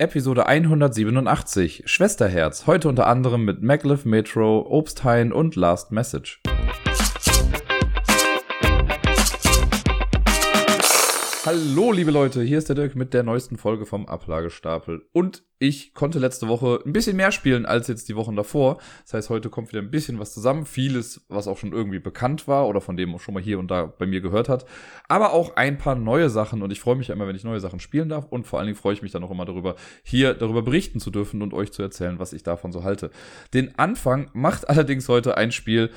Episode 187, Schwesterherz, heute unter anderem mit Maglev Metro, Obsthain und Last Message. Hallo, liebe Leute, hier ist der Dirk mit der neuesten Folge vom Ablagestapel. Und ich konnte letzte Woche ein bisschen mehr spielen als jetzt die Wochen davor. Das heißt, heute kommt wieder ein bisschen was zusammen. Vieles, was auch schon irgendwie bekannt war oder von dem schon mal hier und da bei mir gehört hat. Aber auch ein paar neue Sachen. Und ich freue mich ja immer, wenn ich neue Sachen spielen darf. Und vor allen Dingen freue ich mich dann auch immer darüber, hier darüber berichten zu dürfen und euch zu erzählen, was ich davon so halte. Den Anfang macht allerdings heute ein Spiel,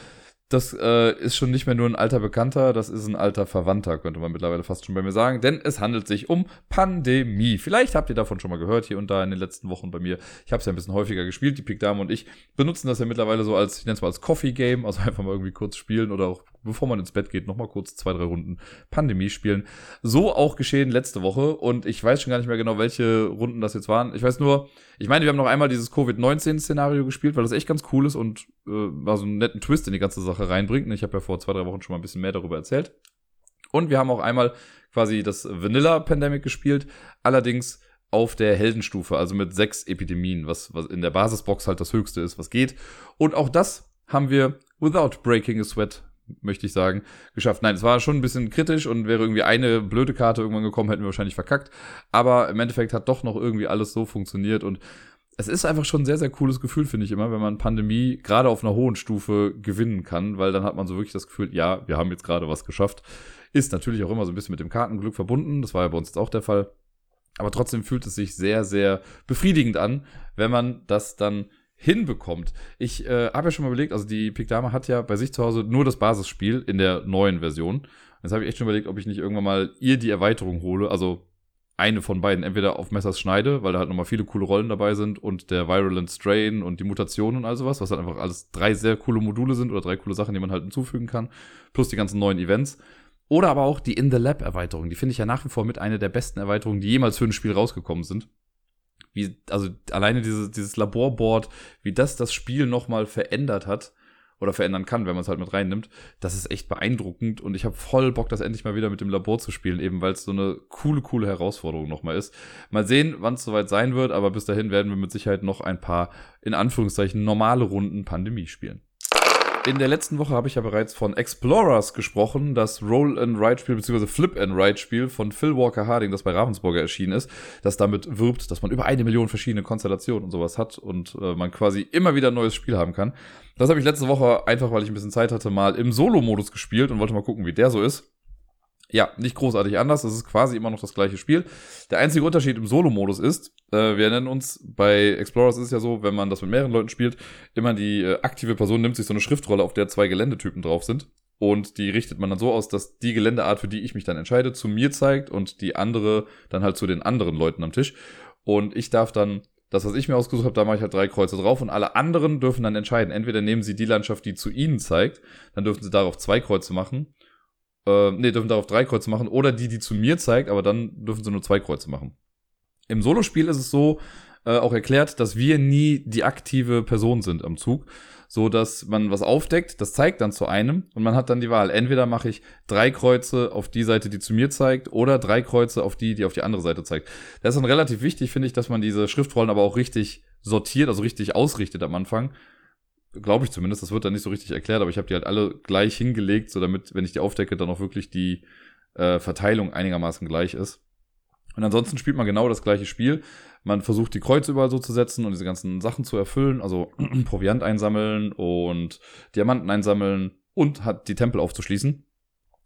das äh, ist schon nicht mehr nur ein alter Bekannter, das ist ein alter Verwandter, könnte man mittlerweile fast schon bei mir sagen, denn es handelt sich um Pandemie. Vielleicht habt ihr davon schon mal gehört hier und da in den letzten Wochen bei mir. Ich habe es ja ein bisschen häufiger gespielt, die Pikdame und ich benutzen das ja mittlerweile so als, ich nenne es mal als Coffee Game, also einfach mal irgendwie kurz spielen oder auch bevor man ins Bett geht, nochmal kurz zwei, drei Runden Pandemie spielen. So auch geschehen letzte Woche und ich weiß schon gar nicht mehr genau, welche Runden das jetzt waren. Ich weiß nur, ich meine, wir haben noch einmal dieses Covid-19-Szenario gespielt, weil das echt ganz cool ist und äh, war so einen netten Twist in die ganze Sache reinbringt. Ich habe ja vor zwei, drei Wochen schon mal ein bisschen mehr darüber erzählt. Und wir haben auch einmal quasi das Vanilla Pandemic gespielt, allerdings auf der Heldenstufe, also mit sechs Epidemien, was, was in der Basisbox halt das höchste ist, was geht. Und auch das haben wir without breaking a sweat möchte ich sagen, geschafft. Nein, es war schon ein bisschen kritisch und wäre irgendwie eine blöde Karte irgendwann gekommen, hätten wir wahrscheinlich verkackt. Aber im Endeffekt hat doch noch irgendwie alles so funktioniert und es ist einfach schon ein sehr, sehr cooles Gefühl, finde ich immer, wenn man Pandemie gerade auf einer hohen Stufe gewinnen kann, weil dann hat man so wirklich das Gefühl, ja, wir haben jetzt gerade was geschafft. Ist natürlich auch immer so ein bisschen mit dem Kartenglück verbunden, das war ja bei uns jetzt auch der Fall. Aber trotzdem fühlt es sich sehr, sehr befriedigend an, wenn man das dann hinbekommt. Ich äh, habe ja schon mal überlegt, also die Pikdame hat ja bei sich zu Hause nur das Basisspiel in der neuen Version. Jetzt habe ich echt schon überlegt, ob ich nicht irgendwann mal ihr die Erweiterung hole, also eine von beiden, entweder auf Messers schneide, weil da halt nochmal viele coole Rollen dabei sind und der Virulent Strain und die Mutationen und all sowas, was halt einfach alles drei sehr coole Module sind oder drei coole Sachen, die man halt hinzufügen kann, plus die ganzen neuen Events. Oder aber auch die In the Lab Erweiterung, die finde ich ja nach wie vor mit einer der besten Erweiterungen, die jemals für ein Spiel rausgekommen sind wie, also alleine dieses, dieses Laborboard, wie das das Spiel nochmal verändert hat oder verändern kann, wenn man es halt mit reinnimmt, das ist echt beeindruckend und ich habe voll Bock, das endlich mal wieder mit dem Labor zu spielen, eben weil es so eine coole, coole Herausforderung nochmal ist. Mal sehen, wann es soweit sein wird, aber bis dahin werden wir mit Sicherheit noch ein paar, in Anführungszeichen, normale Runden Pandemie spielen. In der letzten Woche habe ich ja bereits von Explorers gesprochen, das Roll-and-Ride-Spiel bzw. Flip-and-Ride-Spiel von Phil Walker Harding, das bei Ravensburger erschienen ist, das damit wirbt, dass man über eine Million verschiedene Konstellationen und sowas hat und äh, man quasi immer wieder ein neues Spiel haben kann. Das habe ich letzte Woche einfach, weil ich ein bisschen Zeit hatte, mal im Solo-Modus gespielt und wollte mal gucken, wie der so ist. Ja, nicht großartig anders. Es ist quasi immer noch das gleiche Spiel. Der einzige Unterschied im Solo-Modus ist, äh, wir nennen uns, bei Explorers ist es ja so, wenn man das mit mehreren Leuten spielt, immer die äh, aktive Person nimmt sich so eine Schriftrolle, auf der zwei Geländetypen drauf sind. Und die richtet man dann so aus, dass die Geländeart, für die ich mich dann entscheide, zu mir zeigt und die andere dann halt zu den anderen Leuten am Tisch. Und ich darf dann das, was ich mir ausgesucht habe, da mache ich halt drei Kreuze drauf und alle anderen dürfen dann entscheiden. Entweder nehmen sie die Landschaft, die zu ihnen zeigt, dann dürfen sie darauf zwei Kreuze machen äh, nee, dürfen darauf drei Kreuze machen. Oder die, die zu mir zeigt, aber dann dürfen sie nur zwei Kreuze machen. Im Solospiel ist es so äh, auch erklärt, dass wir nie die aktive Person sind am Zug, so dass man was aufdeckt, das zeigt dann zu einem und man hat dann die Wahl. Entweder mache ich drei Kreuze auf die Seite, die zu mir zeigt, oder drei Kreuze auf die, die auf die andere Seite zeigt. Das ist dann relativ wichtig, finde ich, dass man diese Schriftrollen aber auch richtig sortiert, also richtig ausrichtet am Anfang, Glaube ich zumindest. Das wird dann nicht so richtig erklärt, aber ich habe die halt alle gleich hingelegt, so damit, wenn ich die aufdecke, dann auch wirklich die äh, Verteilung einigermaßen gleich ist. Und ansonsten spielt man genau das gleiche Spiel. Man versucht die Kreuze überall so zu setzen und diese ganzen Sachen zu erfüllen, also Proviant einsammeln und Diamanten einsammeln und hat die Tempel aufzuschließen.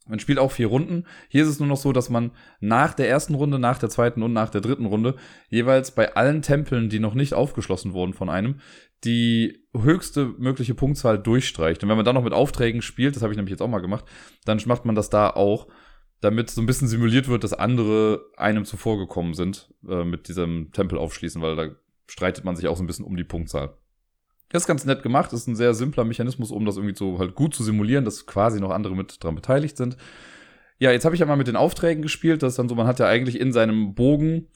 Man spielt auch vier Runden. Hier ist es nur noch so, dass man nach der ersten Runde, nach der zweiten und nach der dritten Runde jeweils bei allen Tempeln, die noch nicht aufgeschlossen wurden von einem, die höchste mögliche Punktzahl durchstreicht. Und wenn man dann noch mit Aufträgen spielt, das habe ich nämlich jetzt auch mal gemacht, dann macht man das da auch, damit so ein bisschen simuliert wird, dass andere einem zuvorgekommen sind äh, mit diesem Tempel aufschließen, weil da streitet man sich auch so ein bisschen um die Punktzahl. Das ist ganz nett gemacht, das ist ein sehr simpler Mechanismus, um das irgendwie so halt gut zu simulieren, dass quasi noch andere mit dran beteiligt sind. Ja, jetzt habe ich ja mal mit den Aufträgen gespielt, das ist dann so, man hat ja eigentlich in seinem Bogen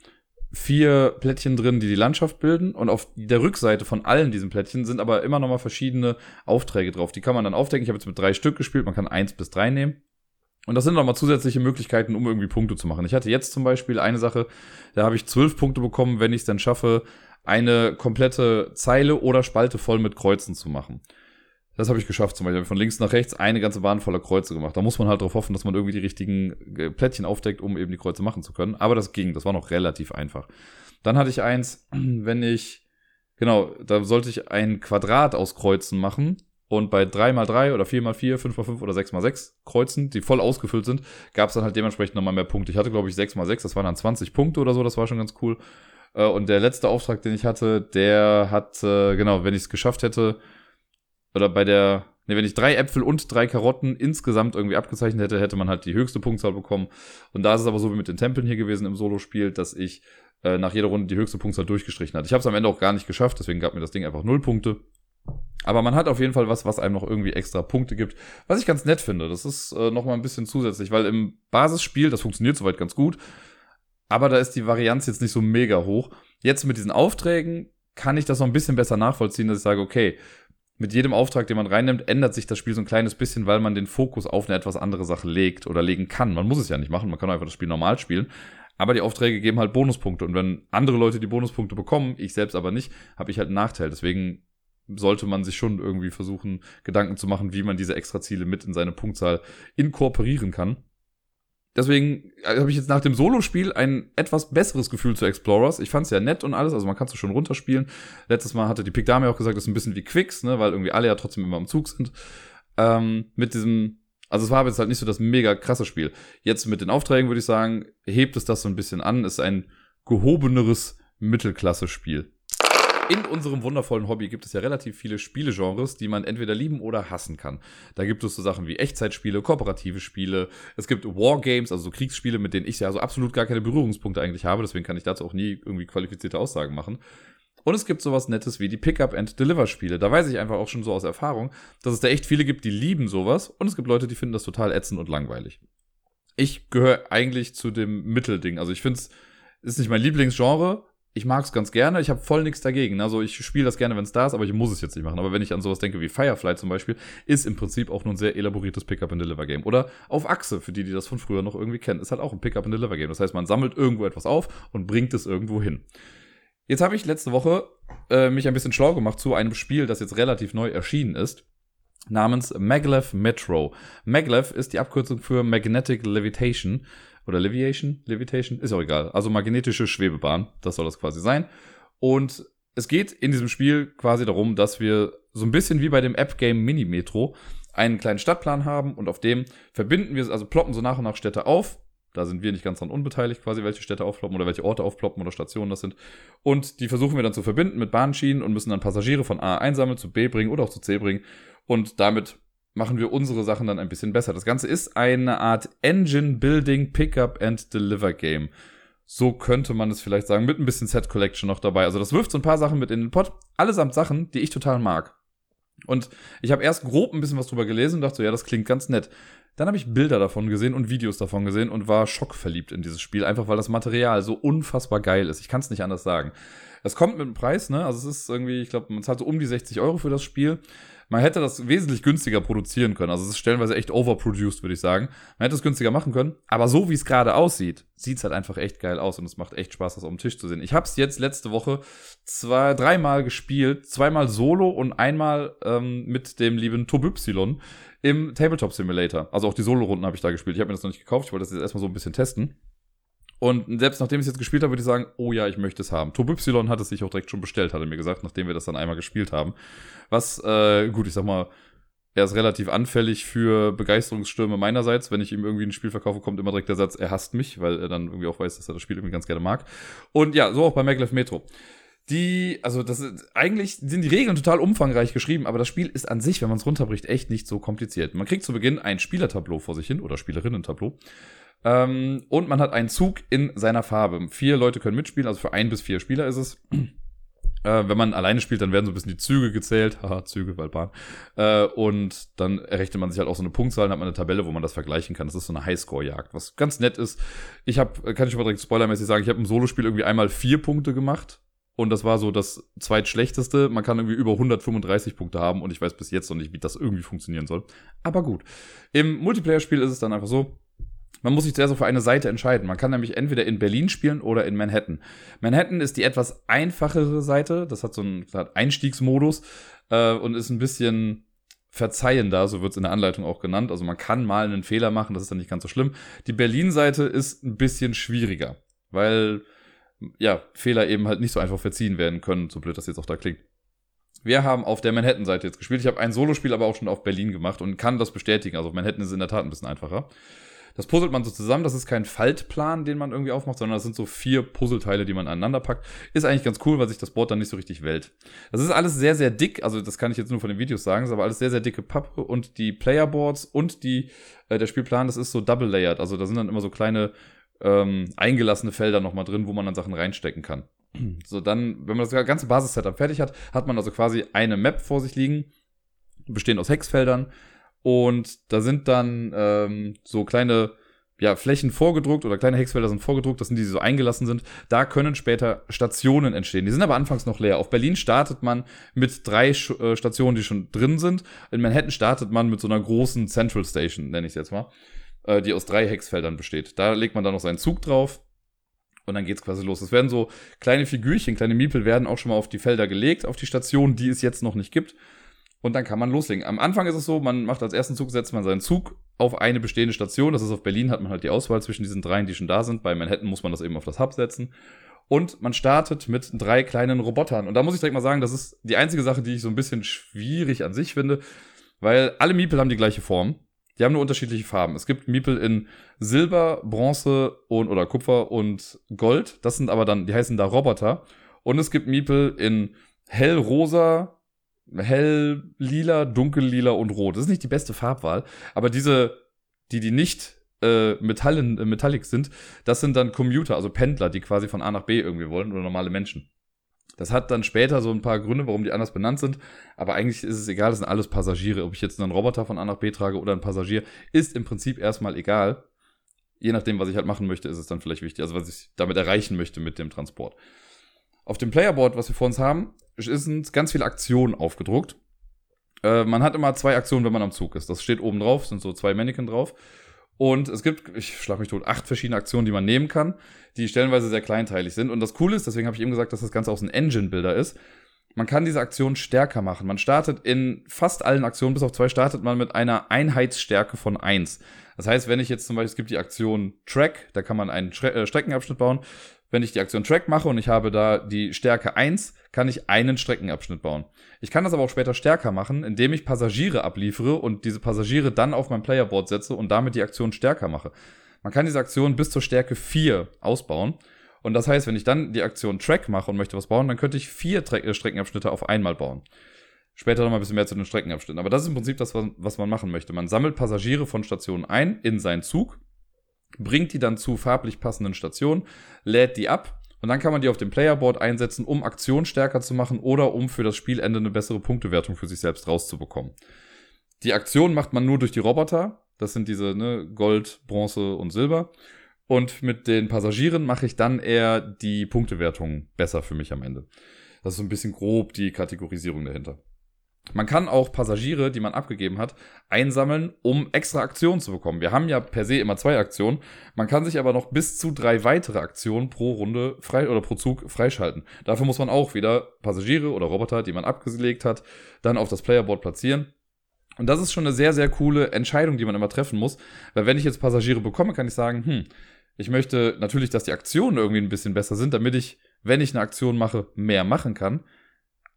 vier Plättchen drin, die die Landschaft bilden und auf der Rückseite von allen diesen Plättchen sind aber immer noch mal verschiedene Aufträge drauf. Die kann man dann aufdecken. Ich habe jetzt mit drei Stück gespielt, man kann eins bis drei nehmen. Und das sind nochmal zusätzliche Möglichkeiten, um irgendwie Punkte zu machen. Ich hatte jetzt zum Beispiel eine Sache, da habe ich zwölf Punkte bekommen, wenn ich es dann schaffe, eine komplette Zeile oder Spalte voll mit Kreuzen zu machen. Das habe ich geschafft zum Beispiel. Von links nach rechts eine ganze Bahn voller Kreuze gemacht. Da muss man halt darauf hoffen, dass man irgendwie die richtigen äh, Plättchen aufdeckt, um eben die Kreuze machen zu können. Aber das ging. Das war noch relativ einfach. Dann hatte ich eins, wenn ich, genau, da sollte ich ein Quadrat aus Kreuzen machen. Und bei 3x3 oder 4x4, 5x5 oder 6x6 Kreuzen, die voll ausgefüllt sind, gab es dann halt dementsprechend nochmal mehr Punkte. Ich hatte, glaube ich, 6x6, das waren dann 20 Punkte oder so, das war schon ganz cool. Äh, und der letzte Auftrag, den ich hatte, der hat, äh, genau, wenn ich es geschafft hätte, oder bei der, ne, wenn ich drei Äpfel und drei Karotten insgesamt irgendwie abgezeichnet hätte, hätte man halt die höchste Punktzahl bekommen. Und da ist es aber so wie mit den Tempeln hier gewesen im Solo-Spiel, dass ich äh, nach jeder Runde die höchste Punktzahl durchgestrichen hatte. Ich habe es am Ende auch gar nicht geschafft, deswegen gab mir das Ding einfach null Punkte. Aber man hat auf jeden Fall was, was einem noch irgendwie extra Punkte gibt. Was ich ganz nett finde. Das ist äh, nochmal ein bisschen zusätzlich, weil im Basisspiel, das funktioniert soweit ganz gut, aber da ist die Varianz jetzt nicht so mega hoch. Jetzt mit diesen Aufträgen kann ich das noch ein bisschen besser nachvollziehen, dass ich sage, okay, mit jedem Auftrag, den man reinnimmt, ändert sich das Spiel so ein kleines bisschen, weil man den Fokus auf eine etwas andere Sache legt oder legen kann. Man muss es ja nicht machen, man kann einfach das Spiel normal spielen. Aber die Aufträge geben halt Bonuspunkte. Und wenn andere Leute die Bonuspunkte bekommen, ich selbst aber nicht, habe ich halt einen Nachteil. Deswegen sollte man sich schon irgendwie versuchen, Gedanken zu machen, wie man diese Extraziele mit in seine Punktzahl inkorporieren kann. Deswegen äh, habe ich jetzt nach dem Solo-Spiel ein etwas besseres Gefühl zu Explorers. Ich fand es ja nett und alles, also man kann es schon runterspielen. Letztes Mal hatte die Pick Dame auch gesagt, das ist ein bisschen wie Quicks, ne, weil irgendwie alle ja trotzdem immer im Zug sind. Ähm, mit diesem, also es war jetzt halt nicht so das mega krasse Spiel. Jetzt mit den Aufträgen würde ich sagen, hebt es das so ein bisschen an, ist ein gehobeneres Mittelklasse-Spiel in unserem wundervollen Hobby gibt es ja relativ viele Spielegenres, die man entweder lieben oder hassen kann. Da gibt es so Sachen wie Echtzeitspiele, kooperative Spiele. Es gibt Wargames, also so Kriegsspiele, mit denen ich ja also absolut gar keine Berührungspunkte eigentlich habe. Deswegen kann ich dazu auch nie irgendwie qualifizierte Aussagen machen. Und es gibt sowas Nettes wie die Pickup and Deliver Spiele. Da weiß ich einfach auch schon so aus Erfahrung, dass es da echt viele gibt, die lieben sowas. Und es gibt Leute, die finden das total ätzend und langweilig. Ich gehöre eigentlich zu dem Mittelding. Also ich finde es ist nicht mein Lieblingsgenre, ich mag es ganz gerne, ich habe voll nichts dagegen. Also ich spiele das gerne, wenn es da ist, aber ich muss es jetzt nicht machen. Aber wenn ich an sowas denke wie Firefly zum Beispiel, ist im Prinzip auch nur ein sehr elaboriertes Pickup-and-Deliver-Game. Oder auf Achse, für die, die das von früher noch irgendwie kennen, ist halt auch ein Pickup-and-Deliver-Game. Das heißt, man sammelt irgendwo etwas auf und bringt es irgendwo hin. Jetzt habe ich letzte Woche äh, mich ein bisschen schlau gemacht zu einem Spiel, das jetzt relativ neu erschienen ist namens Maglev Metro. Maglev ist die Abkürzung für Magnetic Levitation oder Leviation, Levitation, ist auch egal. Also magnetische Schwebebahn, das soll das quasi sein. Und es geht in diesem Spiel quasi darum, dass wir so ein bisschen wie bei dem App-Game Mini-Metro einen kleinen Stadtplan haben und auf dem verbinden wir, also ploppen so nach und nach Städte auf. Da sind wir nicht ganz dran unbeteiligt, quasi, welche Städte aufploppen oder welche Orte aufploppen oder Stationen das sind. Und die versuchen wir dann zu verbinden mit Bahnschienen und müssen dann Passagiere von A einsammeln, zu B bringen oder auch zu C bringen. Und damit machen wir unsere Sachen dann ein bisschen besser. Das Ganze ist eine Art Engine Building Pickup and Deliver Game. So könnte man es vielleicht sagen, mit ein bisschen Set Collection noch dabei. Also das wirft so ein paar Sachen mit in den Pot. Allesamt Sachen, die ich total mag. Und ich habe erst grob ein bisschen was drüber gelesen und dachte so, ja, das klingt ganz nett. Dann habe ich Bilder davon gesehen und Videos davon gesehen und war schockverliebt in dieses Spiel, einfach weil das Material so unfassbar geil ist. Ich kann es nicht anders sagen. Es kommt mit einem Preis, ne? Also es ist irgendwie, ich glaube, man zahlt so um die 60 Euro für das Spiel. Man hätte das wesentlich günstiger produzieren können. Also es ist stellenweise echt overproduced, würde ich sagen. Man hätte es günstiger machen können. Aber so wie es gerade aussieht, sieht es halt einfach echt geil aus und es macht echt Spaß, das auf dem Tisch zu sehen. Ich habe es jetzt letzte Woche zwei, dreimal gespielt, zweimal solo und einmal ähm, mit dem lieben Tobypsilon im Tabletop Simulator. Also auch die Solo-Runden habe ich da gespielt. Ich habe mir das noch nicht gekauft, ich wollte das jetzt erstmal so ein bisschen testen. Und selbst nachdem ich es jetzt gespielt habe, würde ich sagen, oh ja, ich möchte es haben. Tob Y hat es sich auch direkt schon bestellt, hat er mir gesagt, nachdem wir das dann einmal gespielt haben. Was, äh, gut, ich sag mal, er ist relativ anfällig für Begeisterungsstürme meinerseits. Wenn ich ihm irgendwie ein Spiel verkaufe, kommt immer direkt der Satz, er hasst mich, weil er dann irgendwie auch weiß, dass er das Spiel irgendwie ganz gerne mag. Und ja, so auch bei Maglev Metro. Die, also das ist, eigentlich sind die Regeln total umfangreich geschrieben, aber das Spiel ist an sich, wenn man es runterbricht, echt nicht so kompliziert. Man kriegt zu Beginn ein Spielertableau vor sich hin oder Spielerinnen-Tableau ähm, und man hat einen Zug in seiner Farbe. Vier Leute können mitspielen, also für ein bis vier Spieler ist es. Äh, wenn man alleine spielt, dann werden so ein bisschen die Züge gezählt. Haha, Züge, Waldbahn. Äh, und dann errechnet man sich halt auch so eine Punktzahl und hat man eine Tabelle, wo man das vergleichen kann. Das ist so eine Highscore-Jagd, was ganz nett ist. Ich habe, kann ich mal direkt spoilermäßig sagen, ich habe im Solospiel irgendwie einmal vier Punkte gemacht und das war so das zweitschlechteste. Man kann irgendwie über 135 Punkte haben und ich weiß bis jetzt noch nicht, wie das irgendwie funktionieren soll. Aber gut. Im Multiplayer-Spiel ist es dann einfach so, man muss sich zuerst für eine Seite entscheiden. Man kann nämlich entweder in Berlin spielen oder in Manhattan. Manhattan ist die etwas einfachere Seite. Das hat so einen Einstiegsmodus äh, und ist ein bisschen verzeihender, so wird es in der Anleitung auch genannt. Also man kann mal einen Fehler machen, das ist dann nicht ganz so schlimm. Die Berlin-Seite ist ein bisschen schwieriger, weil ja, Fehler eben halt nicht so einfach verziehen werden können, so blöd das jetzt auch da klingt. Wir haben auf der Manhattan-Seite jetzt gespielt. Ich habe ein Solospiel aber auch schon auf Berlin gemacht und kann das bestätigen. Also Manhattan ist in der Tat ein bisschen einfacher. Das puzzelt man so zusammen. Das ist kein Faltplan, den man irgendwie aufmacht, sondern das sind so vier Puzzleteile, die man aneinander packt. Ist eigentlich ganz cool, weil sich das Board dann nicht so richtig wählt. Das ist alles sehr, sehr dick. Also das kann ich jetzt nur von den Videos sagen. Ist aber alles sehr, sehr dicke Pappe und die Playerboards und die, äh, der Spielplan, das ist so double layered. Also da sind dann immer so kleine ähm, eingelassene Felder nochmal drin, wo man dann Sachen reinstecken kann. So, dann, wenn man das ganze Basis-Setup fertig hat, hat man also quasi eine Map vor sich liegen, bestehend aus Hexfeldern. Und da sind dann ähm, so kleine ja, Flächen vorgedruckt oder kleine Hexfelder sind vorgedruckt, das sind die, die so eingelassen sind. Da können später Stationen entstehen. Die sind aber anfangs noch leer. Auf Berlin startet man mit drei äh, Stationen, die schon drin sind. In Manhattan startet man mit so einer großen Central Station, nenne ich es jetzt mal, äh, die aus drei Hexfeldern besteht. Da legt man dann noch seinen Zug drauf. Und dann geht's quasi los. Es werden so kleine Figürchen, kleine Miepel werden auch schon mal auf die Felder gelegt, auf die Stationen, die es jetzt noch nicht gibt. Und dann kann man loslegen. Am Anfang ist es so, man macht als ersten Zug, setzt man seinen Zug auf eine bestehende Station. Das ist auf Berlin, hat man halt die Auswahl zwischen diesen dreien, die schon da sind. Bei Manhattan muss man das eben auf das Hub setzen. Und man startet mit drei kleinen Robotern. Und da muss ich direkt mal sagen, das ist die einzige Sache, die ich so ein bisschen schwierig an sich finde, weil alle Miepel haben die gleiche Form. Die haben nur unterschiedliche Farben. Es gibt Miepel in Silber, Bronze und oder Kupfer und Gold. Das sind aber dann, die heißen da Roboter. Und es gibt Miepel in hellrosa, hell lila, dunkel lila und rot. Das ist nicht die beste Farbwahl, aber diese, die, die nicht äh, Metallen, äh, Metallic sind, das sind dann Commuter, also Pendler, die quasi von A nach B irgendwie wollen oder normale Menschen. Das hat dann später so ein paar Gründe, warum die anders benannt sind, aber eigentlich ist es egal, das sind alles Passagiere. Ob ich jetzt einen Roboter von A nach B trage oder ein Passagier, ist im Prinzip erstmal egal. Je nachdem, was ich halt machen möchte, ist es dann vielleicht wichtig, also was ich damit erreichen möchte mit dem Transport. Auf dem Playerboard, was wir vor uns haben, sind ganz viele Aktionen aufgedruckt. Äh, man hat immer zwei Aktionen, wenn man am Zug ist. Das steht oben drauf, sind so zwei Mannequin drauf. Und es gibt, ich schlag mich tot, acht verschiedene Aktionen, die man nehmen kann, die stellenweise sehr kleinteilig sind. Und das Coole ist, deswegen habe ich eben gesagt, dass das Ganze aus einem Engine-Builder ist. Man kann diese Aktion stärker machen. Man startet in fast allen Aktionen, bis auf zwei, startet man mit einer Einheitsstärke von eins. Das heißt, wenn ich jetzt zum Beispiel, es gibt die Aktion Track, da kann man einen äh, Streckenabschnitt bauen. Wenn ich die Aktion Track mache und ich habe da die Stärke 1, kann ich einen Streckenabschnitt bauen. Ich kann das aber auch später stärker machen, indem ich Passagiere abliefere und diese Passagiere dann auf mein Playerboard setze und damit die Aktion stärker mache. Man kann diese Aktion bis zur Stärke 4 ausbauen. Und das heißt, wenn ich dann die Aktion Track mache und möchte was bauen, dann könnte ich vier Tre äh, Streckenabschnitte auf einmal bauen. Später noch mal ein bisschen mehr zu den Streckenabschnitten. Aber das ist im Prinzip das, was man machen möchte. Man sammelt Passagiere von Stationen ein in seinen Zug bringt die dann zu farblich passenden Stationen, lädt die ab und dann kann man die auf dem Playerboard einsetzen, um Aktion stärker zu machen oder um für das Spielende eine bessere Punktewertung für sich selbst rauszubekommen. Die Aktion macht man nur durch die Roboter. Das sind diese ne, Gold, Bronze und Silber. Und mit den Passagieren mache ich dann eher die Punktewertung besser für mich am Ende. Das ist so ein bisschen grob die Kategorisierung dahinter. Man kann auch Passagiere, die man abgegeben hat, einsammeln, um extra Aktionen zu bekommen. Wir haben ja per se immer zwei Aktionen. Man kann sich aber noch bis zu drei weitere Aktionen pro Runde frei oder pro Zug freischalten. Dafür muss man auch wieder Passagiere oder Roboter, die man abgelegt hat, dann auf das Playerboard platzieren. Und das ist schon eine sehr, sehr coole Entscheidung, die man immer treffen muss. Weil wenn ich jetzt Passagiere bekomme, kann ich sagen, hm, ich möchte natürlich, dass die Aktionen irgendwie ein bisschen besser sind, damit ich, wenn ich eine Aktion mache, mehr machen kann.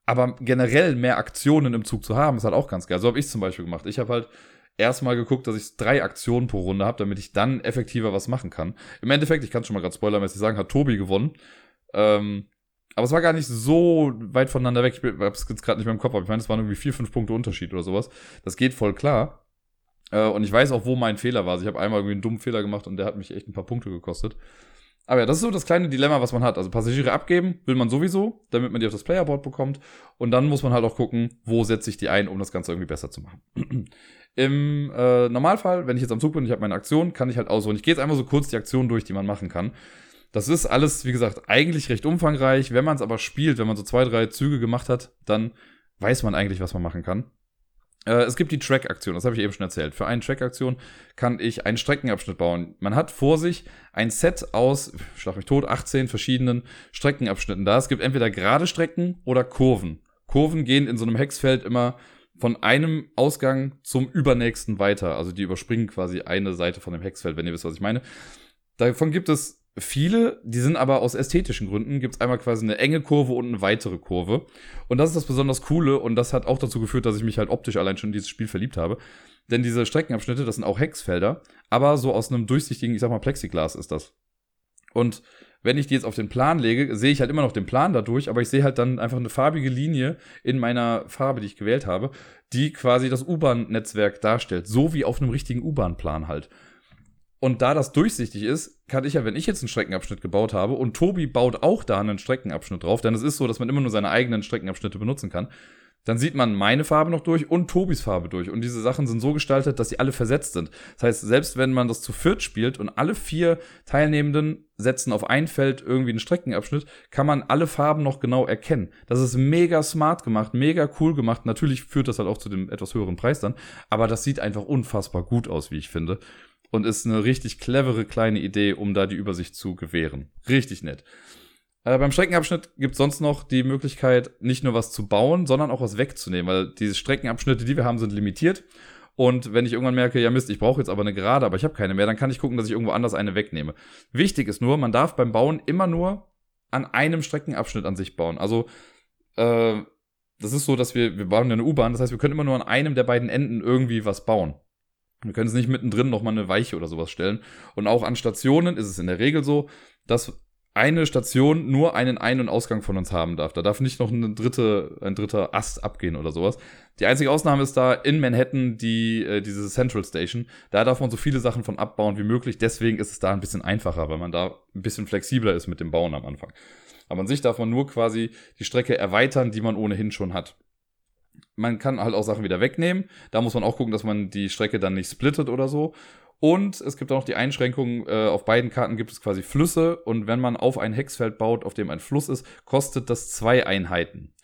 Aber generell mehr Aktionen im Zug zu haben, ist halt auch ganz geil. So habe ich zum Beispiel gemacht. Ich habe halt erstmal geguckt, dass ich drei Aktionen pro Runde habe, damit ich dann effektiver was machen kann. Im Endeffekt, ich kann schon mal gerade spoilermäßig sagen, hat Tobi gewonnen. Ähm, aber es war gar nicht so weit voneinander weg. Ich habe es jetzt gerade nicht mehr im Kopf, aber ich meine, es waren irgendwie vier, fünf Punkte Unterschied oder sowas. Das geht voll klar. Äh, und ich weiß auch, wo mein Fehler war. Also ich habe einmal irgendwie einen dummen Fehler gemacht und der hat mich echt ein paar Punkte gekostet. Aber ja, das ist so das kleine Dilemma, was man hat. Also Passagiere abgeben will man sowieso, damit man die auf das Playerboard bekommt. Und dann muss man halt auch gucken, wo setze ich die ein, um das Ganze irgendwie besser zu machen. Im äh, Normalfall, wenn ich jetzt am Zug bin und ich habe meine Aktion, kann ich halt aussuchen. Ich gehe jetzt einmal so kurz die Aktion durch, die man machen kann. Das ist alles, wie gesagt, eigentlich recht umfangreich. Wenn man es aber spielt, wenn man so zwei, drei Züge gemacht hat, dann weiß man eigentlich, was man machen kann. Äh, es gibt die Track-Aktion, das habe ich eben schon erzählt. Für eine Track-Aktion kann ich einen Streckenabschnitt bauen. Man hat vor sich ein Set aus, schlag mich tot, 18 verschiedenen Streckenabschnitten da. Es gibt entweder gerade Strecken oder Kurven. Kurven gehen in so einem Hexfeld immer von einem Ausgang zum übernächsten weiter. Also die überspringen quasi eine Seite von dem Hexfeld, wenn ihr wisst, was ich meine. Davon gibt es viele, die sind aber aus ästhetischen Gründen, gibt es einmal quasi eine enge Kurve und eine weitere Kurve. Und das ist das besonders Coole und das hat auch dazu geführt, dass ich mich halt optisch allein schon in dieses Spiel verliebt habe. Denn diese Streckenabschnitte, das sind auch Hexfelder, aber so aus einem durchsichtigen, ich sag mal, Plexiglas ist das. Und wenn ich die jetzt auf den Plan lege, sehe ich halt immer noch den Plan dadurch, aber ich sehe halt dann einfach eine farbige Linie in meiner Farbe, die ich gewählt habe, die quasi das U-Bahn-Netzwerk darstellt. So wie auf einem richtigen U-Bahn-Plan halt. Und da das durchsichtig ist, kann ich ja, wenn ich jetzt einen Streckenabschnitt gebaut habe und Tobi baut auch da einen Streckenabschnitt drauf, denn es ist so, dass man immer nur seine eigenen Streckenabschnitte benutzen kann, dann sieht man meine Farbe noch durch und Tobis Farbe durch. Und diese Sachen sind so gestaltet, dass sie alle versetzt sind. Das heißt, selbst wenn man das zu viert spielt und alle vier Teilnehmenden setzen auf ein Feld irgendwie einen Streckenabschnitt, kann man alle Farben noch genau erkennen. Das ist mega smart gemacht, mega cool gemacht. Natürlich führt das halt auch zu dem etwas höheren Preis dann, aber das sieht einfach unfassbar gut aus, wie ich finde. Und ist eine richtig clevere kleine Idee, um da die Übersicht zu gewähren. Richtig nett. Äh, beim Streckenabschnitt gibt es sonst noch die Möglichkeit, nicht nur was zu bauen, sondern auch was wegzunehmen, weil diese Streckenabschnitte, die wir haben, sind limitiert. Und wenn ich irgendwann merke, ja Mist, ich brauche jetzt aber eine Gerade, aber ich habe keine mehr, dann kann ich gucken, dass ich irgendwo anders eine wegnehme. Wichtig ist nur, man darf beim Bauen immer nur an einem Streckenabschnitt an sich bauen. Also äh, das ist so, dass wir, wir bauen eine U-Bahn, das heißt, wir können immer nur an einem der beiden Enden irgendwie was bauen. Wir können es nicht mittendrin nochmal eine Weiche oder sowas stellen. Und auch an Stationen ist es in der Regel so, dass eine Station nur einen Ein- und Ausgang von uns haben darf. Da darf nicht noch eine dritte, ein dritter Ast abgehen oder sowas. Die einzige Ausnahme ist da in Manhattan die, äh, diese Central Station. Da darf man so viele Sachen von abbauen wie möglich. Deswegen ist es da ein bisschen einfacher, weil man da ein bisschen flexibler ist mit dem Bauen am Anfang. Aber an sich darf man nur quasi die Strecke erweitern, die man ohnehin schon hat. Man kann halt auch Sachen wieder wegnehmen. Da muss man auch gucken, dass man die Strecke dann nicht splittet oder so. Und es gibt auch noch die Einschränkung, äh, auf beiden Karten gibt es quasi Flüsse und wenn man auf ein Hexfeld baut, auf dem ein Fluss ist, kostet das zwei Einheiten.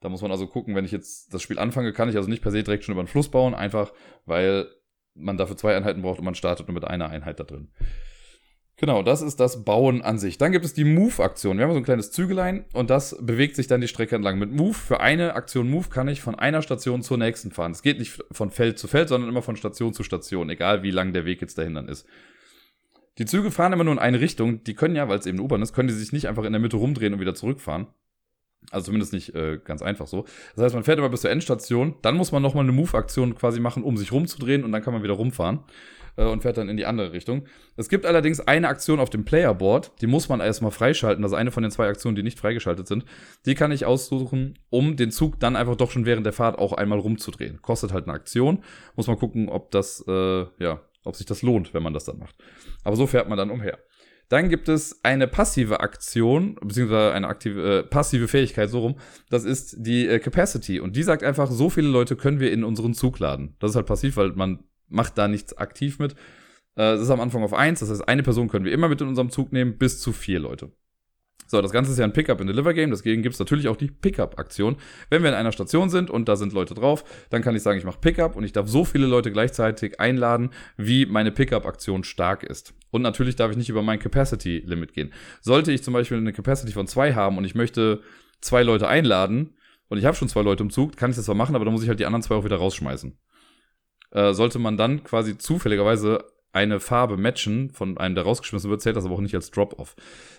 Da muss man also gucken, wenn ich jetzt das Spiel anfange, kann ich also nicht per se direkt schon über einen Fluss bauen, einfach weil man dafür zwei Einheiten braucht und man startet nur mit einer Einheit da drin. Genau, das ist das Bauen an sich. Dann gibt es die Move-Aktion. Wir haben so ein kleines Zügelein und das bewegt sich dann die Strecke entlang. Mit Move, für eine Aktion Move kann ich von einer Station zur nächsten fahren. Es geht nicht von Feld zu Feld, sondern immer von Station zu Station, egal wie lang der Weg jetzt dahin dann ist. Die Züge fahren immer nur in eine Richtung. Die können ja, weil es eben U-Bahn ist, können die sich nicht einfach in der Mitte rumdrehen und wieder zurückfahren. Also zumindest nicht äh, ganz einfach so. Das heißt, man fährt immer bis zur Endstation, dann muss man nochmal eine Move-Aktion quasi machen, um sich rumzudrehen und dann kann man wieder rumfahren äh, und fährt dann in die andere Richtung. Es gibt allerdings eine Aktion auf dem Playerboard, die muss man erstmal freischalten. Das ist eine von den zwei Aktionen, die nicht freigeschaltet sind. Die kann ich aussuchen, um den Zug dann einfach doch schon während der Fahrt auch einmal rumzudrehen. Kostet halt eine Aktion. Muss man gucken, ob das, äh, ja, ob sich das lohnt, wenn man das dann macht. Aber so fährt man dann umher. Dann gibt es eine passive Aktion, beziehungsweise eine aktive, äh, passive Fähigkeit, so rum. Das ist die äh, Capacity. Und die sagt einfach, so viele Leute können wir in unseren Zug laden. Das ist halt passiv, weil man macht da nichts aktiv mit. Äh, das ist am Anfang auf eins, das heißt, eine Person können wir immer mit in unserem Zug nehmen, bis zu vier Leute. So, das Ganze ist ja ein Pickup-and-Deliver-Game, deswegen gibt es natürlich auch die Pickup-Aktion. Wenn wir in einer Station sind und da sind Leute drauf, dann kann ich sagen, ich mache Pickup und ich darf so viele Leute gleichzeitig einladen, wie meine Pickup-Aktion stark ist. Und natürlich darf ich nicht über mein Capacity-Limit gehen. Sollte ich zum Beispiel eine Capacity von zwei haben und ich möchte zwei Leute einladen und ich habe schon zwei Leute im Zug, kann ich das zwar machen, aber dann muss ich halt die anderen zwei auch wieder rausschmeißen. Äh, sollte man dann quasi zufälligerweise eine Farbe matchen von einem, der rausgeschmissen wird, zählt das aber auch nicht als Drop-Off.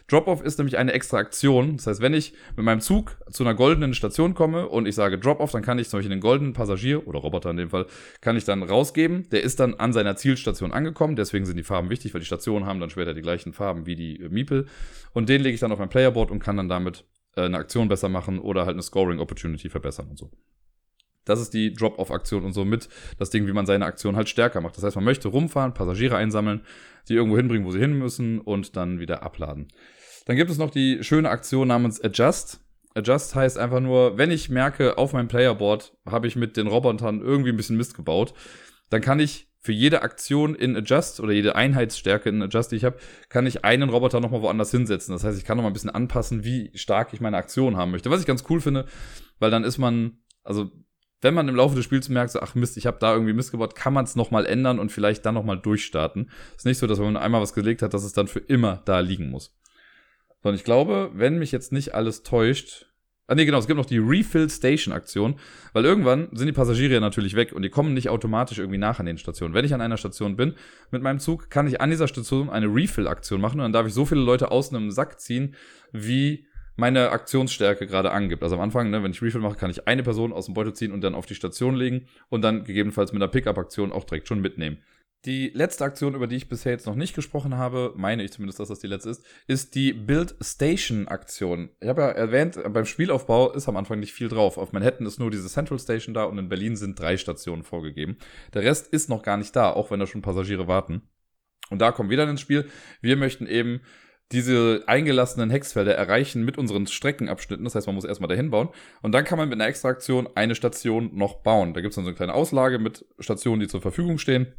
Drop-Off ist nämlich eine extra Aktion. Das heißt, wenn ich mit meinem Zug zu einer goldenen Station komme und ich sage Drop-Off, dann kann ich zum Beispiel den goldenen Passagier oder Roboter in dem Fall, kann ich dann rausgeben. Der ist dann an seiner Zielstation angekommen. Deswegen sind die Farben wichtig, weil die Stationen haben dann später die gleichen Farben wie die äh, Miepel. Und den lege ich dann auf mein Playerboard und kann dann damit äh, eine Aktion besser machen oder halt eine Scoring-Opportunity verbessern und so. Das ist die Drop-off-Aktion und so mit das Ding, wie man seine Aktion halt stärker macht. Das heißt, man möchte rumfahren, Passagiere einsammeln, die irgendwo hinbringen, wo sie hin müssen und dann wieder abladen. Dann gibt es noch die schöne Aktion namens Adjust. Adjust heißt einfach nur, wenn ich merke, auf meinem Playerboard habe ich mit den Robotern irgendwie ein bisschen Mist gebaut, dann kann ich für jede Aktion in Adjust oder jede Einheitsstärke in Adjust, die ich habe, kann ich einen Roboter nochmal woanders hinsetzen. Das heißt, ich kann nochmal ein bisschen anpassen, wie stark ich meine Aktion haben möchte. Was ich ganz cool finde, weil dann ist man, also wenn man im Laufe des Spiels merkt, so, ach Mist, ich habe da irgendwie Mist gebaut, kann man es nochmal ändern und vielleicht dann nochmal durchstarten. Ist nicht so, dass wenn man einmal was gelegt hat, dass es dann für immer da liegen muss. Sondern ich glaube, wenn mich jetzt nicht alles täuscht, Ah, nee, genau, es gibt noch die Refill Station Aktion, weil irgendwann sind die Passagiere ja natürlich weg und die kommen nicht automatisch irgendwie nach an den Stationen. Wenn ich an einer Station bin mit meinem Zug, kann ich an dieser Station eine Refill Aktion machen und dann darf ich so viele Leute aus einem Sack ziehen, wie meine Aktionsstärke gerade angibt. Also am Anfang, ne, wenn ich Refill mache, kann ich eine Person aus dem Beutel ziehen und dann auf die Station legen und dann gegebenenfalls mit einer Pickup-Aktion auch direkt schon mitnehmen. Die letzte Aktion, über die ich bisher jetzt noch nicht gesprochen habe, meine ich zumindest, dass das die letzte ist, ist die Build Station Aktion. Ich habe ja erwähnt, beim Spielaufbau ist am Anfang nicht viel drauf. Auf Manhattan ist nur diese Central Station da und in Berlin sind drei Stationen vorgegeben. Der Rest ist noch gar nicht da, auch wenn da schon Passagiere warten. Und da kommen wir dann ins Spiel. Wir möchten eben diese eingelassenen Hexfelder erreichen mit unseren Streckenabschnitten. Das heißt, man muss erstmal dahin bauen. Und dann kann man mit einer Extraktion eine Station noch bauen. Da gibt es dann so eine kleine Auslage mit Stationen, die zur Verfügung stehen.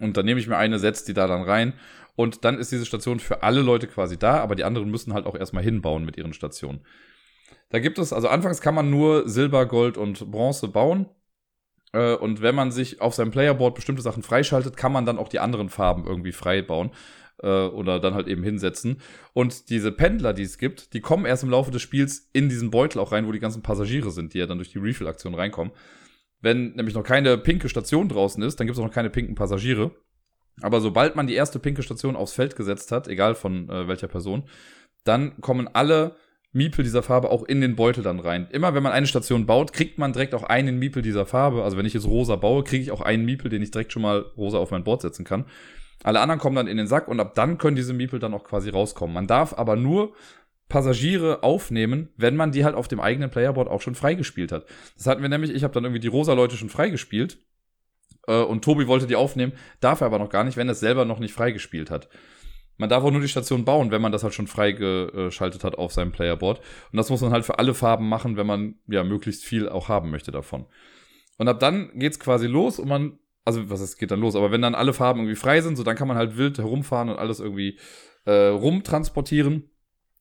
Und dann nehme ich mir eine, setze die da dann rein. Und dann ist diese Station für alle Leute quasi da, aber die anderen müssen halt auch erstmal hinbauen mit ihren Stationen. Da gibt es, also anfangs kann man nur Silber, Gold und Bronze bauen. Äh, und wenn man sich auf seinem Playerboard bestimmte Sachen freischaltet, kann man dann auch die anderen Farben irgendwie frei bauen äh, oder dann halt eben hinsetzen. Und diese Pendler, die es gibt, die kommen erst im Laufe des Spiels in diesen Beutel auch rein, wo die ganzen Passagiere sind, die ja dann durch die Refill-Aktion reinkommen. Wenn nämlich noch keine pinke Station draußen ist, dann gibt es auch noch keine pinken Passagiere. Aber sobald man die erste pinke Station aufs Feld gesetzt hat, egal von äh, welcher Person, dann kommen alle Miepel dieser Farbe auch in den Beutel dann rein. Immer wenn man eine Station baut, kriegt man direkt auch einen Miepel dieser Farbe. Also wenn ich jetzt rosa baue, kriege ich auch einen Miepel, den ich direkt schon mal rosa auf mein Board setzen kann. Alle anderen kommen dann in den Sack und ab dann können diese Miepel dann auch quasi rauskommen. Man darf aber nur Passagiere aufnehmen, wenn man die halt auf dem eigenen Playerboard auch schon freigespielt hat. Das hatten wir nämlich, ich habe dann irgendwie die rosa Leute schon freigespielt äh, und Tobi wollte die aufnehmen, darf er aber noch gar nicht, wenn er es selber noch nicht freigespielt hat. Man darf auch nur die Station bauen, wenn man das halt schon freigeschaltet hat auf seinem Playerboard. Und das muss man halt für alle Farben machen, wenn man ja möglichst viel auch haben möchte davon. Und ab dann geht's quasi los und man, also was es geht dann los, aber wenn dann alle Farben irgendwie frei sind, so dann kann man halt wild herumfahren und alles irgendwie äh, rumtransportieren.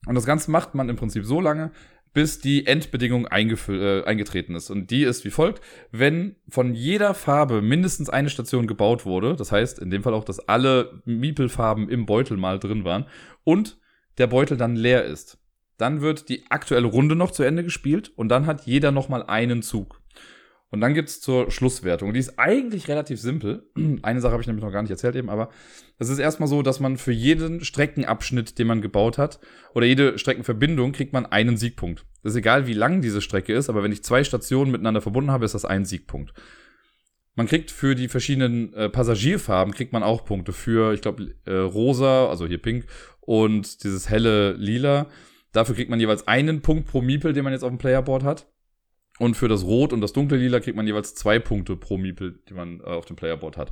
Und das Ganze macht man im Prinzip so lange, bis die Endbedingung äh, eingetreten ist. Und die ist wie folgt. Wenn von jeder Farbe mindestens eine Station gebaut wurde, das heißt in dem Fall auch, dass alle Miepelfarben im Beutel mal drin waren und der Beutel dann leer ist, dann wird die aktuelle Runde noch zu Ende gespielt und dann hat jeder noch mal einen Zug. Und dann gibt's zur Schlusswertung. Die ist eigentlich relativ simpel. Eine Sache habe ich nämlich noch gar nicht erzählt eben, aber es ist erstmal so, dass man für jeden Streckenabschnitt, den man gebaut hat, oder jede Streckenverbindung, kriegt man einen Siegpunkt. Das ist egal, wie lang diese Strecke ist, aber wenn ich zwei Stationen miteinander verbunden habe, ist das ein Siegpunkt. Man kriegt für die verschiedenen äh, Passagierfarben kriegt man auch Punkte. Für, ich glaube, äh, rosa, also hier pink, und dieses helle lila. Dafür kriegt man jeweils einen Punkt pro Miepel, den man jetzt auf dem Playerboard hat. Und für das Rot und das dunkle Lila kriegt man jeweils zwei Punkte pro Miepel, die man äh, auf dem Playerboard hat.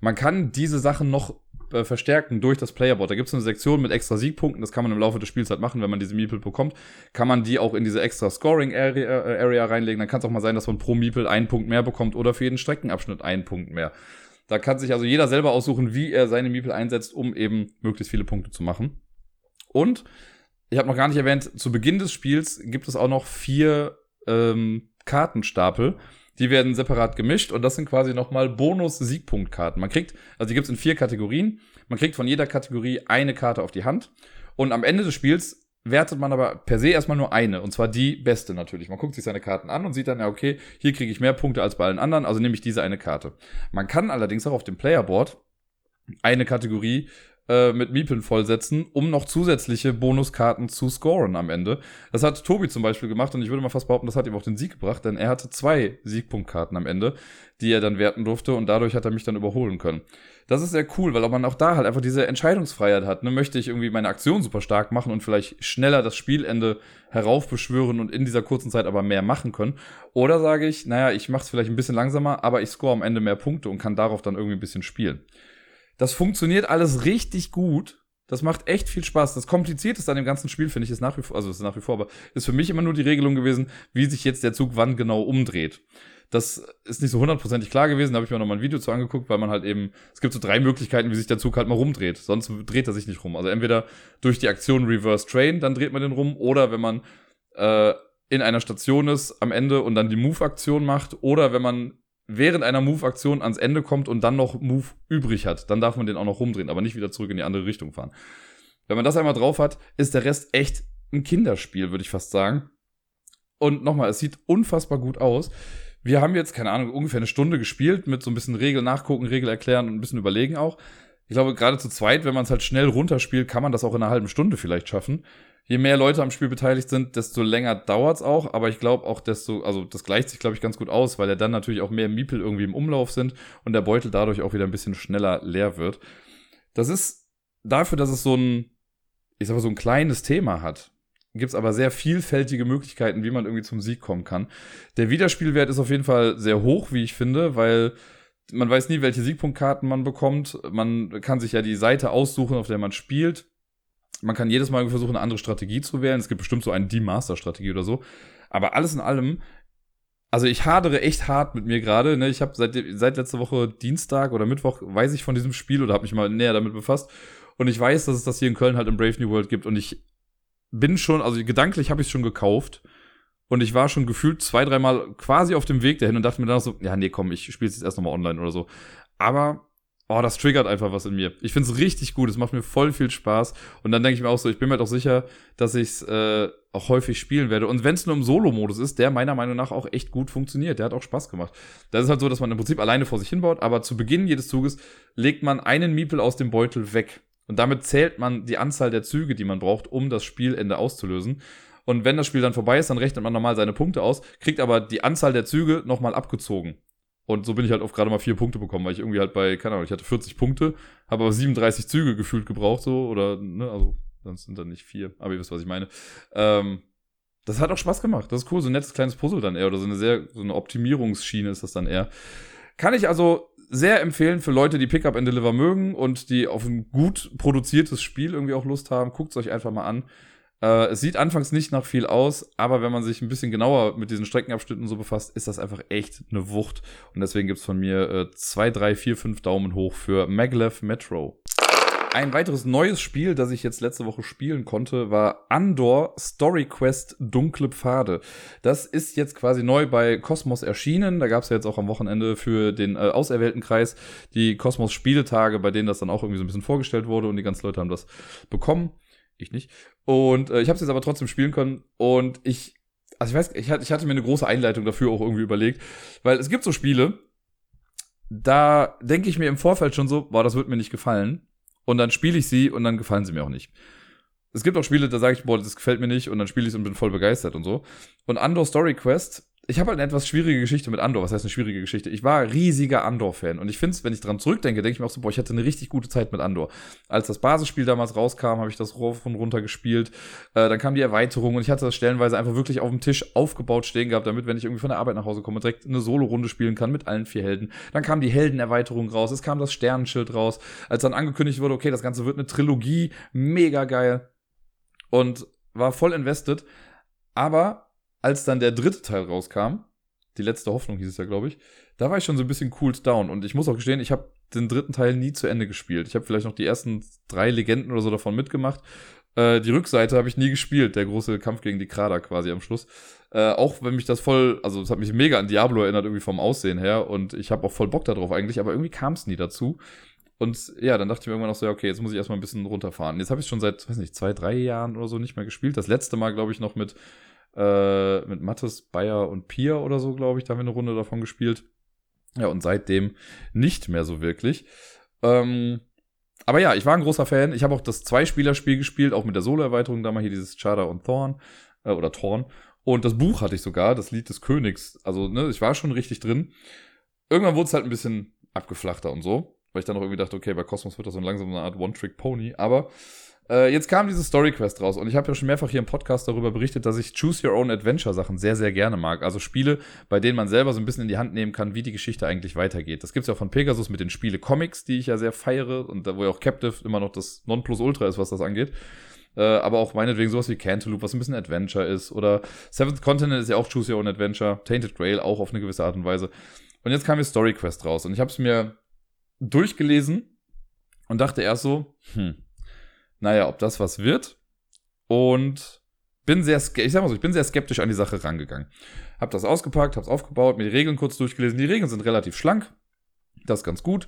Man kann diese Sachen noch äh, verstärken durch das Playerboard. Da gibt es eine Sektion mit extra Siegpunkten, das kann man im Laufe des Spiels halt machen, wenn man diese Miepel bekommt, kann man die auch in diese extra Scoring Area, äh, Area reinlegen. Dann kann es auch mal sein, dass man pro Miepel einen Punkt mehr bekommt oder für jeden Streckenabschnitt einen Punkt mehr. Da kann sich also jeder selber aussuchen, wie er seine Miepel einsetzt, um eben möglichst viele Punkte zu machen. Und ich habe noch gar nicht erwähnt, zu Beginn des Spiels gibt es auch noch vier ähm, Kartenstapel. Die werden separat gemischt und das sind quasi nochmal Bonus-Siegpunktkarten. Man kriegt, also die gibt es in vier Kategorien. Man kriegt von jeder Kategorie eine Karte auf die Hand. Und am Ende des Spiels wertet man aber per se erstmal nur eine. Und zwar die beste natürlich. Man guckt sich seine Karten an und sieht dann, ja, okay, hier kriege ich mehr Punkte als bei allen anderen, also nehme ich diese eine Karte. Man kann allerdings auch auf dem Playerboard eine Kategorie äh, mit Miepeln vollsetzen, um noch zusätzliche Bonuskarten zu scoren am Ende. Das hat Tobi zum Beispiel gemacht und ich würde mal fast behaupten, das hat ihm auch den Sieg gebracht, denn er hatte zwei Siegpunktkarten am Ende, die er dann werten durfte und dadurch hat er mich dann überholen können. Das ist sehr cool, weil man auch da halt einfach diese Entscheidungsfreiheit hat. Ne? Möchte ich irgendwie meine Aktion super stark machen und vielleicht schneller das Spielende heraufbeschwören und in dieser kurzen Zeit aber mehr machen können? Oder sage ich, naja, ich mache es vielleicht ein bisschen langsamer, aber ich score am Ende mehr Punkte und kann darauf dann irgendwie ein bisschen spielen. Das funktioniert alles richtig gut. Das macht echt viel Spaß. Das Komplizierteste an dem ganzen Spiel, finde ich, ist nach wie vor, also ist nach wie vor, aber ist für mich immer nur die Regelung gewesen, wie sich jetzt der Zug wann genau umdreht. Das ist nicht so hundertprozentig klar gewesen. Da habe ich mir noch mal ein Video zu angeguckt, weil man halt eben, es gibt so drei Möglichkeiten, wie sich der Zug halt mal rumdreht. Sonst dreht er sich nicht rum. Also entweder durch die Aktion Reverse Train, dann dreht man den rum, oder wenn man äh, in einer Station ist am Ende und dann die Move-Aktion macht, oder wenn man während einer Move-Aktion ans Ende kommt und dann noch Move übrig hat, dann darf man den auch noch rumdrehen, aber nicht wieder zurück in die andere Richtung fahren. Wenn man das einmal drauf hat, ist der Rest echt ein Kinderspiel, würde ich fast sagen. Und nochmal, es sieht unfassbar gut aus. Wir haben jetzt, keine Ahnung, ungefähr eine Stunde gespielt mit so ein bisschen Regel nachgucken, Regel erklären und ein bisschen überlegen auch. Ich glaube, gerade zu zweit, wenn man es halt schnell runterspielt, kann man das auch in einer halben Stunde vielleicht schaffen. Je mehr Leute am Spiel beteiligt sind, desto länger dauert's auch. Aber ich glaube auch, desto, also das gleicht sich, glaube ich, ganz gut aus, weil ja dann natürlich auch mehr Miepel irgendwie im Umlauf sind und der Beutel dadurch auch wieder ein bisschen schneller leer wird. Das ist dafür, dass es so ein, ich sag mal, so ein kleines Thema hat, gibt's aber sehr vielfältige Möglichkeiten, wie man irgendwie zum Sieg kommen kann. Der Wiederspielwert ist auf jeden Fall sehr hoch, wie ich finde, weil man weiß nie, welche Siegpunktkarten man bekommt. Man kann sich ja die Seite aussuchen, auf der man spielt. Man kann jedes Mal versuchen, eine andere Strategie zu wählen. Es gibt bestimmt so eine Die-Master-Strategie oder so. Aber alles in allem, also ich hadere echt hart mit mir gerade. Ne? Ich habe seit, seit letzter Woche Dienstag oder Mittwoch weiß ich von diesem Spiel oder habe mich mal näher damit befasst. Und ich weiß, dass es das hier in Köln halt im Brave New World gibt. Und ich bin schon, also gedanklich habe ich es schon gekauft. Und ich war schon gefühlt zwei, dreimal quasi auf dem Weg dahin und dachte mir dann so, ja, nee, komm, ich spiele es jetzt erst nochmal online oder so. Aber, oh, das triggert einfach was in mir. Ich finde es richtig gut, es macht mir voll viel Spaß. Und dann denke ich mir auch so, ich bin mir doch sicher, dass ich es äh, auch häufig spielen werde. Und wenn es nur im Solo-Modus ist, der meiner Meinung nach auch echt gut funktioniert. Der hat auch Spaß gemacht. Das ist halt so, dass man im Prinzip alleine vor sich hinbaut, aber zu Beginn jedes Zuges legt man einen Miepel aus dem Beutel weg. Und damit zählt man die Anzahl der Züge, die man braucht, um das Spielende auszulösen. Und wenn das Spiel dann vorbei ist, dann rechnet man normal seine Punkte aus, kriegt aber die Anzahl der Züge nochmal abgezogen. Und so bin ich halt auf gerade mal vier Punkte bekommen, weil ich irgendwie halt bei, keine Ahnung, ich hatte 40 Punkte, habe aber 37 Züge gefühlt gebraucht, so, oder, ne, also, sonst sind dann nicht vier, aber ihr wisst, was ich meine. Ähm, das hat auch Spaß gemacht. Das ist cool, so ein nettes kleines Puzzle dann eher, oder so eine sehr, so eine Optimierungsschiene ist das dann eher. Kann ich also sehr empfehlen für Leute, die Pickup and Deliver mögen und die auf ein gut produziertes Spiel irgendwie auch Lust haben. Guckt es euch einfach mal an. Äh, es sieht anfangs nicht nach viel aus, aber wenn man sich ein bisschen genauer mit diesen Streckenabschnitten so befasst, ist das einfach echt eine Wucht. Und deswegen gibt's von mir äh, zwei, drei, vier, fünf Daumen hoch für Maglev Metro. Ein weiteres neues Spiel, das ich jetzt letzte Woche spielen konnte, war Andor Story Quest Dunkle Pfade. Das ist jetzt quasi neu bei Cosmos erschienen. Da gab es ja jetzt auch am Wochenende für den äh, auserwählten Kreis die Cosmos Spieletage, bei denen das dann auch irgendwie so ein bisschen vorgestellt wurde und die ganzen Leute haben das bekommen. Ich nicht. Und äh, ich habe es jetzt aber trotzdem spielen können und ich, also ich weiß, ich hatte, ich hatte mir eine große Einleitung dafür auch irgendwie überlegt, weil es gibt so Spiele, da denke ich mir im Vorfeld schon so, boah, das wird mir nicht gefallen und dann spiele ich sie und dann gefallen sie mir auch nicht. Es gibt auch Spiele, da sage ich, boah, das gefällt mir nicht und dann spiele ich es und bin voll begeistert und so. Und Andor Story Quest ich habe halt eine etwas schwierige Geschichte mit Andor. Was heißt eine schwierige Geschichte? Ich war riesiger Andor-Fan und ich finde es, wenn ich dran zurückdenke, denke ich mir auch so, boah, ich hatte eine richtig gute Zeit mit Andor. Als das Basisspiel damals rauskam, habe ich das rauf und runter gespielt. Äh, dann kam die Erweiterung und ich hatte das stellenweise einfach wirklich auf dem Tisch aufgebaut stehen gehabt, damit, wenn ich irgendwie von der Arbeit nach Hause komme, direkt eine Solo-Runde spielen kann mit allen vier Helden. Dann kam die Heldenerweiterung raus, es kam das Sternenschild raus. Als dann angekündigt wurde, okay, das Ganze wird eine Trilogie, mega geil. Und war voll invested. Aber als dann der dritte Teil rauskam, die letzte Hoffnung hieß es ja, glaube ich, da war ich schon so ein bisschen cooled down. Und ich muss auch gestehen, ich habe den dritten Teil nie zu Ende gespielt. Ich habe vielleicht noch die ersten drei Legenden oder so davon mitgemacht. Äh, die Rückseite habe ich nie gespielt, der große Kampf gegen die Krader quasi am Schluss. Äh, auch wenn mich das voll, also es hat mich mega an Diablo erinnert, irgendwie vom Aussehen her. Und ich habe auch voll Bock darauf eigentlich, aber irgendwie kam es nie dazu. Und ja, dann dachte ich mir irgendwann auch so, ja, okay, jetzt muss ich erstmal ein bisschen runterfahren. Jetzt habe ich schon seit, weiß nicht, zwei, drei Jahren oder so nicht mehr gespielt. Das letzte Mal, glaube ich, noch mit äh, mit Mattes, Bayer und Pia oder so, glaube ich. Da haben wir eine Runde davon gespielt. Ja, und seitdem nicht mehr so wirklich. Ähm, aber ja, ich war ein großer Fan. Ich habe auch das Zwei-Spieler-Spiel gespielt, auch mit der Solo-Erweiterung, da mal hier dieses Chada und Thorn äh, oder Thorn. Und das Buch hatte ich sogar, das Lied des Königs. Also, ne, ich war schon richtig drin. Irgendwann wurde es halt ein bisschen abgeflachter und so, weil ich dann auch irgendwie dachte, okay, bei Cosmos wird das so langsam eine Art One-Trick-Pony. Aber Äh, jetzt kam diese Story Quest raus und ich habe ja schon mehrfach hier im Podcast darüber berichtet, dass ich Choose Your Own Adventure Sachen sehr, sehr gerne mag. Also Spiele, bei denen man selber so ein bisschen in die Hand nehmen kann, wie die Geschichte eigentlich weitergeht. Das gibt's ja von Pegasus mit den Spiele-Comics, die ich ja sehr feiere und wo ja auch Captive immer noch das Nonplusultra ist, was das angeht. Äh, aber auch meinetwegen sowas wie Cantaloupe, was ein bisschen Adventure ist. Oder Seventh Continent ist ja auch Choose Your Own Adventure. Tainted Grail auch auf eine gewisse Art und Weise. Und jetzt kam hier Story Quest raus und ich habe es mir durchgelesen und dachte erst so, hm, naja, ob das was wird. Und bin sehr, ich sag mal so, ich bin sehr skeptisch an die Sache rangegangen. Hab das ausgepackt, hab's aufgebaut, mir die Regeln kurz durchgelesen. Die Regeln sind relativ schlank. Das ist ganz gut.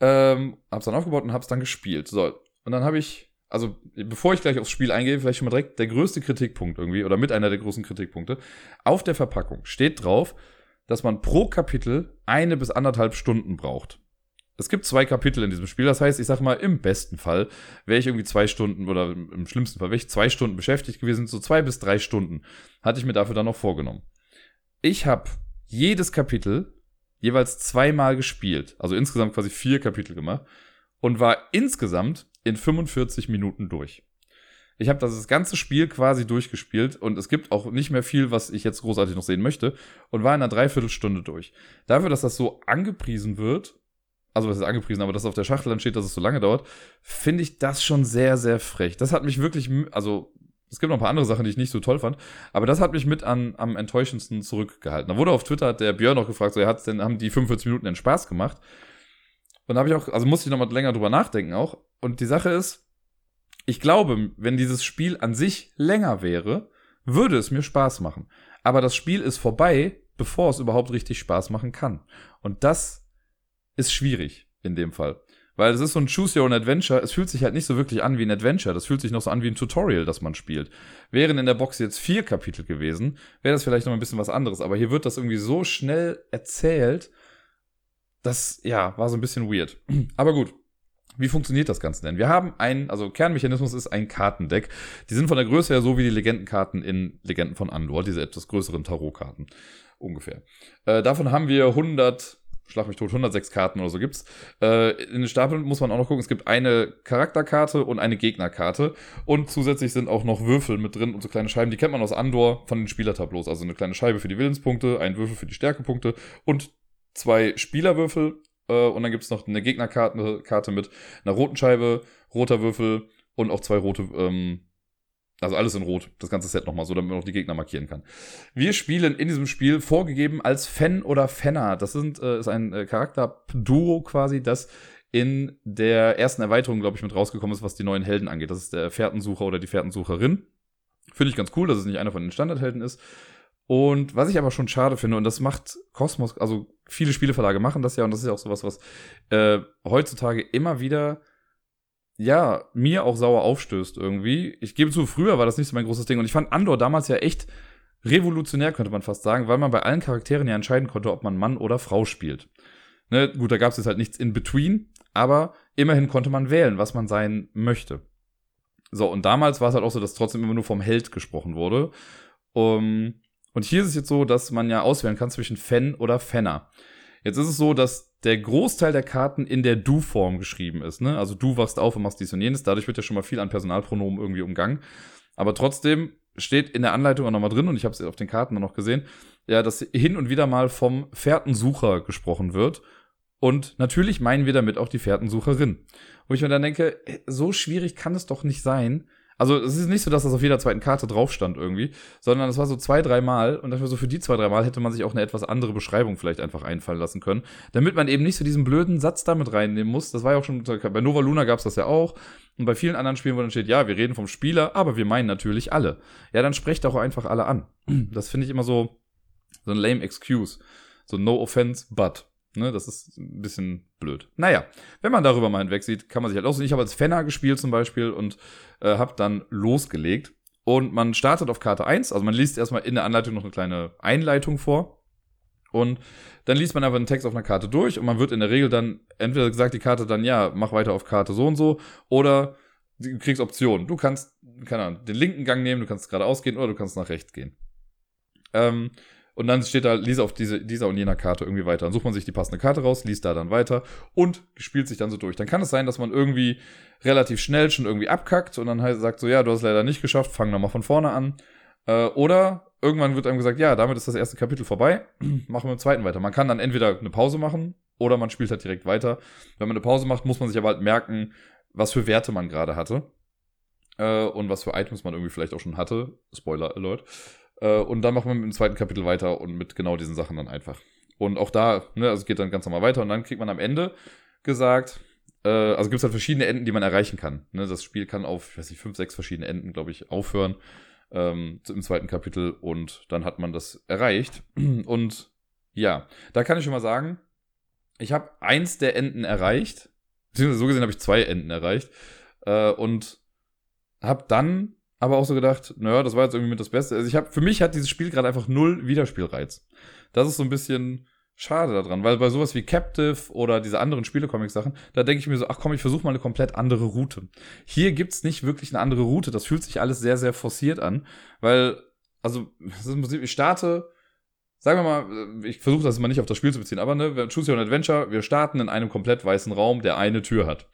Ähm, hab's dann aufgebaut und hab's dann gespielt. So. Und dann habe ich, also bevor ich gleich aufs Spiel eingehe, vielleicht schon mal direkt der größte Kritikpunkt irgendwie, oder mit einer der großen Kritikpunkte. Auf der Verpackung steht drauf, dass man pro Kapitel eine bis anderthalb Stunden braucht. Es gibt zwei Kapitel in diesem Spiel. Das heißt, ich sag mal, im besten Fall wäre ich irgendwie zwei Stunden oder im schlimmsten Fall wäre ich zwei Stunden beschäftigt gewesen. So zwei bis drei Stunden hatte ich mir dafür dann noch vorgenommen. Ich habe jedes Kapitel jeweils zweimal gespielt. Also insgesamt quasi vier Kapitel gemacht. Und war insgesamt in 45 Minuten durch. Ich habe das ganze Spiel quasi durchgespielt und es gibt auch nicht mehr viel, was ich jetzt großartig noch sehen möchte und war in einer Dreiviertelstunde durch. Dafür, dass das so angepriesen wird also was ist angepriesen, aber dass auf der Schachtel dann steht, dass es so lange dauert, finde ich das schon sehr, sehr frech. Das hat mich wirklich, also es gibt noch ein paar andere Sachen, die ich nicht so toll fand, aber das hat mich mit an, am enttäuschendsten zurückgehalten. Da wurde auf Twitter, der Björn noch gefragt, so, er hat denn, haben die 45 Minuten denn Spaß gemacht? Und da habe ich auch, also musste ich noch mal länger drüber nachdenken auch. Und die Sache ist, ich glaube, wenn dieses Spiel an sich länger wäre, würde es mir Spaß machen. Aber das Spiel ist vorbei, bevor es überhaupt richtig Spaß machen kann. Und das ist schwierig in dem Fall. Weil es ist so ein Choose Your Own Adventure. Es fühlt sich halt nicht so wirklich an wie ein Adventure. Das fühlt sich noch so an wie ein Tutorial, das man spielt. Wären in der Box jetzt vier Kapitel gewesen, wäre das vielleicht noch ein bisschen was anderes. Aber hier wird das irgendwie so schnell erzählt. Das, ja, war so ein bisschen weird. Aber gut. Wie funktioniert das Ganze denn? Wir haben ein, also Kernmechanismus ist ein Kartendeck. Die sind von der Größe her so wie die Legendenkarten in Legenden von Andor, diese etwas größeren Tarotkarten. Ungefähr. Äh, davon haben wir 100 schlag mich tot, 106 Karten oder so gibt's. Äh, in den Stapeln muss man auch noch gucken, es gibt eine Charakterkarte und eine Gegnerkarte. Und zusätzlich sind auch noch Würfel mit drin und so kleine Scheiben, die kennt man aus Andor von den Spielertableaus, also eine kleine Scheibe für die Willenspunkte, ein Würfel für die Stärkepunkte und zwei Spielerwürfel. Äh, und dann gibt's noch eine Gegnerkarte Karte mit einer roten Scheibe, roter Würfel und auch zwei rote ähm, also alles in Rot, das ganze Set nochmal so, damit man auch die Gegner markieren kann. Wir spielen in diesem Spiel vorgegeben als Fan oder Fenner. Das sind, äh, ist ein äh, Charakter-Duo quasi, das in der ersten Erweiterung, glaube ich, mit rausgekommen ist, was die neuen Helden angeht. Das ist der Fährtensucher oder die Fährtensucherin. Finde ich ganz cool, dass es nicht einer von den Standardhelden ist. Und was ich aber schon schade finde, und das macht Cosmos, also viele Spieleverlage machen das ja, und das ist ja auch sowas, was äh, heutzutage immer wieder ja, mir auch sauer aufstößt irgendwie. Ich gebe zu, früher war das nicht so mein großes Ding. Und ich fand Andor damals ja echt revolutionär, könnte man fast sagen, weil man bei allen Charakteren ja entscheiden konnte, ob man Mann oder Frau spielt. Ne, gut, da gab es jetzt halt nichts in between, aber immerhin konnte man wählen, was man sein möchte. So, und damals war es halt auch so, dass trotzdem immer nur vom Held gesprochen wurde. Um, und hier ist es jetzt so, dass man ja auswählen kann zwischen Fan oder Fenner. Jetzt ist es so, dass der Großteil der Karten in der Du-Form geschrieben ist. Ne? Also du wachst auf und machst dies und jenes. Dadurch wird ja schon mal viel an Personalpronomen irgendwie umgangen. Aber trotzdem steht in der Anleitung auch nochmal drin, und ich habe es auf den Karten noch gesehen, ja, dass hin und wieder mal vom Fährtensucher gesprochen wird. Und natürlich meinen wir damit auch die Fährtensucherin. Wo ich mir dann denke, so schwierig kann es doch nicht sein, also es ist nicht so, dass das auf jeder zweiten Karte drauf stand irgendwie, sondern es war so zwei, dreimal und dafür so für die zwei, dreimal hätte man sich auch eine etwas andere Beschreibung vielleicht einfach einfallen lassen können, damit man eben nicht so diesen blöden Satz damit reinnehmen muss. Das war ja auch schon, bei Nova Luna gab es das ja auch und bei vielen anderen Spielen, wo dann steht, ja, wir reden vom Spieler, aber wir meinen natürlich alle. Ja, dann sprecht auch einfach alle an. Das finde ich immer so, so ein lame Excuse. So no offense, but. Ne, das ist ein bisschen blöd. Naja, wenn man darüber mal hinweg sieht, kann man sich halt auch. Ich habe als Fenner gespielt zum Beispiel und äh, habe dann losgelegt. Und man startet auf Karte 1, also man liest erstmal in der Anleitung noch eine kleine Einleitung vor. Und dann liest man einfach einen Text auf einer Karte durch und man wird in der Regel dann entweder gesagt, die Karte dann, ja, mach weiter auf Karte so und so, oder du kriegst Optionen. Du kannst, keine Ahnung, den linken Gang nehmen, du kannst geradeaus gehen oder du kannst nach rechts gehen. Ähm, Und dann steht da, lies auf diese, dieser und jener Karte irgendwie weiter. Dann sucht man sich die passende Karte raus, liest da dann weiter und spielt sich dann so durch. Dann kann es sein, dass man irgendwie relativ schnell schon irgendwie abkackt und dann halt sagt so, ja, du hast leider nicht geschafft, fang nochmal von vorne an. Äh, oder irgendwann wird einem gesagt, ja, damit ist das erste Kapitel vorbei, machen wir im zweiten weiter. Man kann dann entweder eine Pause machen oder man spielt halt direkt weiter. Wenn man eine Pause macht, muss man sich aber halt merken, was für Werte man gerade hatte. Äh, und was für Items man irgendwie vielleicht auch schon hatte. Spoiler Alert. Äh, und dann macht man mit dem zweiten Kapitel weiter und mit genau diesen Sachen dann einfach. Und auch da, ne, also geht dann ganz normal weiter und dann kriegt man am Ende gesagt, äh, also gibt es halt verschiedene Enden, die man erreichen kann. Ne, das Spiel kann auf, ich weiß nicht, fünf, sechs verschiedene Enden, glaube ich, aufhören ähm, im zweiten Kapitel und dann hat man das erreicht. Und ja, da kann ich schon mal sagen, ich habe eins der Enden erreicht. Beziehungsweise so gesehen habe ich zwei Enden erreicht. Äh, und habe dann aber auch so gedacht, naja, das war jetzt irgendwie mit das Beste. Also ich habe, für mich hat dieses Spiel gerade einfach null Wiederspielreiz. Das ist so ein bisschen schade daran, weil bei sowas wie Captive oder diese anderen Spielecomic-Sachen, da denke ich mir so, ach komm, ich versuche mal eine komplett andere Route. Hier gibt's nicht wirklich eine andere Route. Das fühlt sich alles sehr, sehr forciert an, weil, also, ich starte, sagen wir mal, ich versuche das mal nicht auf das Spiel zu beziehen, aber ne, Choose Your Adventure, wir starten in einem komplett weißen Raum, der eine Tür hat.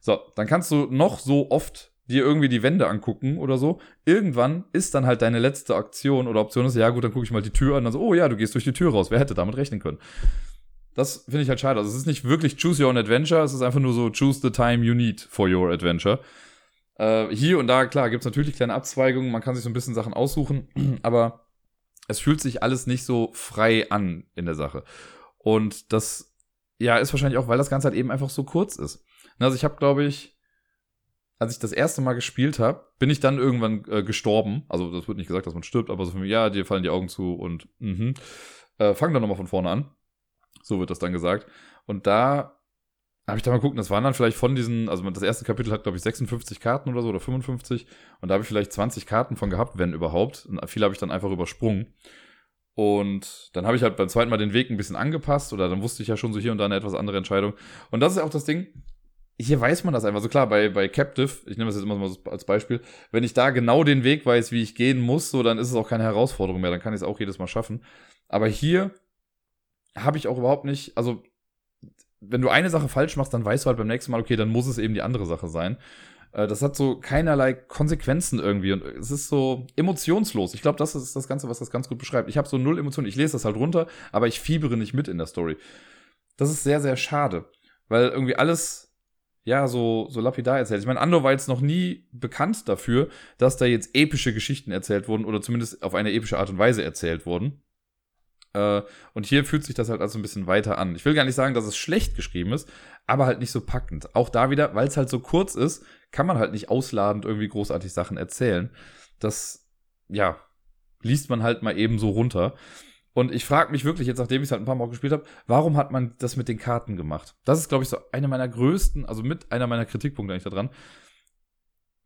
So, dann kannst du noch so oft dir irgendwie die Wände angucken oder so. Irgendwann ist dann halt deine letzte Aktion oder Option ist, ja gut, dann gucke ich mal die Tür an, dann so, oh ja, du gehst durch die Tür raus. Wer hätte damit rechnen können? Das finde ich halt schade. Also es ist nicht wirklich choose your own adventure, es ist einfach nur so choose the time you need for your adventure. Äh, hier und da, klar, gibt's natürlich kleine Abzweigungen, man kann sich so ein bisschen Sachen aussuchen, aber es fühlt sich alles nicht so frei an in der Sache. Und das, ja, ist wahrscheinlich auch, weil das Ganze halt eben einfach so kurz ist. Also ich habe, glaube ich, als ich das erste Mal gespielt habe, bin ich dann irgendwann äh, gestorben. Also das wird nicht gesagt, dass man stirbt, aber so für mich, ja, dir fallen die Augen zu und mhm. Äh, fang dann nochmal von vorne an. So wird das dann gesagt. Und da habe ich da mal geguckt, das waren dann vielleicht von diesen, also das erste Kapitel hat, glaube ich, 56 Karten oder so oder 55. Und da habe ich vielleicht 20 Karten von gehabt, wenn überhaupt. Und viele habe ich dann einfach übersprungen. Und dann habe ich halt beim zweiten Mal den Weg ein bisschen angepasst oder dann wusste ich ja schon so hier und da eine etwas andere Entscheidung. Und das ist auch das Ding, hier weiß man das einfach so klar, bei, bei Captive, ich nehme das jetzt immer mal als Beispiel, wenn ich da genau den Weg weiß, wie ich gehen muss, so, dann ist es auch keine Herausforderung mehr, dann kann ich es auch jedes Mal schaffen. Aber hier habe ich auch überhaupt nicht, also, wenn du eine Sache falsch machst, dann weißt du halt beim nächsten Mal, okay, dann muss es eben die andere Sache sein. Äh, das hat so keinerlei Konsequenzen irgendwie und es ist so emotionslos. Ich glaube, das ist das Ganze, was das ganz gut beschreibt. Ich habe so null Emotionen. Ich lese das halt runter, aber ich fiebere nicht mit in der Story. Das ist sehr, sehr schade, weil irgendwie alles ja, so, so lapidar erzählt. Ich meine, Andor war jetzt noch nie bekannt dafür, dass da jetzt epische Geschichten erzählt wurden oder zumindest auf eine epische Art und Weise erzählt wurden. Äh, und hier fühlt sich das halt also ein bisschen weiter an. Ich will gar nicht sagen, dass es schlecht geschrieben ist, aber halt nicht so packend. Auch da wieder, weil es halt so kurz ist, kann man halt nicht ausladend irgendwie großartig Sachen erzählen. Das, ja, liest man halt mal eben so runter. Und ich frage mich wirklich jetzt, nachdem ich es halt ein paar Mal gespielt habe, warum hat man das mit den Karten gemacht? Das ist, glaube ich, so eine meiner größten, also mit einer meiner Kritikpunkte eigentlich daran.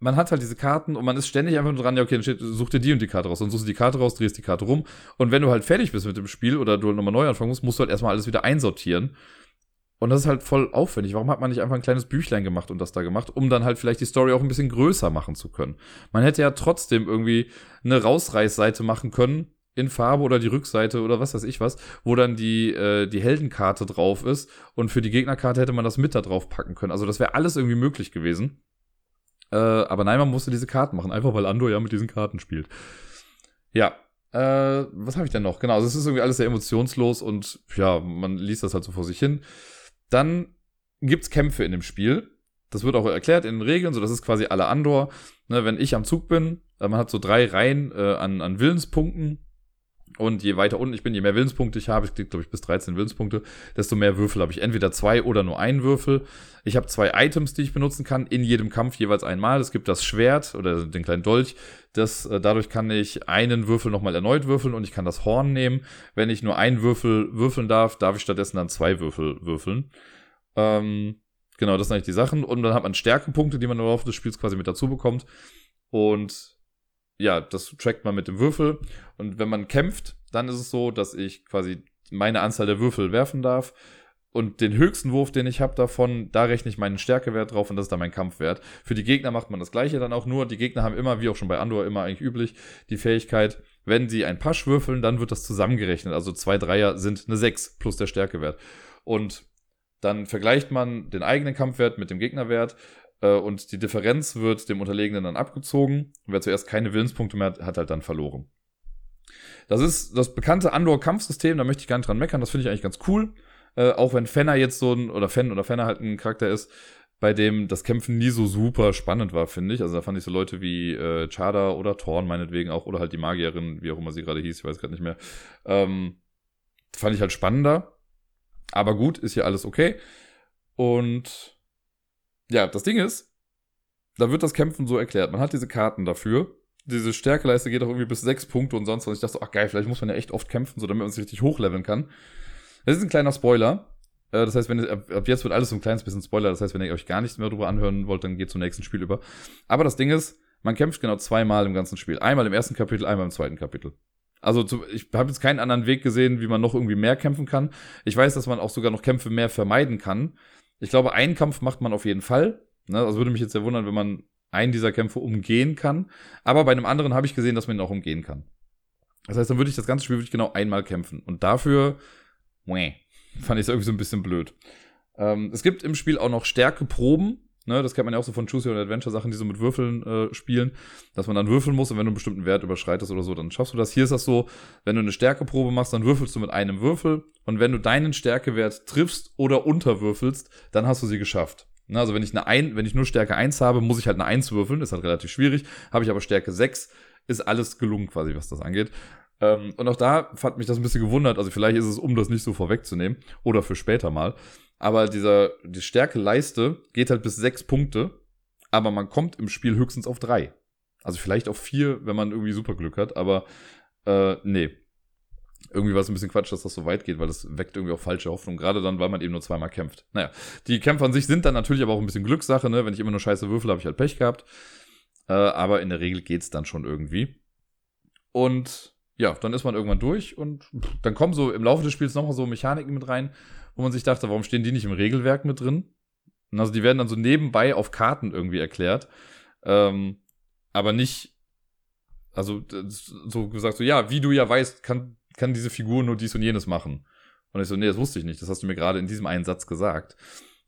Man hat halt diese Karten und man ist ständig einfach nur dran, ja, okay, dann steht, such dir die und die Karte raus. Dann suchst du die Karte raus, drehst die Karte rum. Und wenn du halt fertig bist mit dem Spiel oder du halt nochmal neu anfangen musst, musst du halt erstmal alles wieder einsortieren. Und das ist halt voll aufwendig. Warum hat man nicht einfach ein kleines Büchlein gemacht und das da gemacht, um dann halt vielleicht die Story auch ein bisschen größer machen zu können? Man hätte ja trotzdem irgendwie eine Rausreißseite machen können, in Farbe oder die Rückseite oder was weiß ich was, wo dann die, äh, die Heldenkarte drauf ist und für die Gegnerkarte hätte man das mit da drauf packen können. Also das wäre alles irgendwie möglich gewesen. Äh, aber nein, man musste diese Karten machen, einfach weil Andor ja mit diesen Karten spielt. Ja, äh, was habe ich denn noch? Genau, also es ist irgendwie alles sehr emotionslos und ja, man liest das halt so vor sich hin. Dann gibt's Kämpfe in dem Spiel. Das wird auch erklärt in den Regeln, so das ist quasi alle Andor. Ne, wenn ich am Zug bin, äh, man hat so drei Reihen äh, an, an Willenspunkten und je weiter unten ich bin, je mehr Willenspunkte ich habe, ich kriege, glaube ich, bis 13 Willenspunkte, desto mehr Würfel habe ich. Entweder zwei oder nur einen Würfel. Ich habe zwei Items, die ich benutzen kann, in jedem Kampf jeweils einmal. Es gibt das Schwert oder den kleinen Dolch. Das, äh, dadurch kann ich einen Würfel nochmal erneut würfeln und ich kann das Horn nehmen. Wenn ich nur einen Würfel würfeln darf, darf ich stattdessen dann zwei Würfel würfeln. Ähm, genau, das sind eigentlich die Sachen. Und dann hat man Stärkepunkte, die man im Laufe des Spiels quasi mit dazu bekommt. Und ja, das trackt man mit dem Würfel. Und wenn man kämpft, dann ist es so, dass ich quasi meine Anzahl der Würfel werfen darf. Und den höchsten Wurf, den ich habe davon, da rechne ich meinen Stärkewert drauf und das ist dann mein Kampfwert. Für die Gegner macht man das gleiche dann auch nur. Die Gegner haben immer, wie auch schon bei Andor, immer eigentlich üblich, die Fähigkeit, Wenn sie ein Pasch würfeln, dann wird das zusammengerechnet. Also zwei Dreier sind eine 6 plus der Stärkewert. Und dann vergleicht man den eigenen Kampfwert mit dem Gegnerwert äh, und die Differenz wird dem Unterlegenen dann abgezogen. Und wer zuerst keine Willenspunkte mehr hat, hat halt dann verloren. Das ist das bekannte Andor-Kampfsystem, da möchte ich gar nicht dran meckern, das finde ich eigentlich ganz cool. Äh, auch wenn Fenner jetzt so ein, oder Fen oder Fenner halt ein Charakter ist, bei dem das Kämpfen nie so super spannend war, finde ich. Also da fand ich so Leute wie äh, Chada oder Thorn meinetwegen auch, oder halt die Magierin, wie auch immer sie gerade hieß, ich weiß gerade nicht mehr. Ähm, fand ich halt spannender. Aber gut, ist hier alles okay. Und ja, das Ding ist, da wird das Kämpfen so erklärt. Man hat diese Karten dafür. Diese Stärkeleiste geht auch irgendwie bis sechs Punkte und sonst was. Ich dachte so, ach geil, vielleicht muss man ja echt oft kämpfen, so damit man sich richtig hochleveln kann. Das ist ein kleiner Spoiler. Äh, das heißt, wenn ab, ab jetzt wird alles so ein kleines bisschen Spoiler. Das heißt, wenn ihr euch gar nichts mehr darüber anhören wollt, dann geht zum nächsten Spiel über. Aber das Ding ist, man kämpft genau zweimal im ganzen Spiel. Einmal im ersten Kapitel, einmal im zweiten Kapitel. Also ich habe jetzt keinen anderen Weg gesehen, wie man noch irgendwie mehr kämpfen kann. Ich weiß, dass man auch sogar noch Kämpfe mehr vermeiden kann. Ich glaube, einen Kampf macht man auf jeden Fall. Ne? Also würde mich jetzt sehr wundern, wenn man einen dieser Kämpfe umgehen kann. Aber bei einem anderen habe ich gesehen, dass man ihn auch umgehen kann. Das heißt, dann würde ich das ganze Spiel wirklich genau einmal kämpfen. Und dafür, meh, fand ich es irgendwie so ein bisschen blöd. Ähm, es gibt im Spiel auch noch Stärkeproben. Ne, das kennt man ja auch so von Choose Your Adventure Sachen, die so mit Würfeln äh, spielen, dass man dann würfeln muss und wenn du einen bestimmten Wert überschreitest oder so, dann schaffst du das. Hier ist das so, wenn du eine Stärkeprobe machst, dann würfelst du mit einem Würfel und wenn du deinen Stärkewert triffst oder unterwürfelst, dann hast du sie geschafft. Ne, also wenn ich eine ein, wenn ich nur Stärke 1 habe, muss ich halt eine 1 würfeln, ist halt relativ schwierig. Habe ich aber Stärke 6, ist alles gelungen quasi, was das angeht. Ähm, und auch da hat mich das ein bisschen gewundert. Also vielleicht ist es, um das nicht so vorwegzunehmen oder für später mal. Aber dieser, die Stärke-Leiste geht halt bis sechs Punkte, aber man kommt im Spiel höchstens auf drei. Also vielleicht auf vier, wenn man irgendwie super Glück hat, aber äh, nee. Irgendwie war es ein bisschen Quatsch, dass das so weit geht, weil das weckt irgendwie auch falsche Hoffnung, gerade dann, weil man eben nur zweimal kämpft. Naja, die Kämpfe an sich sind dann natürlich aber auch ein bisschen Glückssache, ne? Wenn ich immer nur scheiße würfel, habe ich halt Pech gehabt. Äh, aber in der Regel geht's dann schon irgendwie. Und ja, dann ist man irgendwann durch und dann kommen so im Laufe des Spiels nochmal so Mechaniken mit rein, wo man sich dachte, warum stehen die nicht im Regelwerk mit drin? Und also die werden dann so nebenbei auf Karten irgendwie erklärt. Ähm, aber nicht, also so gesagt, so ja, wie du ja weißt, kann, kann diese Figur nur dies und jenes machen. Und ich so, nee, das wusste ich nicht. Das hast du mir gerade in diesem einen Satz gesagt.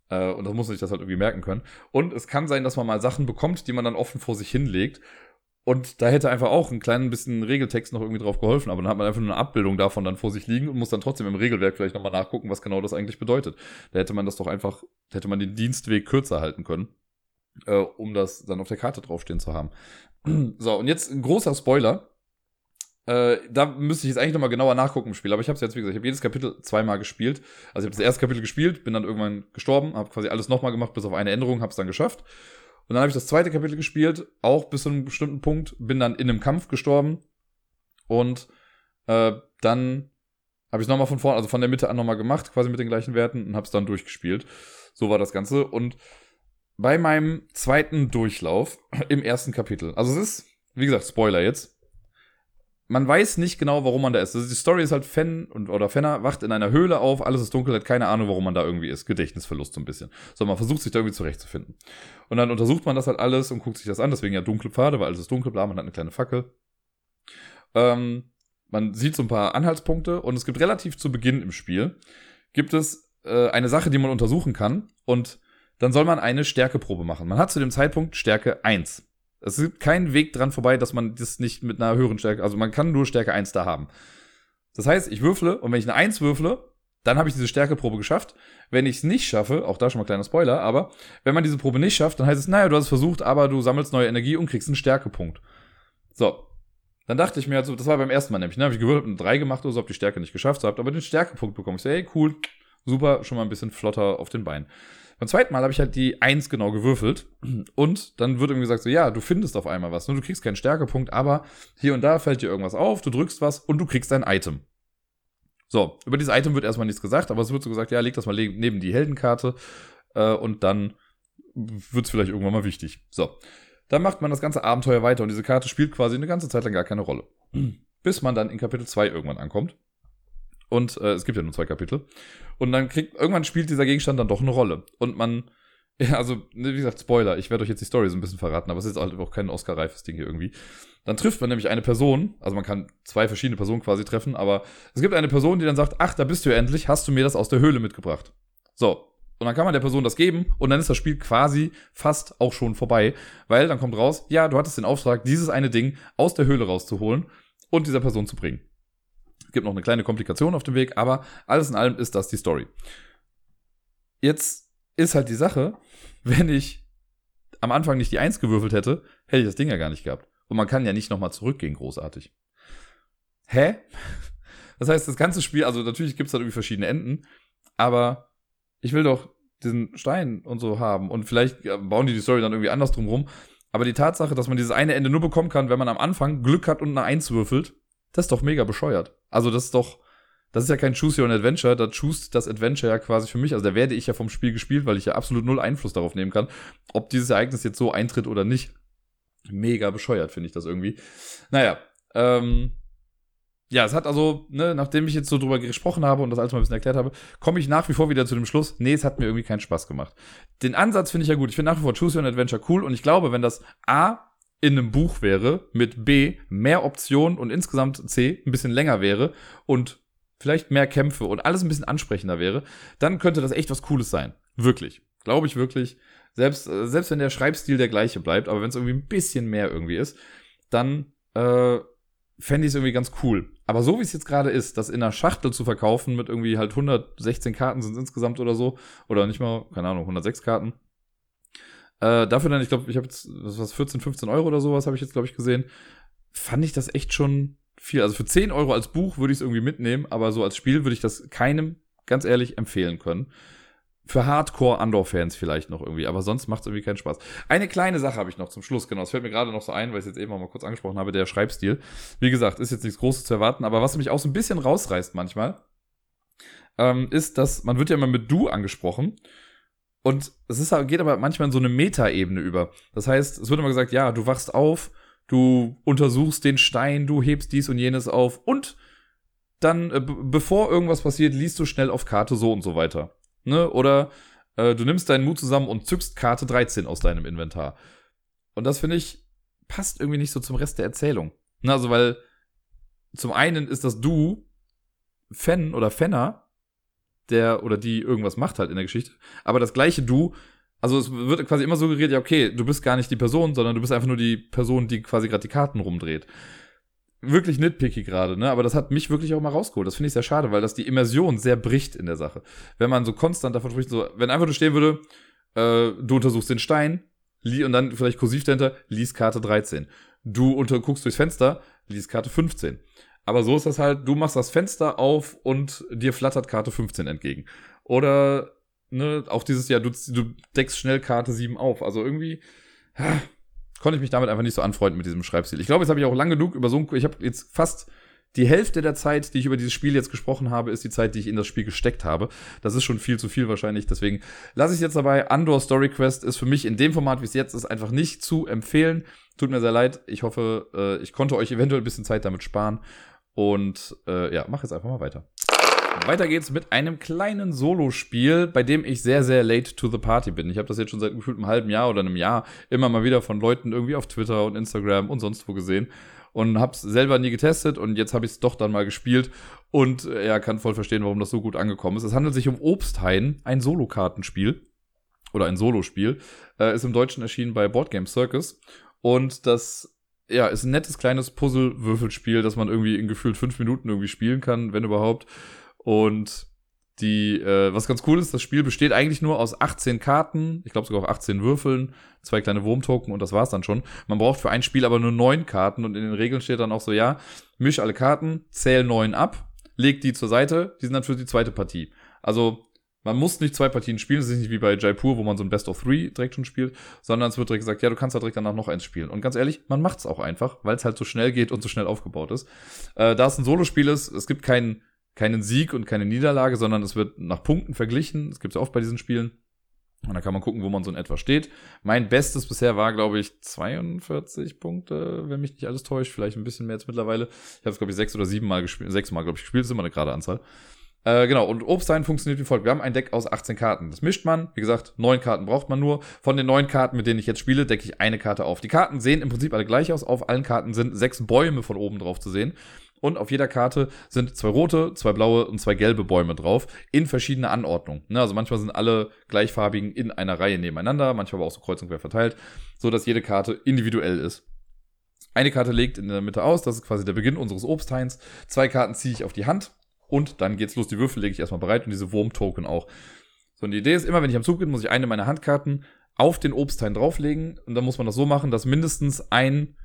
Äh, und das muss man sich das halt irgendwie merken können. Und es kann sein, dass man mal Sachen bekommt, die man dann offen vor sich hinlegt. Und da hätte einfach auch ein kleines bisschen Regeltext noch irgendwie drauf geholfen, aber dann hat man einfach nur eine Abbildung davon dann vor sich liegen und muss dann trotzdem im Regelwerk vielleicht nochmal nachgucken, was genau das eigentlich bedeutet. Da hätte man das doch einfach, hätte man den Dienstweg kürzer halten können, äh, um das dann auf der Karte draufstehen zu haben. so, und jetzt ein großer Spoiler. Äh, da müsste ich jetzt eigentlich nochmal genauer nachgucken im Spiel, aber ich habe es jetzt, wie gesagt, ich habe jedes Kapitel zweimal gespielt. Also ich habe das erste Kapitel gespielt, bin dann irgendwann gestorben, habe quasi alles nochmal gemacht, bis auf eine Änderung, habe es dann geschafft. Und dann habe ich das zweite Kapitel gespielt, auch bis zu einem bestimmten Punkt, bin dann in einem Kampf gestorben und äh, dann habe ich nochmal von vorne, also von der Mitte an nochmal gemacht, quasi mit den gleichen Werten und habe es dann durchgespielt. So war das Ganze. Und bei meinem zweiten Durchlauf im ersten Kapitel, also es ist, wie gesagt, Spoiler jetzt, man weiß nicht genau, warum man da ist. Also die Story ist halt Fen und oder Fenner wacht in einer Höhle auf, alles ist dunkel, hat keine Ahnung, warum man da irgendwie ist. Gedächtnisverlust so ein bisschen. So, man versucht sich da irgendwie zurechtzufinden. Und dann untersucht man das halt alles und guckt sich das an, deswegen ja dunkle Pfade, weil alles ist dunkel, bla, man hat eine kleine Fackel. Ähm, man sieht so ein paar Anhaltspunkte und es gibt relativ zu Beginn im Spiel, gibt es äh, eine Sache, die man untersuchen kann und dann soll man eine Stärkeprobe machen. Man hat zu dem Zeitpunkt Stärke 1. Es gibt keinen Weg dran vorbei, dass man das nicht mit einer höheren Stärke, also man kann nur Stärke 1 da haben. Das heißt, ich würfle und wenn ich eine 1 würfle, dann habe ich diese Stärkeprobe geschafft. Wenn ich es nicht schaffe, auch da schon mal kleiner Spoiler, aber wenn man diese Probe nicht schafft, dann heißt es, naja, du hast es versucht, aber du sammelst neue Energie und kriegst einen Stärkepunkt. So. Dann dachte ich mir, also, das war beim ersten Mal nämlich, ne, habe ich gewürfelt und 3 gemacht oder so, hab die Stärke nicht geschafft, so, habt aber den Stärkepunkt bekommen. Ich so, hey, cool, super, schon mal ein bisschen flotter auf den Beinen. Beim zweiten Mal habe ich halt die Eins genau gewürfelt und dann wird irgendwie gesagt so, ja, du findest auf einmal was. Nur du kriegst keinen Stärkepunkt, aber hier und da fällt dir irgendwas auf, du drückst was und du kriegst ein Item. So, über dieses Item wird erstmal nichts gesagt, aber es wird so gesagt, ja, leg das mal neben die Heldenkarte äh, und dann wird es vielleicht irgendwann mal wichtig. So, dann macht man das ganze Abenteuer weiter und diese Karte spielt quasi eine ganze Zeit lang gar keine Rolle. Bis man dann in Kapitel 2 irgendwann ankommt. Und äh, es gibt ja nur zwei Kapitel. Und dann kriegt, irgendwann spielt dieser Gegenstand dann doch eine Rolle. Und man Ja, also, ne, wie gesagt, Spoiler. Ich werde euch jetzt die Story so ein bisschen verraten, aber es ist halt auch kein Oscar-reifes Ding hier irgendwie. Dann trifft man nämlich eine Person, also man kann zwei verschiedene Personen quasi treffen, aber es gibt eine Person, die dann sagt, ach, da bist du ja endlich, hast du mir das aus der Höhle mitgebracht. So. Und dann kann man der Person das geben und dann ist das Spiel quasi fast auch schon vorbei, weil dann kommt raus, ja, du hattest den Auftrag, dieses eine Ding aus der Höhle rauszuholen und dieser Person zu bringen. Gibt noch eine kleine Komplikation auf dem Weg, aber alles in allem ist das die Story. Jetzt ist halt die Sache, wenn ich am Anfang nicht die Eins gewürfelt hätte, hätte ich das Ding ja gar nicht gehabt. Und man kann ja nicht nochmal zurückgehen, großartig. Hä? Das heißt, das ganze Spiel, also natürlich gibt es da irgendwie verschiedene Enden, aber ich will doch diesen Stein und so haben. Und vielleicht bauen die die Story dann irgendwie anders drumrum. Aber die Tatsache, dass man dieses eine Ende nur bekommen kann, wenn man am Anfang Glück hat und eine Eins würfelt, das ist doch mega bescheuert. Also das ist doch, das ist ja kein Choose Your Adventure, da choose das Adventure ja quasi für mich. Also da werde ich ja vom Spiel gespielt, weil ich ja absolut null Einfluss darauf nehmen kann, ob dieses Ereignis jetzt so eintritt oder nicht. Mega bescheuert, finde ich das irgendwie. Naja, ähm, ja, es hat also, ne, nachdem ich jetzt so drüber gesprochen habe und das alles mal ein bisschen erklärt habe, komme ich nach wie vor wieder zu dem Schluss, nee, es hat mir irgendwie keinen Spaß gemacht. Den Ansatz finde ich ja gut. Ich finde nach wie vor Choose Your Adventure cool und ich glaube, wenn das A in einem Buch wäre, mit B mehr Optionen und insgesamt C ein bisschen länger wäre und vielleicht mehr Kämpfe und alles ein bisschen ansprechender wäre, dann könnte das echt was Cooles sein. Wirklich. Glaube ich wirklich. Selbst, äh, selbst wenn der Schreibstil der gleiche bleibt, aber wenn es irgendwie ein bisschen mehr irgendwie ist, dann äh, fände ich es irgendwie ganz cool. Aber so wie es jetzt gerade ist, das in einer Schachtel zu verkaufen mit irgendwie halt 116 Karten sind insgesamt oder so, oder nicht mal, keine Ahnung, 106 Karten. Äh, dafür dann, ich glaube, ich habe jetzt, was, 14, 15 Euro oder sowas habe ich jetzt, glaube ich, gesehen. Fand ich das echt schon viel. Also für 10 Euro als Buch würde ich es irgendwie mitnehmen, aber so als Spiel würde ich das keinem, ganz ehrlich, empfehlen können. Für Hardcore-Andor-Fans vielleicht noch irgendwie, aber sonst macht es irgendwie keinen Spaß. Eine kleine Sache habe ich noch zum Schluss, genau. Es fällt mir gerade noch so ein, weil ich es jetzt eben auch mal kurz angesprochen habe, der Schreibstil. Wie gesagt, ist jetzt nichts Großes zu erwarten, aber was mich auch so ein bisschen rausreißt manchmal, ähm, ist, dass man wird ja immer mit Du angesprochen. Und es ist, geht aber manchmal in so eine Metaebene über. Das heißt, es wird immer gesagt, ja, du wachst auf du untersuchst den Stein, du hebst dies und jenes auf und dann, äh, bevor irgendwas passiert, liest du schnell auf Karte so und so weiter. Ne? Oder äh, du nimmst deinen Mut zusammen und zückst Karte 13 aus deinem Inventar. Und das finde ich, passt irgendwie nicht so zum Rest der Erzählung. Ne? Also, weil zum einen ist das Du Fan oder Fenner, der oder die irgendwas macht halt in der Geschichte, aber das gleiche Du also es wird quasi immer suggeriert, ja, okay, du bist gar nicht die Person, sondern du bist einfach nur die Person, die quasi gerade die Karten rumdreht. Wirklich nitpicky gerade, ne? Aber das hat mich wirklich auch mal rausgeholt. Das finde ich sehr schade, weil das die Immersion sehr bricht in der Sache. Wenn man so konstant davon spricht, so, wenn einfach nur stehen würde, äh, du untersuchst den Stein, und dann vielleicht kursiv dahinter, liest Karte 13. Du unter, guckst durchs Fenster, liest Karte 15. Aber so ist das halt, du machst das Fenster auf und dir flattert Karte 15 entgegen. Oder ne, auch dieses Jahr, du, du deckst schnell Karte 7 auf. Also irgendwie ha, konnte ich mich damit einfach nicht so anfreunden mit diesem Schreibstil. Ich glaube, jetzt habe ich auch lang genug über so ein, ich habe jetzt fast die Hälfte der Zeit, die ich über dieses Spiel jetzt gesprochen habe, ist die Zeit, die ich in das Spiel gesteckt habe. Das ist schon viel zu viel wahrscheinlich. Deswegen lasse ich es jetzt dabei. Andor Story Quest ist für mich in dem Format, wie es jetzt ist, einfach nicht zu empfehlen. Tut mir sehr leid. Ich hoffe, äh, ich konnte euch eventuell ein bisschen Zeit damit sparen. Und äh, ja, mach jetzt einfach mal weiter. Weiter geht's mit einem kleinen Solospiel, bei dem ich sehr, sehr late to the party bin. Ich habe das jetzt schon seit gefühlt einem halben Jahr oder einem Jahr immer mal wieder von Leuten irgendwie auf Twitter und Instagram und sonst wo gesehen und hab's selber nie getestet und jetzt habe ich es doch dann mal gespielt und äh, ja, kann voll verstehen, warum das so gut angekommen ist. Es handelt sich um Obsthain, ein Solokartenspiel oder ein Solospiel, äh, ist im Deutschen erschienen bei Board Game Circus und das ja, ist ein nettes kleines Puzzle-Würfelspiel, das man irgendwie in gefühlt fünf Minuten irgendwie spielen kann, wenn überhaupt. Und die, äh, was ganz cool ist, das Spiel besteht eigentlich nur aus 18 Karten, ich glaube sogar auch 18 Würfeln, zwei kleine Wurmtoken und das war's dann schon. Man braucht für ein Spiel aber nur neun Karten und in den Regeln steht dann auch so, ja, misch alle Karten, zähl neun ab, leg die zur Seite, die sind dann für die zweite Partie. Also man muss nicht zwei Partien spielen, es ist nicht wie bei Jaipur, wo man so ein Best of Three direkt schon spielt, sondern es wird direkt gesagt, ja, du kannst da direkt danach noch eins spielen. Und ganz ehrlich, man macht's auch einfach, weil es halt so schnell geht und so schnell aufgebaut ist. Äh, da es ein Solospiel ist, es gibt keinen keinen Sieg und keine Niederlage, sondern es wird nach Punkten verglichen. Das gibt es oft bei diesen Spielen. Und da kann man gucken, wo man so in etwa steht. Mein Bestes bisher war, glaube ich, 42 Punkte, wenn mich nicht alles täuscht. Vielleicht ein bisschen mehr jetzt mittlerweile. Ich habe es, glaube ich, sechs oder sieben Mal gespielt. Sechs Mal, glaube ich, gespielt. Das ist immer eine gerade Anzahl. Äh, genau, und Obstein funktioniert wie folgt. Wir haben ein Deck aus 18 Karten. Das mischt man. Wie gesagt, neun Karten braucht man nur. Von den neun Karten, mit denen ich jetzt spiele, decke ich eine Karte auf. Die Karten sehen im Prinzip alle gleich aus. Auf allen Karten sind sechs Bäume von oben drauf zu sehen. Und auf jeder Karte sind zwei rote, zwei blaue und zwei gelbe Bäume drauf, in verschiedener Anordnung. Ne, also manchmal sind alle gleichfarbigen in einer Reihe nebeneinander, manchmal aber auch so kreuz und quer verteilt, so dass jede Karte individuell ist. Eine Karte legt in der Mitte aus, das ist quasi der Beginn unseres Obsthains. Zwei Karten ziehe ich auf die Hand und dann geht's los. Die Würfel lege ich erstmal bereit und diese Wurm-Token auch. So, und die Idee ist immer, wenn ich am Zug bin, muss ich eine meiner Handkarten auf den Obsthain drauflegen und dann muss man das so machen, dass mindestens ein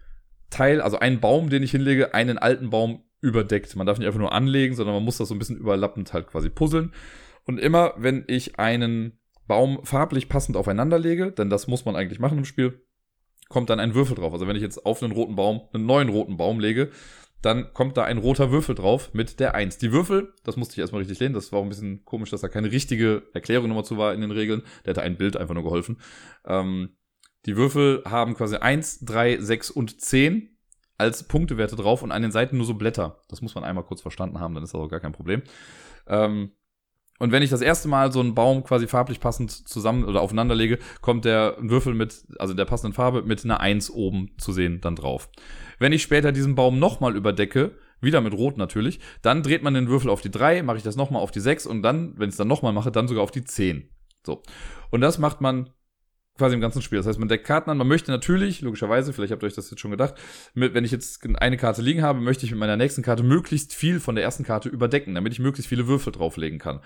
Teil, also ein Baum, den ich hinlege, einen alten Baum überdeckt. Man darf nicht einfach nur anlegen, sondern man muss das so ein bisschen überlappend halt quasi puzzeln. Und immer, wenn ich einen Baum farblich passend aufeinander lege, denn das muss man eigentlich machen im Spiel, kommt dann ein Würfel drauf. Also wenn ich jetzt auf einen roten Baum einen neuen roten Baum lege, dann kommt da ein roter Würfel drauf mit der 1. Die Würfel, das musste ich erstmal richtig lehnen, das war auch ein bisschen komisch, dass da keine richtige Erklärung nochmal zu war in den Regeln. Der hatte ein Bild einfach nur geholfen. Ähm, die Würfel haben quasi 1, 3, 6 und 10 als Punktewerte drauf und an den Seiten nur so Blätter. Das muss man einmal kurz verstanden haben, dann ist das auch gar kein Problem. Ähm, und wenn ich das erste Mal so einen Baum quasi farblich passend zusammen oder aufeinander lege, kommt der Würfel mit, also der passenden Farbe, mit einer 1 oben zu sehen dann drauf. Wenn ich später diesen Baum nochmal überdecke, wieder mit Rot natürlich, dann dreht man den Würfel auf die 3, mache ich das nochmal auf die 6 und dann, wenn ich es dann nochmal mache, dann sogar auf die 10. So. Und das macht man quasi im ganzen Spiel. Das heißt, man deckt Karten an. Man möchte natürlich, logischerweise, vielleicht habt ihr euch das jetzt schon gedacht, mit, wenn ich jetzt eine Karte liegen habe, möchte ich mit meiner nächsten Karte möglichst viel von der ersten Karte überdecken, damit ich möglichst viele Würfel drauflegen kann.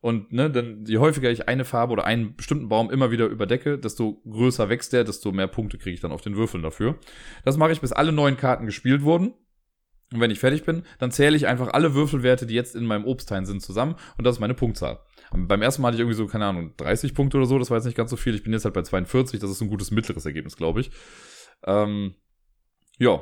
Und ne, dann je häufiger ich eine Farbe oder einen bestimmten Baum immer wieder überdecke, desto größer wächst der, desto mehr Punkte kriege ich dann auf den Würfeln dafür. Das mache ich, bis alle neuen Karten gespielt wurden. Und wenn ich fertig bin, dann zähle ich einfach alle Würfelwerte, die jetzt in meinem Obstteil sind, zusammen und das ist meine Punktzahl. Beim ersten Mal hatte ich irgendwie so, keine Ahnung, 30 Punkte oder so, das war jetzt nicht ganz so viel. Ich bin jetzt halt bei 42, das ist ein gutes mittleres Ergebnis, glaube ich. Ähm, ja,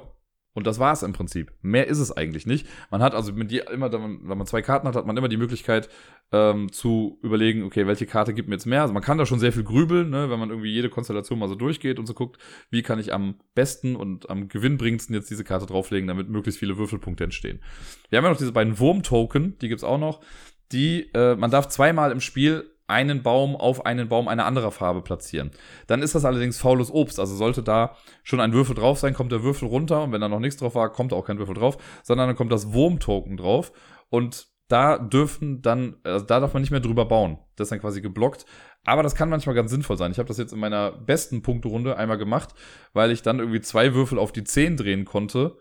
und das war es im Prinzip. Mehr ist es eigentlich nicht. Man hat also mit die, immer, wenn man zwei Karten hat, hat man immer die Möglichkeit ähm, zu überlegen, okay, welche Karte gibt mir jetzt mehr. Also man kann da schon sehr viel grübeln, ne, wenn man irgendwie jede Konstellation mal so durchgeht und so guckt, wie kann ich am besten und am gewinnbringendsten jetzt diese Karte drauflegen, damit möglichst viele Würfelpunkte entstehen. Wir haben ja noch diese beiden Wurm-Token, die gibt's auch noch die, äh, man darf zweimal im Spiel einen Baum auf einen Baum einer anderer Farbe platzieren. Dann ist das allerdings faules Obst. Also sollte da schon ein Würfel drauf sein, kommt der Würfel runter und wenn da noch nichts drauf war, kommt auch kein Würfel drauf, sondern dann kommt das Wurmtoken drauf und da dürfen dann, also da darf man nicht mehr drüber bauen. Das ist dann quasi geblockt. Aber das kann manchmal ganz sinnvoll sein. Ich habe das jetzt in meiner besten Punkterunde einmal gemacht, weil ich dann irgendwie zwei Würfel auf die 10 drehen konnte.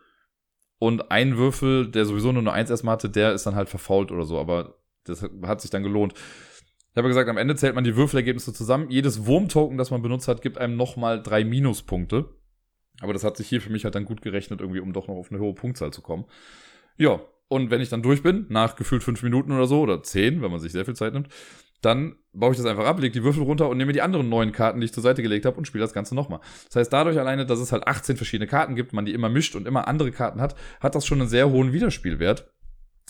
Und ein Würfel, der sowieso nur eine 1 erstmal hatte, der ist dann halt verfault oder so. Aber das hat sich dann gelohnt. Ich habe gesagt, am Ende zählt man die Würfelergebnisse zusammen. Jedes Wurmtoken, das man benutzt hat, gibt einem nochmal drei Minuspunkte. Aber das hat sich hier für mich halt dann gut gerechnet, irgendwie, um doch noch auf eine hohe Punktzahl zu kommen. Ja, und wenn ich dann durch bin, nach gefühlt fünf Minuten oder so, oder zehn, wenn man sich sehr viel Zeit nimmt, dann baue ich das einfach ab, lege die Würfel runter und nehme die anderen neun Karten, die ich zur Seite gelegt habe und spiele das Ganze nochmal. Das heißt, dadurch alleine, dass es halt 18 verschiedene Karten gibt, man die immer mischt und immer andere Karten hat, hat das schon einen sehr hohen Wiederspielwert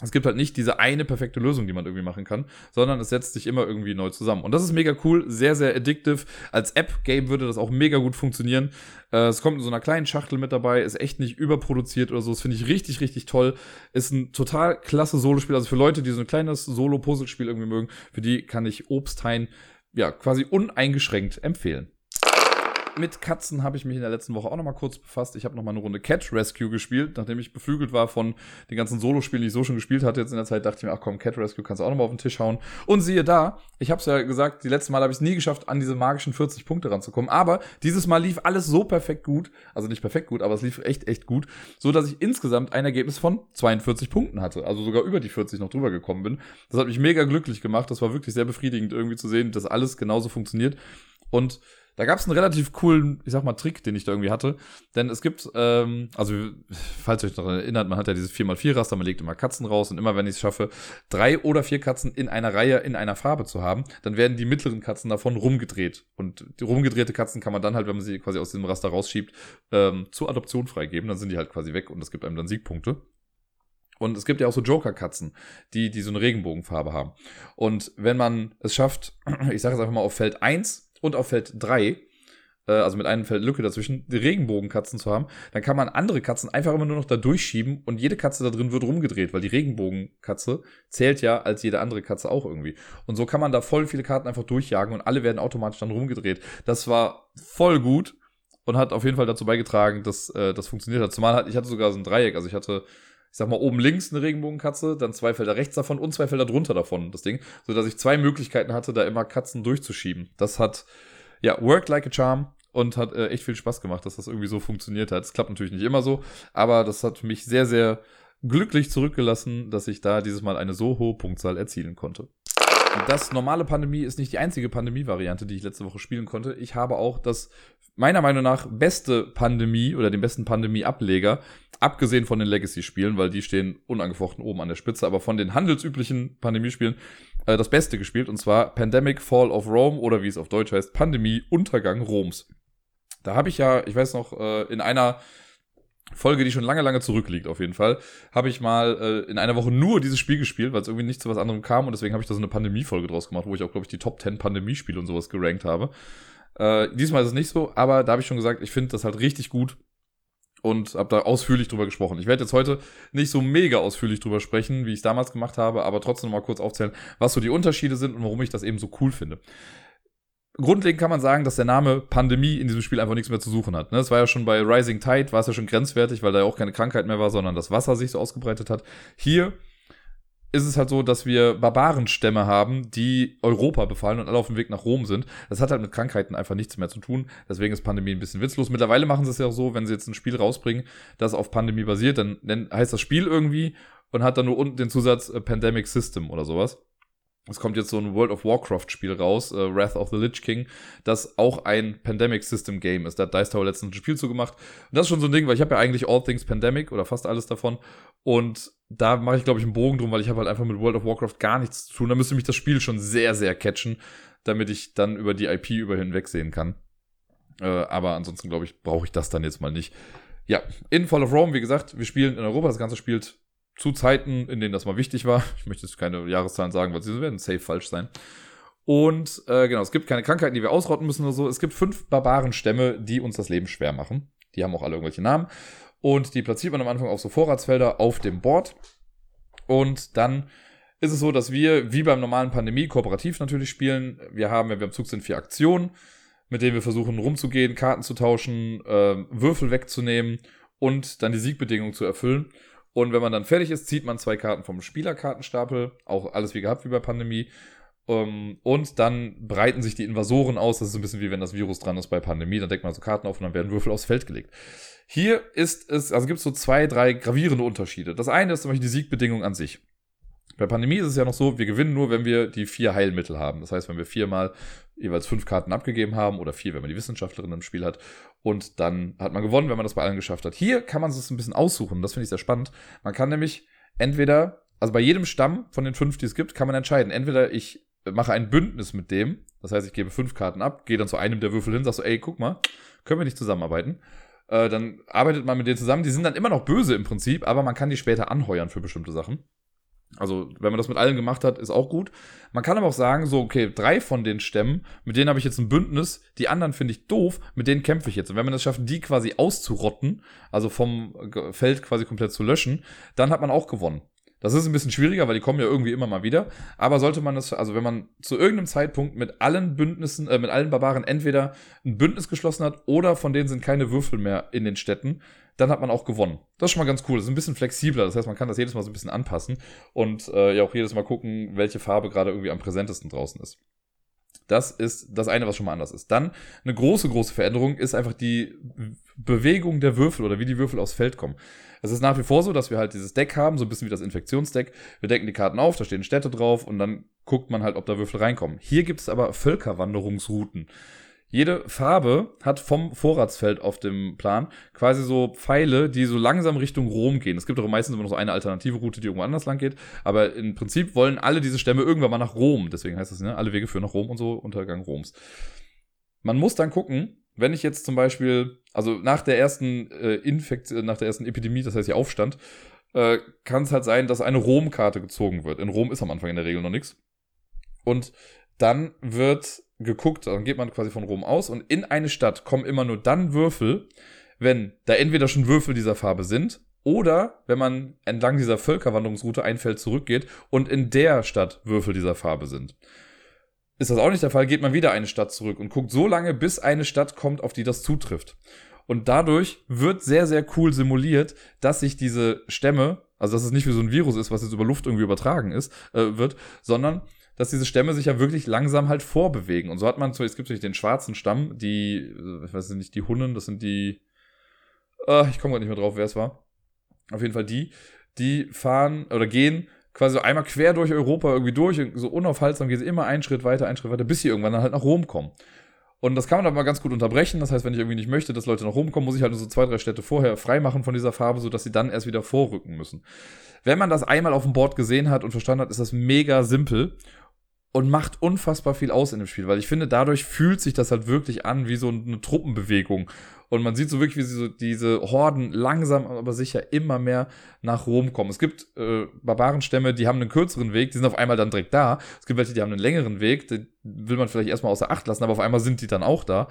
es gibt halt nicht diese eine perfekte Lösung, die man irgendwie machen kann, sondern es setzt sich immer irgendwie neu zusammen. Und das ist mega cool, sehr, sehr addictive. Als App-Game würde das auch mega gut funktionieren. Äh, es kommt in so einer kleinen Schachtel mit dabei, ist echt nicht überproduziert oder so. Das finde ich richtig, richtig toll. Ist ein total klasse Solospiel. Also für Leute, die so ein kleines Solo-Puzzle-Spiel irgendwie mögen, für die kann ich Obsthain ja quasi uneingeschränkt empfehlen mit Katzen habe ich mich in der letzten Woche auch noch mal kurz befasst. Ich habe noch mal eine Runde Cat Rescue gespielt, nachdem ich beflügelt war von den ganzen Solospielen, die ich so schon gespielt hatte. Jetzt in der Zeit dachte ich mir, ach komm, Cat Rescue kannst du auch noch mal auf den Tisch hauen. Und siehe da, ich habe es ja gesagt, die letzten Mal habe ich es nie geschafft, an diese magischen 40 Punkte ranzukommen. Aber dieses Mal lief alles so perfekt gut, also nicht perfekt gut, aber es lief echt, echt gut, so dass ich insgesamt ein Ergebnis von 42 Punkten hatte. Also sogar über die 40 noch drüber gekommen bin. Das hat mich mega glücklich gemacht. Das war wirklich sehr befriedigend irgendwie zu sehen, dass alles genauso funktioniert. Und da gab es einen relativ coolen, ich sag mal, Trick, den ich da irgendwie hatte. Denn es gibt, ähm, also falls ihr euch daran erinnert, man hat ja dieses 4x4-Raster, man legt immer Katzen raus und immer wenn ich es schaffe, drei oder vier Katzen in einer Reihe in einer Farbe zu haben, dann werden die mittleren Katzen davon rumgedreht. Und die rumgedrehte Katzen kann man dann halt, wenn man sie quasi aus dem Raster rausschiebt, ähm, zur Adoption freigeben. Dann sind die halt quasi weg und das gibt einem dann Siegpunkte. Und es gibt ja auch so Joker-Katzen, die, die so eine Regenbogenfarbe haben. Und wenn man es schafft, ich sage es einfach mal auf Feld 1, und auf Feld 3 äh, also mit einem Feld Lücke dazwischen, die Regenbogenkatzen zu haben, dann kann man andere Katzen einfach immer nur noch da durchschieben und jede Katze da drin wird rumgedreht, weil die Regenbogenkatze zählt ja als jede andere Katze auch irgendwie. Und so kann man da voll viele Karten einfach durchjagen und alle werden automatisch dann rumgedreht. Das war voll gut und hat auf jeden Fall dazu beigetragen, dass äh, das funktioniert hat. Zumal ich hatte sogar so ein Dreieck, also ich hatte ich sag mal, oben links eine Regenbogenkatze, dann zwei Felder rechts davon und zwei Felder drunter davon, das Ding, so dass ich zwei Möglichkeiten hatte, da immer Katzen durchzuschieben. Das hat, ja, worked like a charm und hat äh, echt viel Spaß gemacht, dass das irgendwie so funktioniert hat. Es klappt natürlich nicht immer so, aber das hat mich sehr, sehr glücklich zurückgelassen, dass ich da dieses Mal eine so hohe Punktzahl erzielen konnte. Das normale Pandemie ist nicht die einzige Pandemie-Variante, die ich letzte Woche spielen konnte. Ich habe auch das meiner Meinung nach beste Pandemie oder den besten Pandemie-Ableger, abgesehen von den Legacy-Spielen, weil die stehen unangefochten oben an der Spitze, aber von den handelsüblichen Pandemie-Spielen äh, das Beste gespielt, und zwar Pandemic Fall of Rome oder wie es auf Deutsch heißt, Pandemie Untergang Roms. Da habe ich ja, ich weiß noch, äh, in einer Folge, die schon lange, lange zurückliegt, auf jeden Fall, habe ich mal äh, in einer Woche nur dieses Spiel gespielt, weil es irgendwie nicht zu was anderem kam und deswegen habe ich da so eine Pandemie-Folge draus gemacht, wo ich auch, glaube ich, die Top 10 Pandemie-Spiele und sowas gerankt habe. Äh, diesmal ist es nicht so, aber da habe ich schon gesagt, ich finde das halt richtig gut und habe da ausführlich drüber gesprochen. Ich werde jetzt heute nicht so mega ausführlich drüber sprechen, wie ich es damals gemacht habe, aber trotzdem mal kurz aufzählen, was so die Unterschiede sind und warum ich das eben so cool finde. Grundlegend kann man sagen, dass der Name Pandemie in diesem Spiel einfach nichts mehr zu suchen hat. Ne? war ja schon bei Rising Tide, war es ja schon grenzwertig, weil da ja auch keine Krankheit mehr war, sondern das Wasser sich so ausgebreitet hat. Hier ist es halt so, dass wir Barbarenstämme haben, die Europa befallen und alle auf dem Weg nach Rom sind. Das hat halt mit Krankheiten einfach nichts mehr zu tun. Deswegen ist Pandemie ein bisschen witzlos. Mittlerweile machen sie es ja auch so, wenn sie jetzt ein Spiel rausbringen, das auf Pandemie basiert, dann heißt das Spiel irgendwie und hat dann nur unten den Zusatz äh, Pandemic System oder sowas. Es kommt jetzt so ein World of Warcraft Spiel raus, äh, Wrath of the Lich King, das auch ein Pandemic System Game ist. Da hat Dice Tower letztens ein Spiel zugemacht. Und das ist schon so ein Ding, weil ich habe ja eigentlich All Things Pandemic oder fast alles davon. Und da mache ich, glaube ich, einen Bogen drum, weil ich habe halt einfach mit World of Warcraft gar nichts zu tun. Da müsste mich das Spiel schon sehr, sehr catchen, damit ich dann über die IP über hinwegsehen kann. Äh, aber ansonsten, glaube ich, brauche ich das dann jetzt mal nicht. Ja, in Fall of Rome, wie gesagt, wir spielen in Europa. Das Ganze spielt zu Zeiten, in denen das mal wichtig war. Ich möchte jetzt keine Jahreszahlen sagen, weil sie werden safe falsch sein. Und äh, genau, es gibt keine Krankheiten, die wir ausrotten müssen oder so. Es gibt fünf Barbarenstämme, die uns das Leben schwer machen. Die haben auch alle irgendwelche Namen. Und die platziert man am Anfang auf so Vorratsfelder auf dem Board. Und dann ist es so, dass wir, wie beim normalen Pandemie, kooperativ natürlich spielen. Wir haben, wenn wir am Zug sind, vier Aktionen, mit denen wir versuchen rumzugehen, Karten zu tauschen, äh, Würfel wegzunehmen und dann die Siegbedingungen zu erfüllen. Und wenn man dann fertig ist, zieht man zwei Karten vom Spielerkartenstapel, auch alles wie gehabt wie bei Pandemie. Ähm, und dann breiten sich die Invasoren aus. Das ist ein bisschen wie wenn das Virus dran ist bei Pandemie. Dann deckt man so Karten auf und dann werden Würfel aufs Feld gelegt. Hier ist es, also gibt es so zwei, drei gravierende Unterschiede. Das eine ist zum Beispiel die Siegbedingung an sich. Bei Pandemie ist es ja noch so, wir gewinnen nur, wenn wir die vier Heilmittel haben. Das heißt, wenn wir viermal jeweils fünf Karten abgegeben haben oder vier, wenn man die Wissenschaftlerin im Spiel hat. Und dann hat man gewonnen, wenn man das bei allen geschafft hat. Hier kann man es ein bisschen aussuchen. Das finde ich sehr spannend. Man kann nämlich entweder, also bei jedem Stamm von den fünf, die es gibt, kann man entscheiden. Entweder ich mache ein Bündnis mit dem. Das heißt, ich gebe fünf Karten ab, gehe dann zu einem der Würfel hin, sag so, ey, guck mal, können wir nicht zusammenarbeiten? Äh, dann arbeitet man mit denen zusammen. Die sind dann immer noch böse im Prinzip, aber man kann die später anheuern für bestimmte Sachen. Also, wenn man das mit allen gemacht hat, ist auch gut. Man kann aber auch sagen, so, okay, drei von den Stämmen, mit denen habe ich jetzt ein Bündnis, die anderen finde ich doof, mit denen kämpfe ich jetzt. Und wenn man es schafft, die quasi auszurotten, also vom Feld quasi komplett zu löschen, dann hat man auch gewonnen. Das ist ein bisschen schwieriger, weil die kommen ja irgendwie immer mal wieder. Aber sollte man das, also wenn man zu irgendeinem Zeitpunkt mit allen Bündnissen, äh, mit allen Barbaren entweder ein Bündnis geschlossen hat oder von denen sind keine Würfel mehr in den Städten, dann hat man auch gewonnen. Das ist schon mal ganz cool. Das ist ein bisschen flexibler. Das heißt, man kann das jedes Mal so ein bisschen anpassen und äh, ja auch jedes Mal gucken, welche Farbe gerade irgendwie am präsentesten draußen ist. Das ist das eine, was schon mal anders ist. Dann eine große, große Veränderung ist einfach die Bewegung der Würfel oder wie die Würfel aufs Feld kommen. Es ist nach wie vor so, dass wir halt dieses Deck haben, so ein bisschen wie das Infektionsdeck. Wir decken die Karten auf, da stehen Städte drauf und dann guckt man halt, ob da Würfel reinkommen. Hier gibt es aber Völkerwanderungsrouten. Jede Farbe hat vom Vorratsfeld auf dem Plan quasi so Pfeile, die so langsam Richtung Rom gehen. Es gibt auch meistens immer noch so eine alternative Route, die irgendwo anders lang geht. Aber im Prinzip wollen alle diese Stämme irgendwann mal nach Rom. Deswegen heißt es, ne, alle Wege führen nach Rom und so, Untergang Roms. Man muss dann gucken, wenn ich jetzt zum Beispiel, also nach der ersten äh, Infekt, nach der ersten Epidemie, das heißt hier Aufstand, äh, kann es halt sein, dass eine Rom-Karte gezogen wird. In Rom ist am Anfang in der Regel noch nichts. Und dann wird geguckt, dann geht man quasi von Rom aus und in eine Stadt kommen immer nur dann Würfel, wenn da entweder schon Würfel dieser Farbe sind oder wenn man entlang dieser Völkerwanderungsroute ein Feld zurückgeht und in der Stadt Würfel dieser Farbe sind. Ist das auch nicht der Fall, geht man wieder eine Stadt zurück und guckt so lange, bis eine Stadt kommt, auf die das zutrifft. Und dadurch wird sehr, sehr cool simuliert, dass sich diese Stämme, also dass es nicht wie so ein Virus ist, was jetzt über Luft irgendwie übertragen ist, äh, wird, sondern dass diese Stämme sich ja wirklich langsam halt vorbewegen. Und so hat man, so, es gibt natürlich den schwarzen Stamm, die, äh, ich weiß nicht, die Hunnen, das sind die, äh, ich komme gerade nicht mehr drauf, wer es war. Auf jeden Fall die, die fahren oder gehen quasi so einmal quer durch Europa irgendwie durch, so unaufhaltsam gehen sie immer einen Schritt weiter, einen Schritt weiter, bis sie irgendwann dann halt nach Rom kommen. Und das kann man aber ganz gut unterbrechen. Das heißt, wenn ich irgendwie nicht möchte, dass Leute nach Rom kommen, muss ich halt nur so zwei, drei Städte vorher freimachen von dieser Farbe, sodass sie dann erst wieder vorrücken müssen. Wenn man das einmal auf dem Board gesehen hat und verstanden hat, ist das mega simpel und macht unfassbar viel aus in dem Spiel, weil ich finde, dadurch fühlt sich das halt wirklich an wie so eine Truppenbewegung. Und man sieht so wirklich, wie sie so diese Horden langsam, aber sicher immer mehr nach Rom kommen. Es gibt äh, Barbarenstämme, die haben einen kürzeren Weg, die sind auf einmal dann direkt da. Es gibt welche, die haben einen längeren Weg, den will man vielleicht erstmal außer Acht lassen, aber auf einmal sind die dann auch da.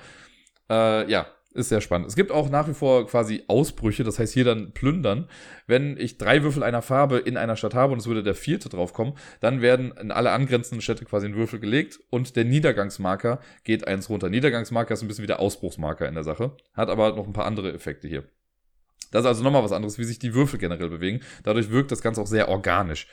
Äh, ja, ist sehr spannend. Es gibt auch nach wie vor quasi Ausbrüche, das heißt hier dann plündern. Wenn ich drei Würfel einer Farbe in einer Stadt habe und es würde der vierte draufkommen, dann werden in alle angrenzenden Städte quasi ein Würfel gelegt und der Niedergangsmarker geht eins runter. Niedergangsmarker ist ein bisschen wie der Ausbruchsmarker in der Sache, hat aber noch ein paar andere Effekte hier. Das ist also nochmal was anderes, wie sich die Würfel generell bewegen. Dadurch wirkt das Ganze auch sehr organisch.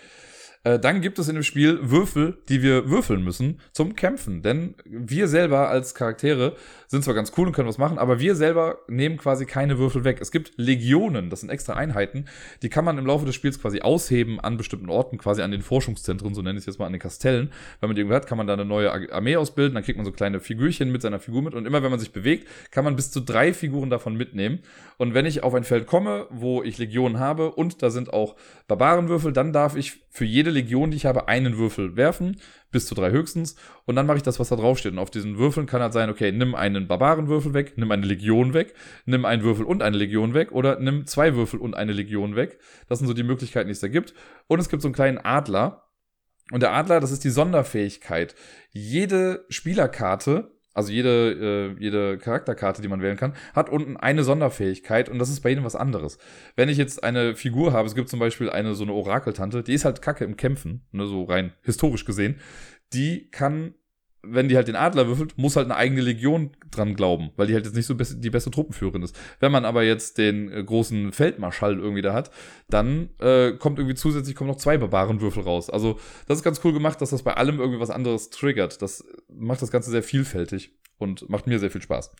Äh, dann gibt es in dem Spiel Würfel, die wir würfeln müssen zum Kämpfen. Denn wir selber als Charaktere sind zwar ganz cool und können was machen, aber wir selber nehmen quasi keine Würfel weg. Es gibt Legionen, das sind extra Einheiten, die kann man im Laufe des Spiels quasi ausheben an bestimmten Orten, quasi an den Forschungszentren, so nenne ich es jetzt mal an den Kastellen. Wenn man die irgendwo hat, kann man da eine neue Armee ausbilden, dann kriegt man so kleine Figürchen mit seiner Figur mit und immer wenn man sich bewegt, kann man bis zu drei Figuren davon mitnehmen. Und wenn ich auf ein Feld komme, wo ich Legionen habe und da sind auch Barbarenwürfel, dann darf ich für jede Legion, die ich habe, einen Würfel werfen, bis zu drei höchstens, und dann mache ich das, was da draufsteht. Und auf diesen Würfeln kann halt sein, okay, nimm einen Barbarenwürfel weg, nimm eine Legion weg, nimm einen Würfel und eine Legion weg, oder nimm zwei Würfel und eine Legion weg. Das sind so die Möglichkeiten, die es da gibt. Und es gibt so einen kleinen Adler. Und der Adler, das ist die Sonderfähigkeit. Jede Spielerkarte also jede, äh, jede Charakterkarte, die man wählen kann, hat unten eine Sonderfähigkeit und das ist bei jedem was anderes. Wenn ich jetzt eine Figur habe, es gibt zum Beispiel eine so eine Orakeltante, die ist halt kacke im Kämpfen, ne, so rein historisch gesehen, die kann wenn die halt den Adler würfelt, muss halt eine eigene Legion dran glauben, weil die halt jetzt nicht so die beste Truppenführerin ist. Wenn man aber jetzt den äh, großen Feldmarschall irgendwie da hat, dann äh, kommt irgendwie zusätzlich kommen noch zwei Barbarenwürfel raus. Also das ist ganz cool gemacht, dass das bei allem irgendwie was anderes triggert. Das macht das Ganze sehr vielfältig und macht mir sehr viel Spaß.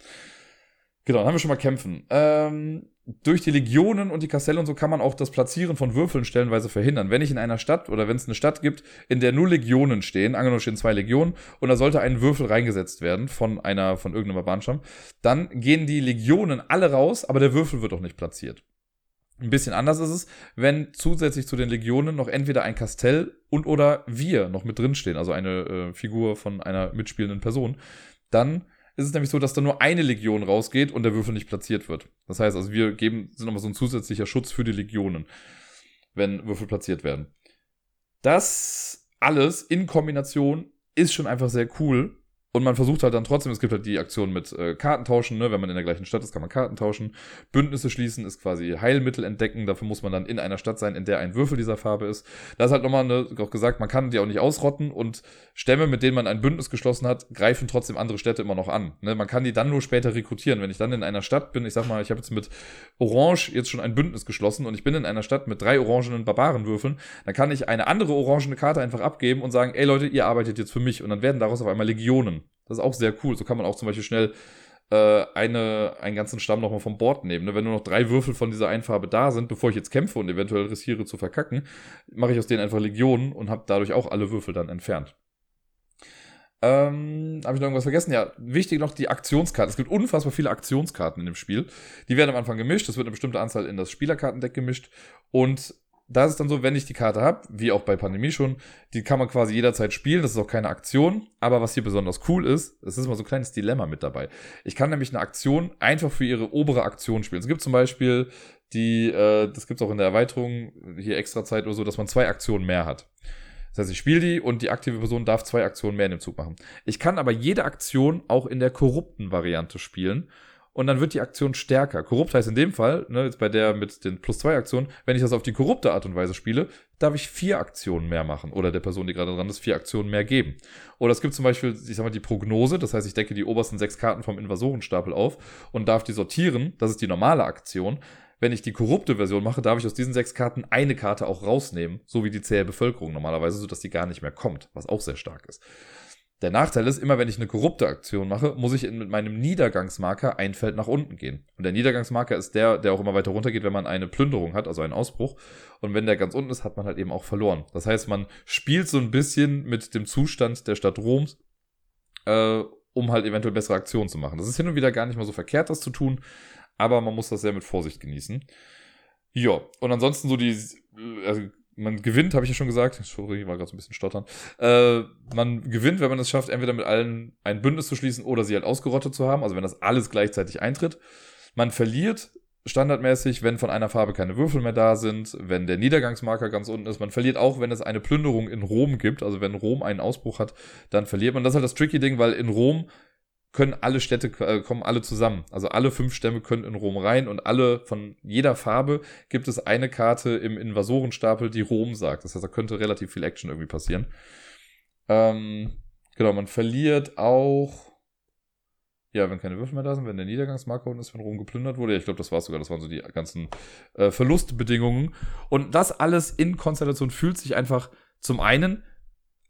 Genau, dann haben wir schon mal Kämpfen. Ähm, durch die Legionen und die Kastelle und so kann man auch das Platzieren von Würfeln stellenweise verhindern. Wenn ich in einer Stadt oder wenn es eine Stadt gibt, in der nur Legionen stehen, angenommen stehen zwei Legionen und da sollte ein Würfel reingesetzt werden von einer, von irgendeinem Barbarenstamm, dann gehen die Legionen alle raus, aber der Würfel wird auch nicht platziert. Ein bisschen anders ist es, wenn zusätzlich zu den Legionen noch entweder ein Kastell und oder wir noch mit drinstehen, also eine äh, Figur von einer mitspielenden Person, dann ist es nämlich so, dass da nur eine Legion rausgeht und der Würfel nicht platziert wird. Das heißt also, wir geben, sind nochmal so ein zusätzlicher Schutz für die Legionen, wenn Würfel platziert werden. Das alles in Kombination ist schon einfach sehr cool und man versucht halt dann trotzdem, es gibt halt die Aktion mit äh, Kartentauschen, ne? wenn man in der gleichen Stadt ist, kann man Karten tauschen. Bündnisse schließen ist quasi Heilmittel entdecken, dafür muss man dann in einer Stadt sein, in der ein Würfel dieser Farbe ist. Da ist halt nochmal ne, auch gesagt, man kann die auch nicht ausrotten und Stämme, mit denen man ein Bündnis geschlossen hat, greifen trotzdem andere Städte immer noch an. Ne? Man kann die dann nur später rekrutieren. Wenn ich dann in einer Stadt bin, ich sag mal, ich habe jetzt mit Orange jetzt schon ein Bündnis geschlossen und ich bin in einer Stadt mit drei orangenen Barbarenwürfeln, dann kann ich eine andere orangene Karte einfach abgeben und sagen, ey Leute, ihr arbeitet jetzt für mich und dann werden daraus auf einmal Legionen. Das ist auch sehr cool. So kann man auch zum Beispiel schnell äh, eine, einen ganzen Stamm nochmal vom Bord nehmen. Ne? Wenn nur noch drei Würfel von dieser Einfarbe da sind, bevor ich jetzt kämpfe und eventuell riskiere zu verkacken, mache ich aus denen einfach Legionen und habe dadurch auch alle Würfel dann entfernt. Ähm, habe ich noch irgendwas vergessen? Ja, wichtig noch die Aktionskarten. Es gibt unfassbar viele Aktionskarten in dem Spiel. Die werden am Anfang gemischt. Es wird eine bestimmte Anzahl in das Spielerkartendeck gemischt. Und da ist es dann so, wenn ich die Karte habe, wie auch bei Pandemie schon, die kann man quasi jederzeit spielen. Das ist auch keine Aktion. Aber was hier besonders cool ist, es ist mal so ein kleines Dilemma mit dabei. Ich kann nämlich eine Aktion einfach für ihre obere Aktion spielen. Es gibt zum Beispiel die, äh, das gibt es auch in der Erweiterung, hier extra Zeit oder so, dass man zwei Aktionen mehr hat. Das heißt, ich spiele die und die aktive Person darf zwei Aktionen mehr in dem Zug machen. Ich kann aber jede Aktion auch in der korrupten Variante spielen und dann wird die Aktion stärker. Korrupt heißt in dem Fall, ne, jetzt bei der mit den plus zwei Aktionen, wenn ich das auf die korrupte Art und Weise spiele, darf ich vier Aktionen mehr machen oder der Person, die gerade dran ist, vier Aktionen mehr geben. Oder es gibt zum Beispiel, ich sag mal, die Prognose, das heißt, ich decke die obersten sechs Karten vom Invasorenstapel auf und darf die sortieren, das ist die normale Aktion. Wenn ich die korrupte Version mache, darf ich aus diesen sechs Karten eine Karte auch rausnehmen, so wie die zähe Bevölkerung normalerweise, sodass die gar nicht mehr kommt, was auch sehr stark ist. Der Nachteil ist, immer wenn ich eine korrupte Aktion mache, muss ich mit meinem Niedergangsmarker ein Feld nach unten gehen. Und der Niedergangsmarker ist der, der auch immer weiter runtergeht, wenn man eine Plünderung hat, also einen Ausbruch. Und wenn der ganz unten ist, hat man halt eben auch verloren. Das heißt, man spielt so ein bisschen mit dem Zustand der Stadt Roms, äh, um halt eventuell bessere Aktionen zu machen. Das ist hin und wieder gar nicht mal so verkehrt, das zu tun, aber man muss das sehr mit Vorsicht genießen. Ja, und ansonsten so die, also man gewinnt, habe ich ja schon gesagt. Sorry, war gerade so ein bisschen stottern. Äh, man gewinnt, wenn man es schafft, entweder mit allen ein Bündnis zu schließen oder sie halt ausgerottet zu haben. Also wenn das alles gleichzeitig eintritt. Man verliert standardmäßig, wenn von einer Farbe keine Würfel mehr da sind, wenn der Niedergangsmarker ganz unten ist. Man verliert auch, wenn es eine Plünderung in Rom gibt. Also wenn Rom einen Ausbruch hat, dann verliert man. Das ist halt das tricky Ding, weil in Rom können alle Städte, äh, kommen alle zusammen. Also alle fünf Stämme können in Rom rein und alle von jeder Farbe gibt es eine Karte im Invasorenstapel, die Rom sagt. Das heißt, da könnte relativ viel Action irgendwie passieren. Ähm, genau, man verliert auch, ja, wenn keine Würfel mehr da sind, wenn der Niedergangsmarker unten ist, wenn Rom geplündert wurde. Ja, ich glaube, das war sogar, das waren so die ganzen äh, Verlustbedingungen. Und das alles in Konstellation fühlt sich einfach zum einen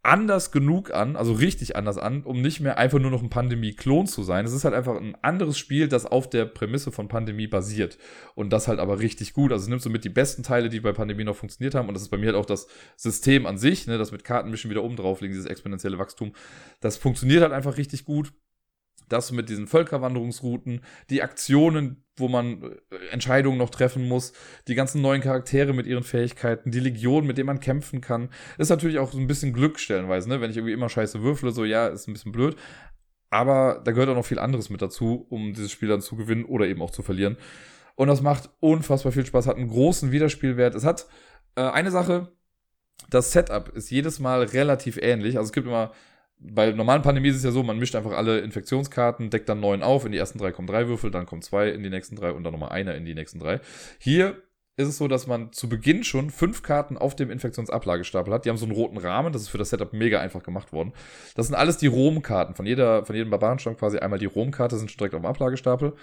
anders genug an, also richtig anders an, um nicht mehr einfach nur noch ein Pandemie-Klon zu sein. Es ist halt einfach ein anderes Spiel, das auf der Prämisse von Pandemie basiert. Und das halt aber richtig gut. Also es nimmt so mit die besten Teile, die bei Pandemie noch funktioniert haben. Und das ist bei mir halt auch das System an sich, ne, das mit Kartenmischen wieder oben drauflegen, dieses exponentielle Wachstum. Das funktioniert halt einfach richtig gut das mit diesen Völkerwanderungsrouten, die Aktionen, wo man äh, Entscheidungen noch treffen muss, die ganzen neuen Charaktere mit ihren Fähigkeiten, die Legion, mit denen man kämpfen kann. ist natürlich auch so ein bisschen Glück stellenweise, ne? Wenn ich irgendwie immer scheiße würfle, so ja, ist ein bisschen blöd. Aber da gehört auch noch viel anderes mit dazu, um dieses Spiel dann zu gewinnen oder eben auch zu verlieren. Und das macht unfassbar viel Spaß, hat einen großen Wiederspielwert. Es hat äh, eine Sache, das Setup ist jedes Mal relativ ähnlich. Also es gibt immer bei normalen Pandemie ist es ja so, man mischt einfach alle Infektionskarten, deckt dann neun auf, in die ersten drei kommen drei Würfel, dann kommen zwei in die nächsten drei und dann nochmal einer in die nächsten drei. Hier ist es so, dass man zu Beginn schon fünf Karten auf dem Infektionsablagestapel hat. Die haben so einen roten Rahmen, das ist für das Setup mega einfach gemacht worden. Das sind alles die Rom-Karten. Von, jeder, von jedem Barbarenstamm quasi einmal die Rom-Karte, sind schon direkt auf dem Ablagestapel.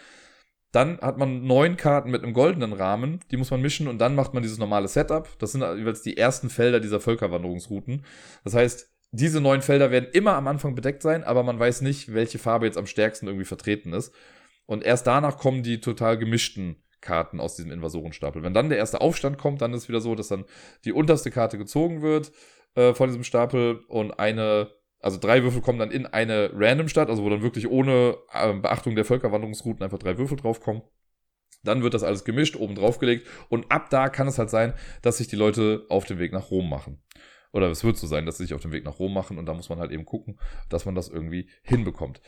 Dann hat man neun Karten mit einem goldenen Rahmen, die muss man mischen und dann macht man dieses normale Setup. Das sind jeweils die ersten Felder dieser Völkerwanderungsrouten. Das heißt, diese neun Felder werden immer am Anfang bedeckt sein, aber man weiß nicht, welche Farbe jetzt am stärksten irgendwie vertreten ist. Und erst danach kommen die total gemischten Karten aus diesem Invasorenstapel. Wenn dann der erste Aufstand kommt, dann ist es wieder so, dass dann die unterste Karte gezogen wird äh, von diesem Stapel und eine, also drei Würfel kommen dann in eine Random Stadt, also wo dann wirklich ohne äh, Beachtung der Völkerwanderungsrouten einfach drei Würfel draufkommen. Dann wird das alles gemischt, oben draufgelegt und ab da kann es halt sein, dass sich die Leute auf den Weg nach Rom machen oder es wird so sein, dass sie sich auf den Weg nach Rom machen und da muss man halt eben gucken, dass man das irgendwie hinbekommt.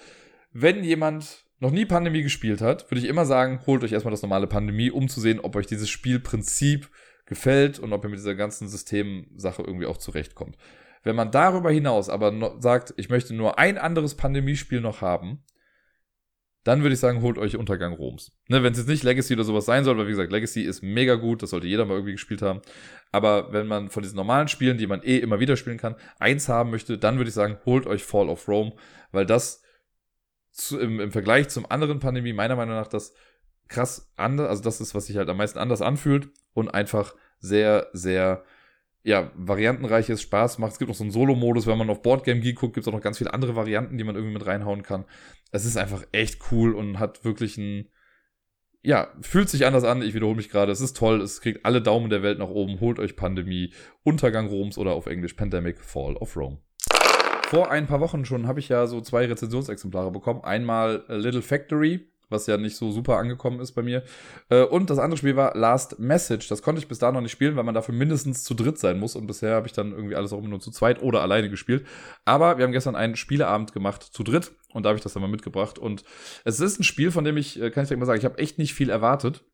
Wenn jemand noch nie Pandemie gespielt hat, würde ich immer sagen, holt euch erstmal das normale Pandemie, um zu sehen, ob euch dieses Spielprinzip gefällt und ob ihr mit dieser ganzen Systemsache irgendwie auch zurechtkommt. Wenn man darüber hinaus aber sagt, ich möchte nur ein anderes Pandemiespiel noch haben, dann würde ich sagen, holt euch Untergang Roms. Ne, wenn es jetzt nicht Legacy oder sowas sein soll, weil wie gesagt, Legacy ist mega gut, das sollte jeder mal irgendwie gespielt haben. Aber wenn man von diesen normalen Spielen, die man eh immer wieder spielen kann, eins haben möchte, dann würde ich sagen, holt euch Fall of Rome, weil das zu, im, im Vergleich zum anderen Pandemie meiner Meinung nach das krass anders, also das ist, was sich halt am meisten anders anfühlt und einfach sehr, sehr ja, variantenreiches Spaß macht. Es gibt noch so einen Solo-Modus, wenn man auf Boardgame Geek guckt, gibt es auch noch ganz viele andere Varianten, die man irgendwie mit reinhauen kann. Es ist einfach echt cool und hat wirklich ein, ja, fühlt sich anders an. Ich wiederhole mich gerade. Es ist toll. Es kriegt alle Daumen der Welt nach oben. Holt euch Pandemie, Untergang Roms oder auf Englisch Pandemic Fall of Rome. Vor ein paar Wochen schon habe ich ja so zwei Rezensionsexemplare bekommen. Einmal Little Factory was ja nicht so super angekommen ist bei mir. Äh, und das andere Spiel war Last Message. Das konnte ich bis da noch nicht spielen, weil man dafür mindestens zu dritt sein muss. Und bisher habe ich dann irgendwie alles auch immer nur zu zweit oder alleine gespielt. Aber wir haben gestern einen Spieleabend gemacht zu dritt und da habe ich das dann mal mitgebracht. Und es ist ein Spiel, von dem ich, äh, kann ich direkt mal sagen, ich habe echt nicht viel erwartet.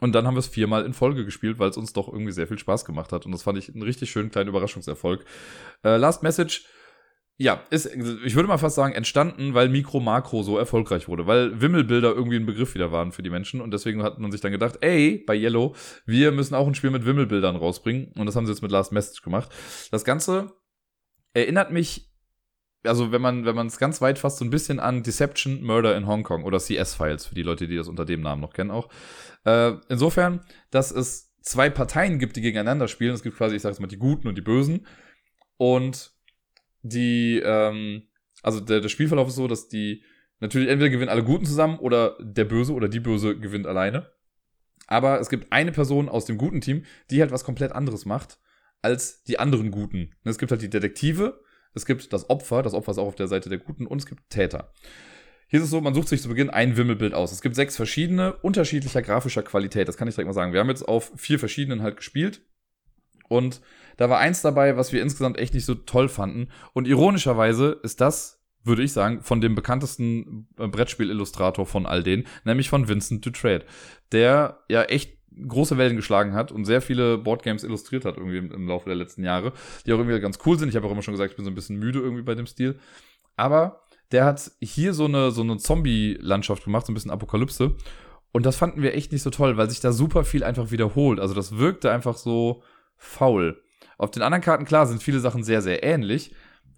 Und dann haben wir es viermal in Folge gespielt, weil es uns doch irgendwie sehr viel Spaß gemacht hat. Und das fand ich einen richtig schönen kleinen Überraschungserfolg. Äh, Last Message, ja, ist, ich würde mal fast sagen, entstanden, weil Mikro Makro so erfolgreich wurde, weil Wimmelbilder irgendwie ein Begriff wieder waren für die Menschen. Und deswegen hat man sich dann gedacht, ey, bei Yellow, wir müssen auch ein Spiel mit Wimmelbildern rausbringen. Und das haben sie jetzt mit Last Message gemacht. Das Ganze erinnert mich also wenn man wenn man es ganz weit fasst, so ein bisschen an Deception, Murder in Hong Kong oder CS-Files für die Leute, die das unter dem Namen noch kennen auch. Äh, insofern, dass es zwei Parteien gibt, die gegeneinander spielen. Es gibt quasi, ich jetzt mal, die Guten und die Bösen. Und die, ähm, also der, der Spielverlauf ist so, dass die natürlich entweder gewinnen alle Guten zusammen oder der Böse oder die Böse gewinnt alleine. Aber es gibt eine Person aus dem guten Team, die halt was komplett anderes macht als die anderen Guten. Es gibt halt die Detektive, es gibt das Opfer, das Opfer ist auch auf der Seite der Guten und es gibt Täter. Hier ist es so, man sucht sich zu Beginn ein Wimmelbild aus. Es gibt sechs verschiedene, unterschiedlicher grafischer Qualität. Das kann ich direkt mal sagen. Wir haben jetzt auf vier verschiedenen halt gespielt. Und da war eins dabei, was wir insgesamt echt nicht so toll fanden. Und ironischerweise ist das, würde ich sagen, von dem bekanntesten äh, Brettspiel-Illustrator von all denen, nämlich von Vincent Dutrade, der ja echt große Wellen geschlagen hat und sehr viele Boardgames illustriert hat irgendwie im, im Laufe der letzten Jahre, die auch irgendwie ganz cool sind. Ich habe auch immer schon gesagt, ich bin so ein bisschen müde irgendwie bei dem Stil. Aber der hat hier so eine, so eine Zombie-Landschaft gemacht, so ein bisschen Apokalypse. Und das fanden wir echt nicht so toll, weil sich da super viel einfach wiederholt. Also das wirkte einfach so faul. Auf den anderen Karten, klar, sind viele Sachen sehr, sehr ähnlich,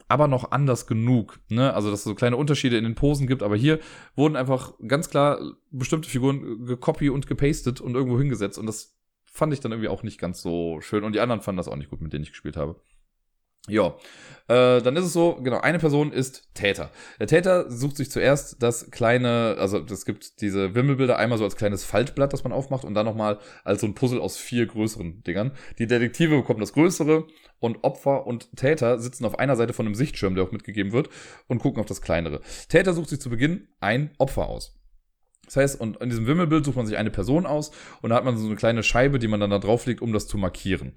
aber noch anders genug. Ne? Also, dass es so kleine Unterschiede in den Posen gibt, aber hier wurden einfach ganz klar bestimmte Figuren gecopy und gepastet und irgendwo hingesetzt. Und das fand ich dann irgendwie auch nicht ganz so schön. Und die anderen fanden das auch nicht gut, mit denen ich gespielt habe. Ja, äh, dann ist es so, genau, eine Person ist Täter. Der Täter sucht sich zuerst das kleine, also es gibt diese Wimmelbilder einmal so als kleines Faltblatt, das man aufmacht und dann nochmal als so ein Puzzle aus vier größeren Dingern. Die Detektive bekommen das größere und Opfer und Täter sitzen auf einer Seite von einem Sichtschirm, der auch mitgegeben wird, und gucken auf das kleinere. Täter sucht sich zu Beginn ein Opfer aus. Das heißt, und in diesem Wimmelbild sucht man sich eine Person aus und da hat man so eine kleine Scheibe, die man dann da drauflegt, um das zu markieren.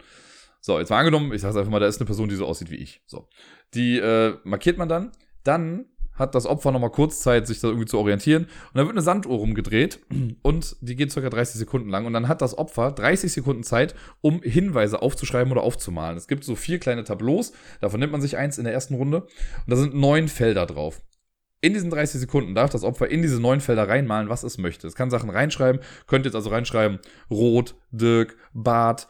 So, jetzt mal angenommen, ich sage einfach mal, da ist eine Person, die so aussieht wie ich. So. Die äh, markiert man dann. Dann hat das Opfer nochmal kurz Zeit, sich da irgendwie zu orientieren. Und dann wird eine Sanduhr rumgedreht und die geht circa 30 Sekunden lang. Und dann hat das Opfer 30 Sekunden Zeit, um Hinweise aufzuschreiben oder aufzumalen. Es gibt so vier kleine Tableaus. Davon nimmt man sich eins in der ersten Runde. Und da sind neun Felder drauf. In diesen 30 Sekunden darf das Opfer in diese neun Felder reinmalen, was es möchte. Es kann Sachen reinschreiben, könnte jetzt also reinschreiben, Rot, Dirk, Bart,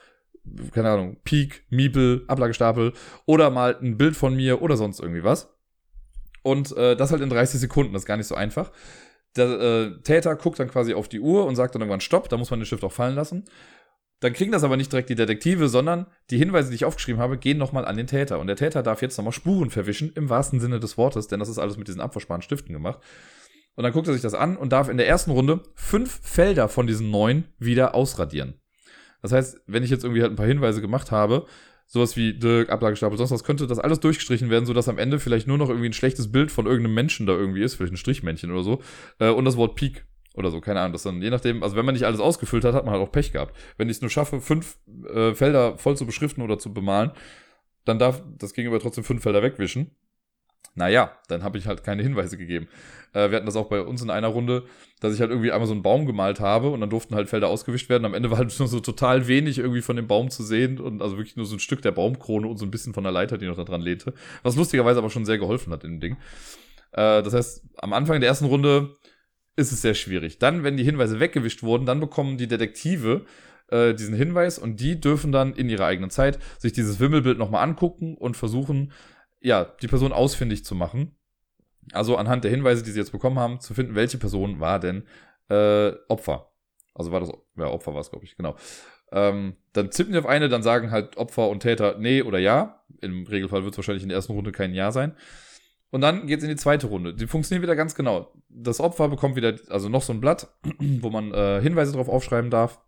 keine Ahnung, Peak, Miepel, Ablagestapel oder mal ein Bild von mir oder sonst irgendwie was. Und äh, das halt in 30 Sekunden, das ist gar nicht so einfach. Der äh, Täter guckt dann quasi auf die Uhr und sagt dann irgendwann Stopp, da muss man den Stift auch fallen lassen. Dann kriegen das aber nicht direkt die Detektive, sondern die Hinweise, die ich aufgeschrieben habe, gehen nochmal an den Täter. Und der Täter darf jetzt nochmal Spuren verwischen, im wahrsten Sinne des Wortes, denn das ist alles mit diesen abverspannten Stiften gemacht. Und dann guckt er sich das an und darf in der ersten Runde fünf Felder von diesen neun wieder ausradieren. Das heißt, wenn ich jetzt irgendwie halt ein paar Hinweise gemacht habe, sowas wie Dirk, Ablagestapel, sonst was, könnte das alles durchgestrichen werden, sodass am Ende vielleicht nur noch irgendwie ein schlechtes Bild von irgendeinem Menschen da irgendwie ist, vielleicht ein Strichmännchen oder so, äh, und das Wort Peak oder so, keine Ahnung, das dann, je nachdem, also wenn man nicht alles ausgefüllt hat, hat man halt auch Pech gehabt. Wenn ich es nur schaffe, fünf äh, Felder voll zu beschriften oder zu bemalen, dann darf das Gegenüber trotzdem fünf Felder wegwischen. Naja, dann habe ich halt keine Hinweise gegeben. Äh, wir hatten das auch bei uns in einer Runde, dass ich halt irgendwie einmal so einen Baum gemalt habe und dann durften halt Felder ausgewischt werden. Am Ende war halt nur so total wenig irgendwie von dem Baum zu sehen und also wirklich nur so ein Stück der Baumkrone und so ein bisschen von der Leiter, die noch da dran lehnte. Was lustigerweise aber schon sehr geholfen hat in dem Ding. Äh, das heißt, am Anfang der ersten Runde ist es sehr schwierig. Dann, wenn die Hinweise weggewischt wurden, dann bekommen die Detektive äh, diesen Hinweis und die dürfen dann in ihrer eigenen Zeit sich dieses Wimmelbild nochmal angucken und versuchen, ja, die Person ausfindig zu machen. Also anhand der Hinweise, die sie jetzt bekommen haben, zu finden, welche Person war denn äh, Opfer. Also war das, ja, Opfer war es, glaube ich, genau. Ähm, dann zippen die auf eine, dann sagen halt Opfer und Täter nee oder ja. Im Regelfall wird es wahrscheinlich in der ersten Runde kein Ja sein. Und dann geht es in die zweite Runde. Die funktioniert wieder ganz genau. Das Opfer bekommt wieder, also noch so ein Blatt, wo man äh, Hinweise drauf aufschreiben darf.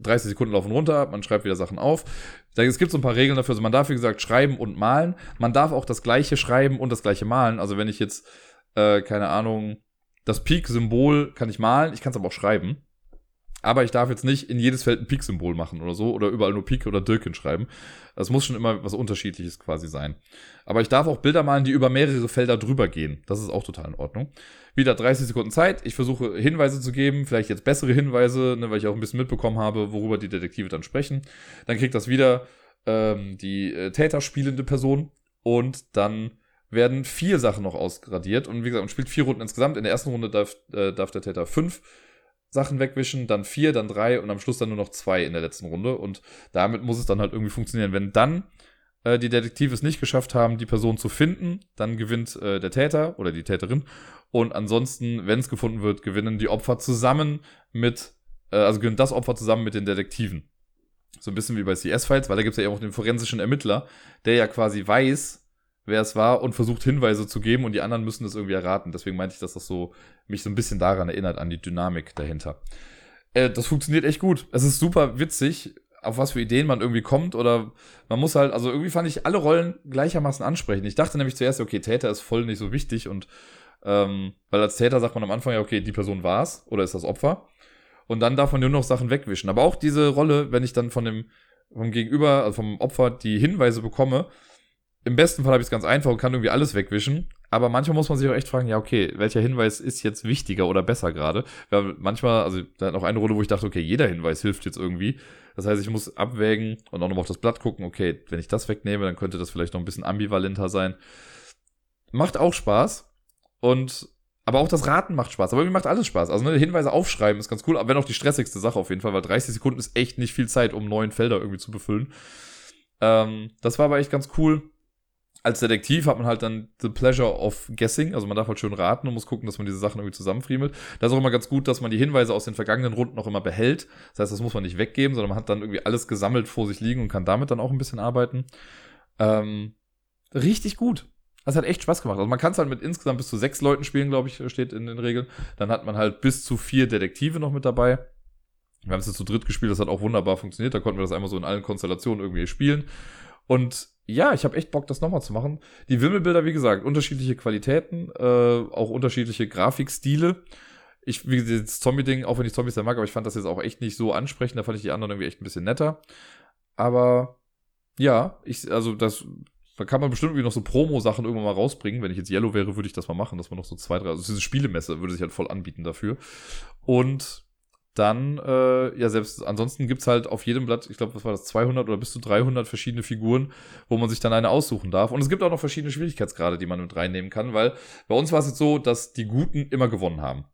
30 Sekunden laufen runter, man schreibt wieder Sachen auf. Es gibt so ein paar Regeln dafür. Also man darf, wie gesagt, schreiben und malen. Man darf auch das gleiche schreiben und das gleiche malen. Also wenn ich jetzt, äh, keine Ahnung, das Peak-Symbol kann ich malen, ich kann es aber auch schreiben. Aber ich darf jetzt nicht in jedes Feld ein Pik-Symbol machen oder so oder überall nur Pik oder Dirk hinschreiben. Das muss schon immer was Unterschiedliches quasi sein. Aber ich darf auch Bilder malen, die über mehrere Felder drüber gehen. Das ist auch total in Ordnung. Wieder 30 Sekunden Zeit. Ich versuche Hinweise zu geben, vielleicht jetzt bessere Hinweise, ne, weil ich auch ein bisschen mitbekommen habe, worüber die Detektive dann sprechen. Dann kriegt das wieder ähm, die äh, Täter spielende Person und dann werden vier Sachen noch ausgradiert. Und wie gesagt, man spielt vier Runden insgesamt. In der ersten Runde darf, äh, darf der Täter fünf Sachen wegwischen, dann vier, dann drei und am Schluss dann nur noch zwei in der letzten Runde. Und damit muss es dann halt irgendwie funktionieren. Wenn dann äh, die Detektive es nicht geschafft haben, die Person zu finden, dann gewinnt äh, der Täter oder die Täterin. Und ansonsten, wenn es gefunden wird, gewinnen die Opfer zusammen mit, äh, also gewinnt das Opfer zusammen mit den Detektiven. So ein bisschen wie bei CS-Files, weil da gibt es ja auch den forensischen Ermittler, der ja quasi weiß, wer es war und versucht Hinweise zu geben und die anderen müssen das irgendwie erraten. Deswegen meinte ich, dass das so mich so ein bisschen daran erinnert, an die Dynamik dahinter. Äh, das funktioniert echt gut. Es ist super witzig, auf was für Ideen man irgendwie kommt oder man muss halt, also irgendwie fand ich alle Rollen gleichermaßen ansprechen. Ich dachte nämlich zuerst, okay, Täter ist voll nicht so wichtig und ähm, weil als Täter sagt man am Anfang ja, okay, die Person war's oder ist das Opfer. Und dann darf man nur noch Sachen wegwischen. Aber auch diese Rolle, wenn ich dann von dem vom Gegenüber, also vom Opfer, die Hinweise bekomme, im besten Fall habe ich es ganz einfach und kann irgendwie alles wegwischen. Aber manchmal muss man sich auch echt fragen, ja, okay, welcher Hinweis ist jetzt wichtiger oder besser gerade? Weil manchmal, also da hat noch eine Runde, wo ich dachte, okay, jeder Hinweis hilft jetzt irgendwie. Das heißt, ich muss abwägen und auch nochmal auf das Blatt gucken, okay, wenn ich das wegnehme, dann könnte das vielleicht noch ein bisschen ambivalenter sein. Macht auch Spaß. Und aber auch das Raten macht Spaß. Aber mir macht alles Spaß. Also ne, Hinweise aufschreiben ist ganz cool, aber wenn auch die stressigste Sache auf jeden Fall, weil 30 Sekunden ist echt nicht viel Zeit, um neun Felder irgendwie zu befüllen. Ähm, das war aber echt ganz cool als Detektiv hat man halt dann the pleasure of guessing, also man darf halt schön raten und muss gucken, dass man diese Sachen irgendwie zusammenfriemelt. Da ist auch immer ganz gut, dass man die Hinweise aus den vergangenen Runden noch immer behält. Das heißt, das muss man nicht weggeben, sondern man hat dann irgendwie alles gesammelt vor sich liegen und kann damit dann auch ein bisschen arbeiten. Ähm, richtig gut. Das hat echt Spaß gemacht. Also man kann es halt mit insgesamt bis zu sechs Leuten spielen, glaube ich, steht in den Regeln. Dann hat man halt bis zu vier Detektive noch mit dabei. Wir haben es jetzt zu dritt gespielt, das hat auch wunderbar funktioniert. Da konnten wir das einmal so in allen Konstellationen irgendwie spielen. Und ja, ich habe echt Bock, das nochmal zu machen. Die Wimmelbilder, wie gesagt, unterschiedliche Qualitäten, äh, auch unterschiedliche Grafikstile. Ich, wie gesagt, das Zombie-Ding, auch wenn ich Zombies sehr mag, aber ich fand das jetzt auch echt nicht so ansprechend. Da fand ich die anderen irgendwie echt ein bisschen netter. Aber ja, ich, also das, da kann man bestimmt irgendwie noch so Promo-Sachen irgendwann mal rausbringen. Wenn ich jetzt Yellow wäre, würde ich das mal machen, dass man noch so zwei, drei, also diese Spielemesse würde sich halt voll anbieten dafür. Und dann, äh, ja, selbst ansonsten gibt's halt auf jedem Blatt, ich glaube, was war das, 200 oder bis zu 300 verschiedene Figuren, wo man sich dann eine aussuchen darf. Und es gibt auch noch verschiedene Schwierigkeitsgrade, die man mit reinnehmen kann, weil bei uns war es jetzt so, dass die Guten immer gewonnen haben.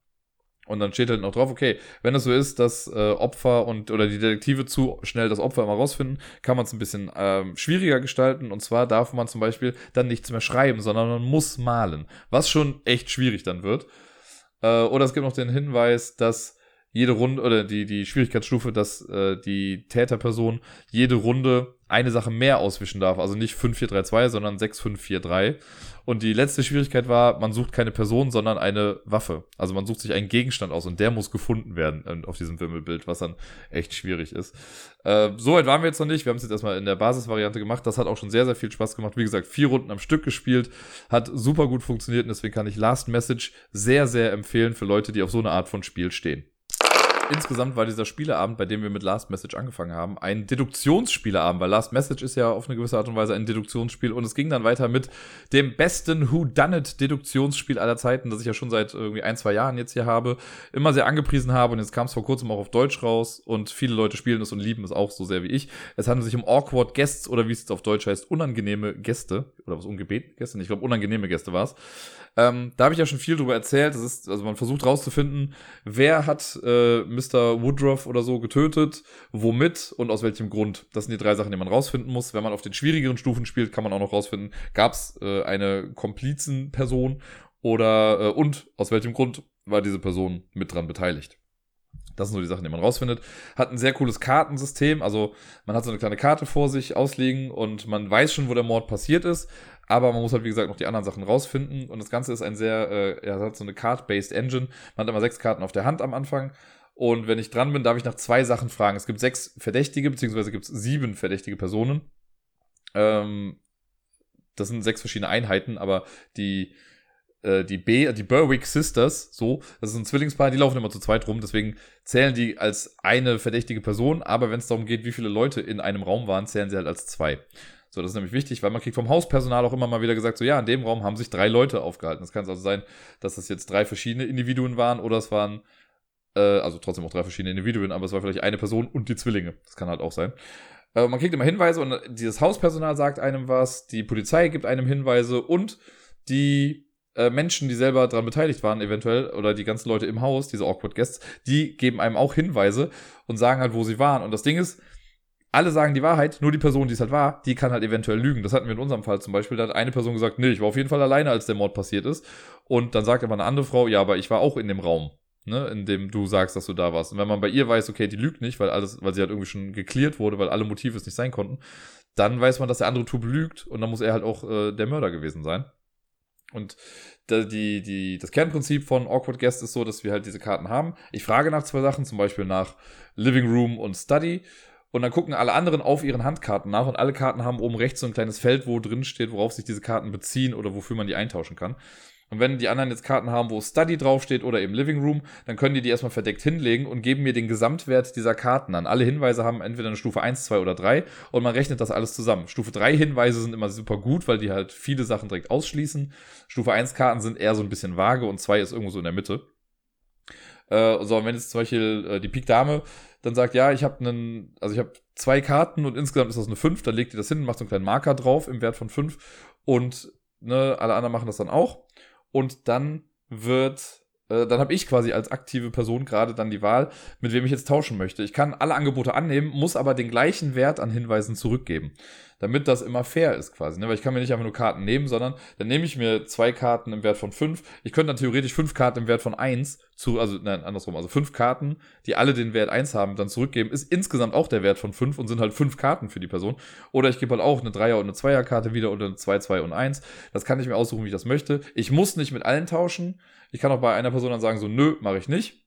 Und dann steht halt noch drauf, okay, wenn es so ist, dass äh, Opfer und oder die Detektive zu schnell das Opfer immer rausfinden, kann man es ein bisschen ähm, schwieriger gestalten. Und zwar darf man zum Beispiel dann nichts mehr schreiben, sondern man muss malen, was schon echt schwierig dann wird. Äh, oder es gibt noch den Hinweis, dass jede Runde oder die, die Schwierigkeitsstufe, dass äh, die Täterperson jede Runde eine Sache mehr auswischen darf. Also nicht 5-4-3-2, sondern 6-5-4-3. Und die letzte Schwierigkeit war, man sucht keine Person, sondern eine Waffe. Also man sucht sich einen Gegenstand aus und der muss gefunden werden äh, auf diesem Wimmelbild, was dann echt schwierig ist. Äh, Soweit waren wir jetzt noch nicht. Wir haben es jetzt erstmal in der Basisvariante gemacht. Das hat auch schon sehr, sehr viel Spaß gemacht. Wie gesagt, vier Runden am Stück gespielt. Hat super gut funktioniert und deswegen kann ich Last Message sehr, sehr empfehlen für Leute, die auf so eine Art von Spiel stehen. Insgesamt war dieser Spieleabend, bei dem wir mit Last Message angefangen haben, ein Deduktionsspieleabend, weil Last Message ist ja auf eine gewisse Art und Weise ein Deduktionsspiel und es ging dann weiter mit dem besten Who Done It Deduktionsspiel aller Zeiten, das ich ja schon seit irgendwie ein, zwei Jahren jetzt hier habe, immer sehr angepriesen habe und jetzt kam es vor kurzem auch auf Deutsch raus und viele Leute spielen es und lieben es auch so sehr wie ich. Es handelt sich um Awkward Guests oder wie es jetzt auf Deutsch heißt, unangenehme Gäste oder was ungebeten Gäste, ich glaube unangenehme Gäste war es. Ähm, da habe ich ja schon viel drüber erzählt. Das ist, also man versucht rauszufinden, wer hat äh, Mr. Woodruff oder so getötet, womit und aus welchem Grund. Das sind die drei Sachen, die man rausfinden muss. Wenn man auf den schwierigeren Stufen spielt, kann man auch noch rausfinden, gab es äh, eine Komplizenperson oder äh, und aus welchem Grund war diese Person mit dran beteiligt. Das sind so die Sachen, die man rausfindet. Hat ein sehr cooles Kartensystem. Also man hat so eine kleine Karte vor sich ausliegen und man weiß schon, wo der Mord passiert ist. Aber man muss halt, wie gesagt, noch die anderen Sachen rausfinden. Und das Ganze ist ein sehr, äh, ja, hat so eine Card-based Engine. Man hat immer sechs Karten auf der Hand am Anfang. Und wenn ich dran bin, darf ich nach zwei Sachen fragen. Es gibt sechs Verdächtige, beziehungsweise gibt es sieben verdächtige Personen. Ähm, das sind sechs verschiedene Einheiten, aber die äh, die B, die Berwick Sisters, so, das ist ein Zwillingspaar, die laufen immer zu zweit rum, deswegen zählen die als eine verdächtige Person, aber wenn es darum geht, wie viele Leute in einem Raum waren, zählen sie halt als zwei. So, das ist nämlich wichtig, weil man kriegt vom Hauspersonal auch immer mal wieder gesagt, so ja, in dem Raum haben sich drei Leute aufgehalten. Es kann also sein, dass das jetzt drei verschiedene Individuen waren oder es waren, äh, also trotzdem auch drei verschiedene Individuen, aber es war vielleicht eine Person und die Zwillinge. Das kann halt auch sein. Äh, man kriegt immer Hinweise und dieses Hauspersonal sagt einem was, die Polizei gibt einem Hinweise und die äh, Menschen, die selber daran beteiligt waren, eventuell, oder die ganzen Leute im Haus, diese Awkward Guests, die geben einem auch Hinweise und sagen halt, wo sie waren. Und das Ding ist, alle sagen die Wahrheit, nur die Person, die es halt war, die kann halt eventuell lügen. Das hatten wir in unserem Fall zum Beispiel. Da hat eine Person gesagt, nee, ich war auf jeden Fall alleine, als der Mord passiert ist. Und dann sagt aber eine andere Frau, ja, aber ich war auch in dem Raum, ne, in dem du sagst, dass du da warst. Und wenn man bei ihr weiß, okay, die lügt nicht, weil alles, weil sie halt irgendwie schon geklärt wurde, weil alle Motive es nicht sein konnten, dann weiß man, dass der andere Typ lügt und dann muss er halt auch äh, der Mörder gewesen sein. Und die, die, das Kernprinzip von Awkward Guest ist so, dass wir halt diese Karten haben. Ich frage nach zwei Sachen, zum Beispiel nach Living Room und Study. Und dann gucken alle anderen auf ihren Handkarten nach und alle Karten haben oben rechts so ein kleines Feld, wo drin steht, worauf sich diese Karten beziehen oder wofür man die eintauschen kann. Und wenn die anderen jetzt Karten haben, wo Study draufsteht oder eben Living Room, dann können die die erstmal verdeckt hinlegen und geben mir den Gesamtwert dieser Karten an. Alle Hinweise haben entweder eine Stufe 1, 2 oder 3 und man rechnet das alles zusammen. Stufe 3 Hinweise sind immer super gut, weil die halt viele Sachen direkt ausschließen. Stufe 1 Karten sind eher so ein bisschen vage und 2 ist irgendwo so in der Mitte. Äh, so, und wenn jetzt zum Beispiel äh, die Pik Dame dann sagt, ja, ich habe einen, also ich habe zwei Karten und insgesamt ist das eine 5, dann legt ihr das hin, macht so einen kleinen Marker drauf im Wert von 5 und ne, alle anderen machen das dann auch. Und dann wird äh, dann habe ich quasi als aktive Person gerade dann die Wahl, mit wem ich jetzt tauschen möchte. Ich kann alle Angebote annehmen, muss aber den gleichen Wert an Hinweisen zurückgeben, damit das immer fair ist quasi. Ne? Weil ich kann mir nicht einfach nur Karten nehmen, sondern dann nehme ich mir zwei Karten im Wert von fünf. Ich könnte dann theoretisch fünf Karten im Wert von eins zu, also nein, andersrum, also fünf Karten, die alle den Wert eins haben, dann zurückgeben, ist insgesamt auch der Wert von fünf und sind halt fünf Karten für die Person. Oder ich gebe halt auch eine Dreier- und eine Zweierkarte wieder oder eine zwei, zwei und eins. Das kann ich mir aussuchen, wie ich das möchte. Ich muss nicht mit allen tauschen. Ich kann auch bei einer Person dann sagen, so, nö, mache ich nicht.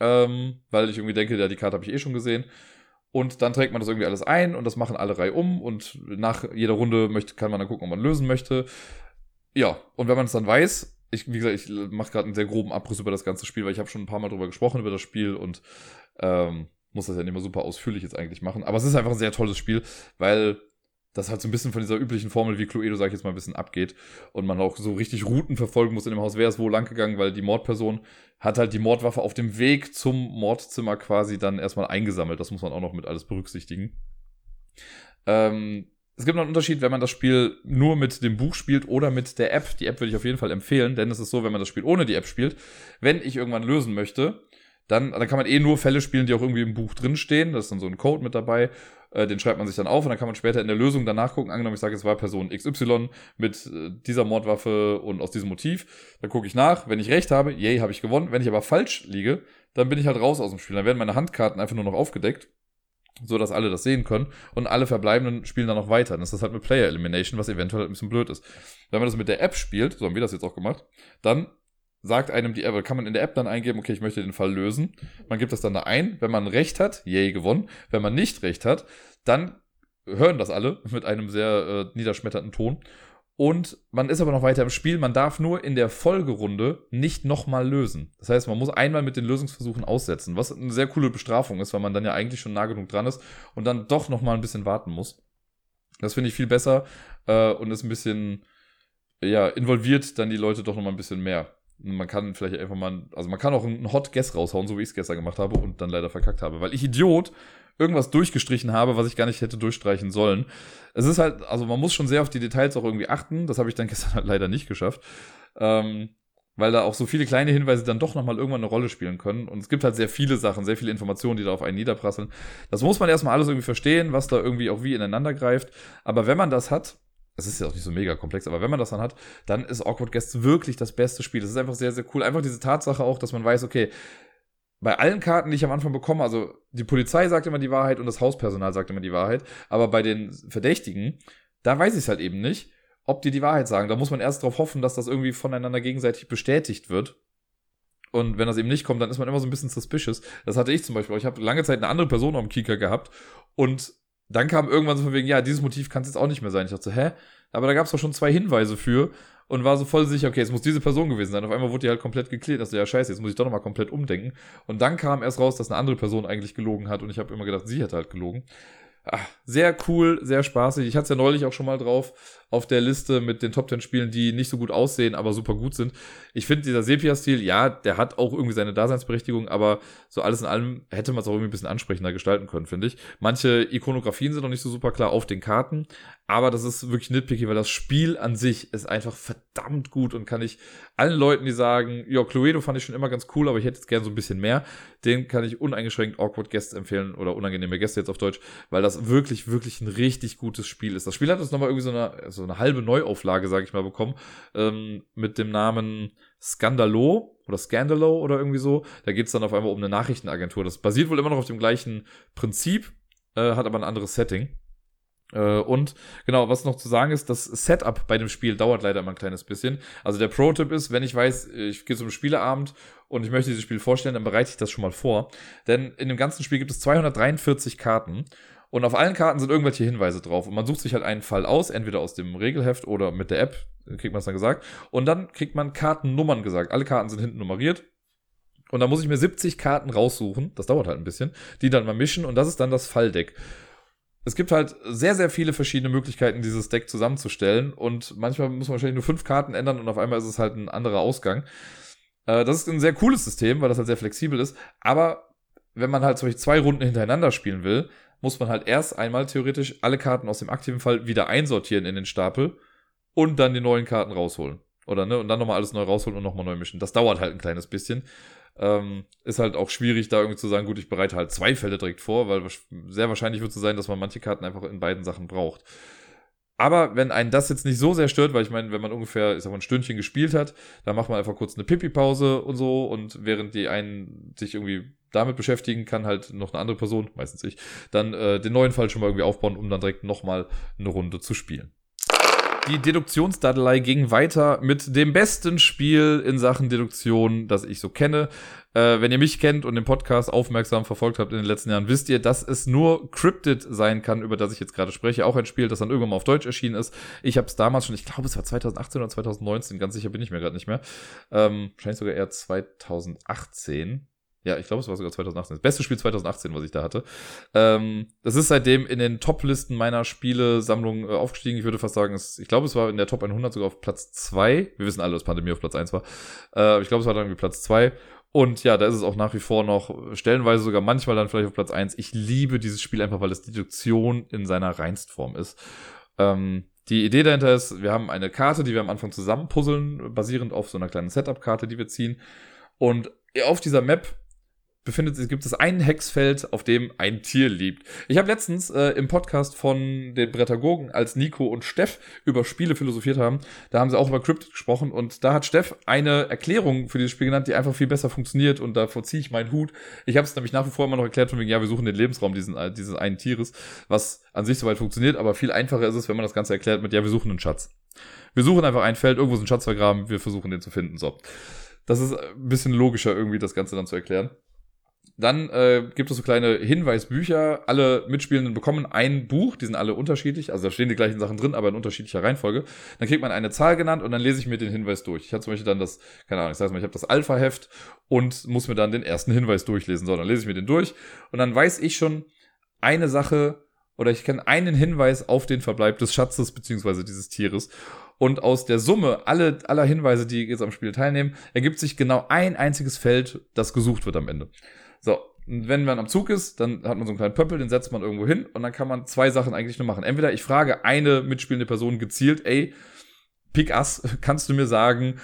Ähm, weil ich irgendwie denke, ja, die Karte habe ich eh schon gesehen. Und dann trägt man das irgendwie alles ein und das machen alle Reihe um und nach jeder Runde möchte, kann man dann gucken, ob man lösen möchte. Ja, und wenn man es dann weiß, ich, wie gesagt, ich mache gerade einen sehr groben Abriss über das ganze Spiel, weil ich habe schon ein paar Mal drüber gesprochen, über das Spiel und ähm, muss das ja nicht mehr super ausführlich jetzt eigentlich machen. Aber es ist einfach ein sehr tolles Spiel, weil das halt so ein bisschen von dieser üblichen Formel wie Cluedo, sag ich jetzt mal, ein bisschen abgeht und man auch so richtig Routen verfolgen muss in dem Haus, wer ist wo lang gegangen, weil die Mordperson hat halt die Mordwaffe auf dem Weg zum Mordzimmer quasi dann erstmal eingesammelt. Das muss man auch noch mit alles berücksichtigen. Ähm, es gibt noch einen Unterschied, wenn man das Spiel nur mit dem Buch spielt oder mit der App. Die App würde ich auf jeden Fall empfehlen, denn es ist so, wenn man das Spiel ohne die App spielt, wenn ich irgendwann lösen möchte, dann, dann kann man eh nur Fälle spielen, die auch irgendwie im Buch drinstehen. Das ist dann so ein Code mit dabei. Äh, den schreibt man sich dann auf und dann kann man später in der Lösung danach gucken. Angenommen, ich sage, es war Person XY mit äh, dieser Mordwaffe und aus diesem Motiv. Dann gucke ich nach. Wenn ich recht habe, yay, habe ich gewonnen. Wenn ich aber falsch liege, dann bin ich halt raus aus dem Spiel. Dann werden meine Handkarten einfach nur noch aufgedeckt so dass alle das sehen können und alle Verbleibenden spielen dann noch weiter. Das ist halt mit Player Elimination, was eventuell ein bisschen blöd ist. Wenn man das mit der App spielt, so haben wir das jetzt auch gemacht, dann sagt einem die App, kann man in der App dann eingeben, okay, ich möchte den Fall lösen. Man gibt das dann da ein. Wenn man Recht hat, yay, gewonnen. Wenn man nicht Recht hat, dann hören das alle mit einem sehr äh, niederschmetternden Ton. Und man ist aber noch weiter im Spiel. Man darf nur in der Folgerunde nicht nochmal lösen. Das heißt, man muss einmal mit den Lösungsversuchen aussetzen, was eine sehr coole Bestrafung ist, weil man dann ja eigentlich schon nah genug dran ist und dann doch nochmal ein bisschen warten muss. Das finde ich viel besser äh, und ist ein bisschen ja, involviert dann die Leute doch nochmal ein bisschen mehr. Man kann vielleicht einfach mal, also man kann auch einen Hot Guess raushauen, so wie ich es gestern gemacht habe und dann leider verkackt habe, weil ich Idiot irgendwas durchgestrichen habe, was ich gar nicht hätte durchstreichen sollen. Es ist halt, also man muss schon sehr auf die Details auch irgendwie achten. Das habe ich dann gestern halt leider nicht geschafft. Ähm, weil da auch so viele kleine Hinweise dann doch nochmal irgendwann eine Rolle spielen können. Und es gibt halt sehr viele Sachen, sehr viele Informationen, die da auf einen niederprasseln. Das muss man erstmal alles irgendwie verstehen, was da irgendwie auch wie ineinander greift. Aber wenn man das hat, es ist ja auch nicht so mega komplex, aber wenn man das dann hat, dann ist Awkward Guests wirklich das beste Spiel. Das ist einfach sehr, sehr cool. Einfach diese Tatsache auch, dass man weiß, okay, bei allen Karten, die ich am Anfang bekomme, also die Polizei sagt immer die Wahrheit und das Hauspersonal sagt immer die Wahrheit, aber bei den Verdächtigen, da weiß ich es halt eben nicht, ob die die Wahrheit sagen. Da muss man erst darauf hoffen, dass das irgendwie voneinander gegenseitig bestätigt wird. Und wenn das eben nicht kommt, dann ist man immer so ein bisschen suspicious. Das hatte ich zum Beispiel. Ich habe lange Zeit eine andere Person am Kika gehabt und dann kam irgendwann so von wegen, ja, dieses Motiv kann es jetzt auch nicht mehr sein. Ich dachte so, hä? Aber da gab es doch schon zwei Hinweise für. und war so voll sicher, okay, es muss diese Person gewesen sein. Auf einmal wurde die halt komplett geklärt. Also ja, scheiße, jetzt muss ich doch nochmal komplett umdenken. Und dann kam erst raus, dass eine andere Person eigentlich gelogen hat und ich habe immer gedacht, sie hätte halt gelogen. Ach, sehr cool, sehr spaßig. Ich hatte es ja neulich auch schon mal drauf auf der Liste mit den Top 10 Spielen, die nicht so gut aussehen, aber super gut sind. Ich finde, dieser Sepia-Stil, ja, der hat auch irgendwie seine Daseinsberechtigung, aber so alles in allem hätte man es auch irgendwie ein bisschen ansprechender gestalten können, finde ich. Manche Ikonografien sind noch nicht so super klar auf den Karten, aber das ist wirklich nitpicky, weil das Spiel an sich ist einfach verdammt gut und kann ich allen Leuten, die sagen, ja, Cluedo fand ich schon immer ganz cool, aber ich hätte jetzt gern so ein bisschen mehr, den kann ich uneingeschränkt Awkward Guests empfehlen oder unangenehme Gäste jetzt auf Deutsch, weil das wirklich, wirklich ein richtig gutes Spiel ist. Das Spiel hat uns nochmal irgendwie so eine, so eine halbe Neuauflage, sage ich mal, bekommen, ähm, mit dem Namen Scandalo oder Scandalo oder irgendwie so. Da geht es dann auf einmal um eine Nachrichtenagentur. Das basiert wohl immer noch auf dem gleichen Prinzip, äh, hat aber ein anderes Setting. Äh, und genau, was noch zu sagen ist, das Setup bei dem Spiel dauert leider immer ein kleines bisschen. Also der Pro-Tipp ist, wenn ich weiß, ich gehe zum Spieleabend und ich möchte dieses Spiel vorstellen, dann bereite ich das schon mal vor. Denn in dem ganzen Spiel gibt es 243 Karten und auf allen Karten sind irgendwelche Hinweise drauf. Und man sucht sich halt einen Fall aus, entweder aus dem Regelheft oder mit der App, kriegt man es dann gesagt. Und dann kriegt man Kartennummern gesagt. Alle Karten sind hinten nummeriert. Und dann muss ich mir 70 Karten raussuchen. Das dauert halt ein bisschen. Die dann mal mischen. Und das ist dann das Falldeck. Es gibt halt sehr, sehr viele verschiedene Möglichkeiten, dieses Deck zusammenzustellen. Und manchmal muss man wahrscheinlich nur fünf Karten ändern und auf einmal ist es halt ein anderer Ausgang. Äh, das ist ein sehr cooles System, weil das halt sehr flexibel ist. Aber wenn man halt zum Beispiel zwei Runden hintereinander spielen will, muss man halt erst einmal theoretisch alle Karten aus dem aktiven Fall wieder einsortieren in den Stapel und dann die neuen Karten rausholen. Oder ne? Und dann nochmal alles neu rausholen und nochmal neu mischen. Das dauert halt ein kleines bisschen. Ähm, ist halt auch schwierig, da irgendwie zu sagen, gut, ich bereite halt zwei Fälle direkt vor, weil sehr wahrscheinlich wird es sein, dass man manche Karten einfach in beiden Sachen braucht. Aber wenn einen das jetzt nicht so sehr stört, weil ich meine, wenn man ungefähr, ich sag mal, ein Stündchen gespielt hat, dann macht man einfach kurz eine Pipi-Pause und so und während die einen sich irgendwie damit beschäftigen, kann halt noch eine andere Person, meistens ich, dann äh, den neuen Fall schon mal irgendwie aufbauen, um dann direkt nochmal eine Runde zu spielen. Die Deduktionsdadelei ging weiter mit dem besten Spiel in Sachen Deduktion, das ich so kenne. Äh, wenn ihr mich kennt und den Podcast aufmerksam verfolgt habt in den letzten Jahren, wisst ihr, dass es nur Cryptid sein kann, über das ich jetzt gerade spreche. Auch ein Spiel, das dann irgendwann mal auf Deutsch erschienen ist. Ich habe es damals schon, ich glaube, es war 2018 oder 2019, ganz sicher bin ich mir gerade nicht mehr. Ähm, wahrscheinlich sogar eher 2018. Ja, ich glaube, es war sogar 2018. Das beste Spiel 2018, was ich da hatte. Ähm, das ist seitdem in den Top-Listen meiner Spielesammlung äh, aufgestiegen. Ich würde fast sagen, es, ich glaube, es war in der Top 100 sogar auf Platz 2. Wir wissen alle, dass Pandemie auf Platz 1 war. Äh, ich glaube, es war dann irgendwie Platz 2. Und ja, da ist es auch nach wie vor noch stellenweise sogar manchmal dann vielleicht auf Platz 1. Ich liebe dieses Spiel einfach, weil es Deduktion in seiner Reinstform ist. Ähm, die Idee dahinter ist, wir haben eine Karte, die wir am Anfang zusammenpuzzeln, basierend auf so einer kleinen Setup-Karte, die wir ziehen. Und auf dieser Map befindet sich, gibt es ein Hexfeld, auf dem ein Tier liegt. Ich habe letztens äh, im Podcast von den Brettagogen, als Nico und Steff über Spiele philosophiert haben, da haben sie auch über Cryptid gesprochen und da hat Steff eine Erklärung für dieses Spiel genannt, die einfach viel besser funktioniert und davor ziehe ich meinen Hut. Ich habe es nämlich nach wie vor immer noch erklärt von wegen, ja, wir suchen den Lebensraum diesen, äh, dieses einen Tieres, was an sich soweit funktioniert, aber viel einfacher ist es, wenn man das Ganze erklärt mit, ja, wir suchen einen Schatz. Wir suchen einfach ein Feld, irgendwo ist ein Schatz vergraben, wir versuchen den zu finden, so. Das ist ein bisschen logischer irgendwie, das Ganze dann zu erklären. Dann äh, gibt es so kleine Hinweisbücher. Alle Mitspielenden bekommen ein Buch, die sind alle unterschiedlich, also da stehen die gleichen Sachen drin, aber in unterschiedlicher Reihenfolge. Dann kriegt man eine Zahl genannt und dann lese ich mir den Hinweis durch. Ich habe zum Beispiel dann das, keine Ahnung, ich sage mal, ich habe das Alpha-Heft und muss mir dann den ersten Hinweis durchlesen. So, dann lese ich mir den durch und dann weiß ich schon eine Sache oder ich kenne einen Hinweis auf den Verbleib des Schatzes beziehungsweise dieses Tieres. Und aus der Summe alle, aller Hinweise, die jetzt am Spiel teilnehmen, ergibt sich genau ein einziges Feld, das gesucht wird am Ende. So, wenn man am Zug ist, dann hat man so einen kleinen Pöppel, den setzt man irgendwo hin und dann kann man zwei Sachen eigentlich nur machen. Entweder ich frage eine mitspielende Person gezielt, ey, Pick Ass, kannst du mir sagen,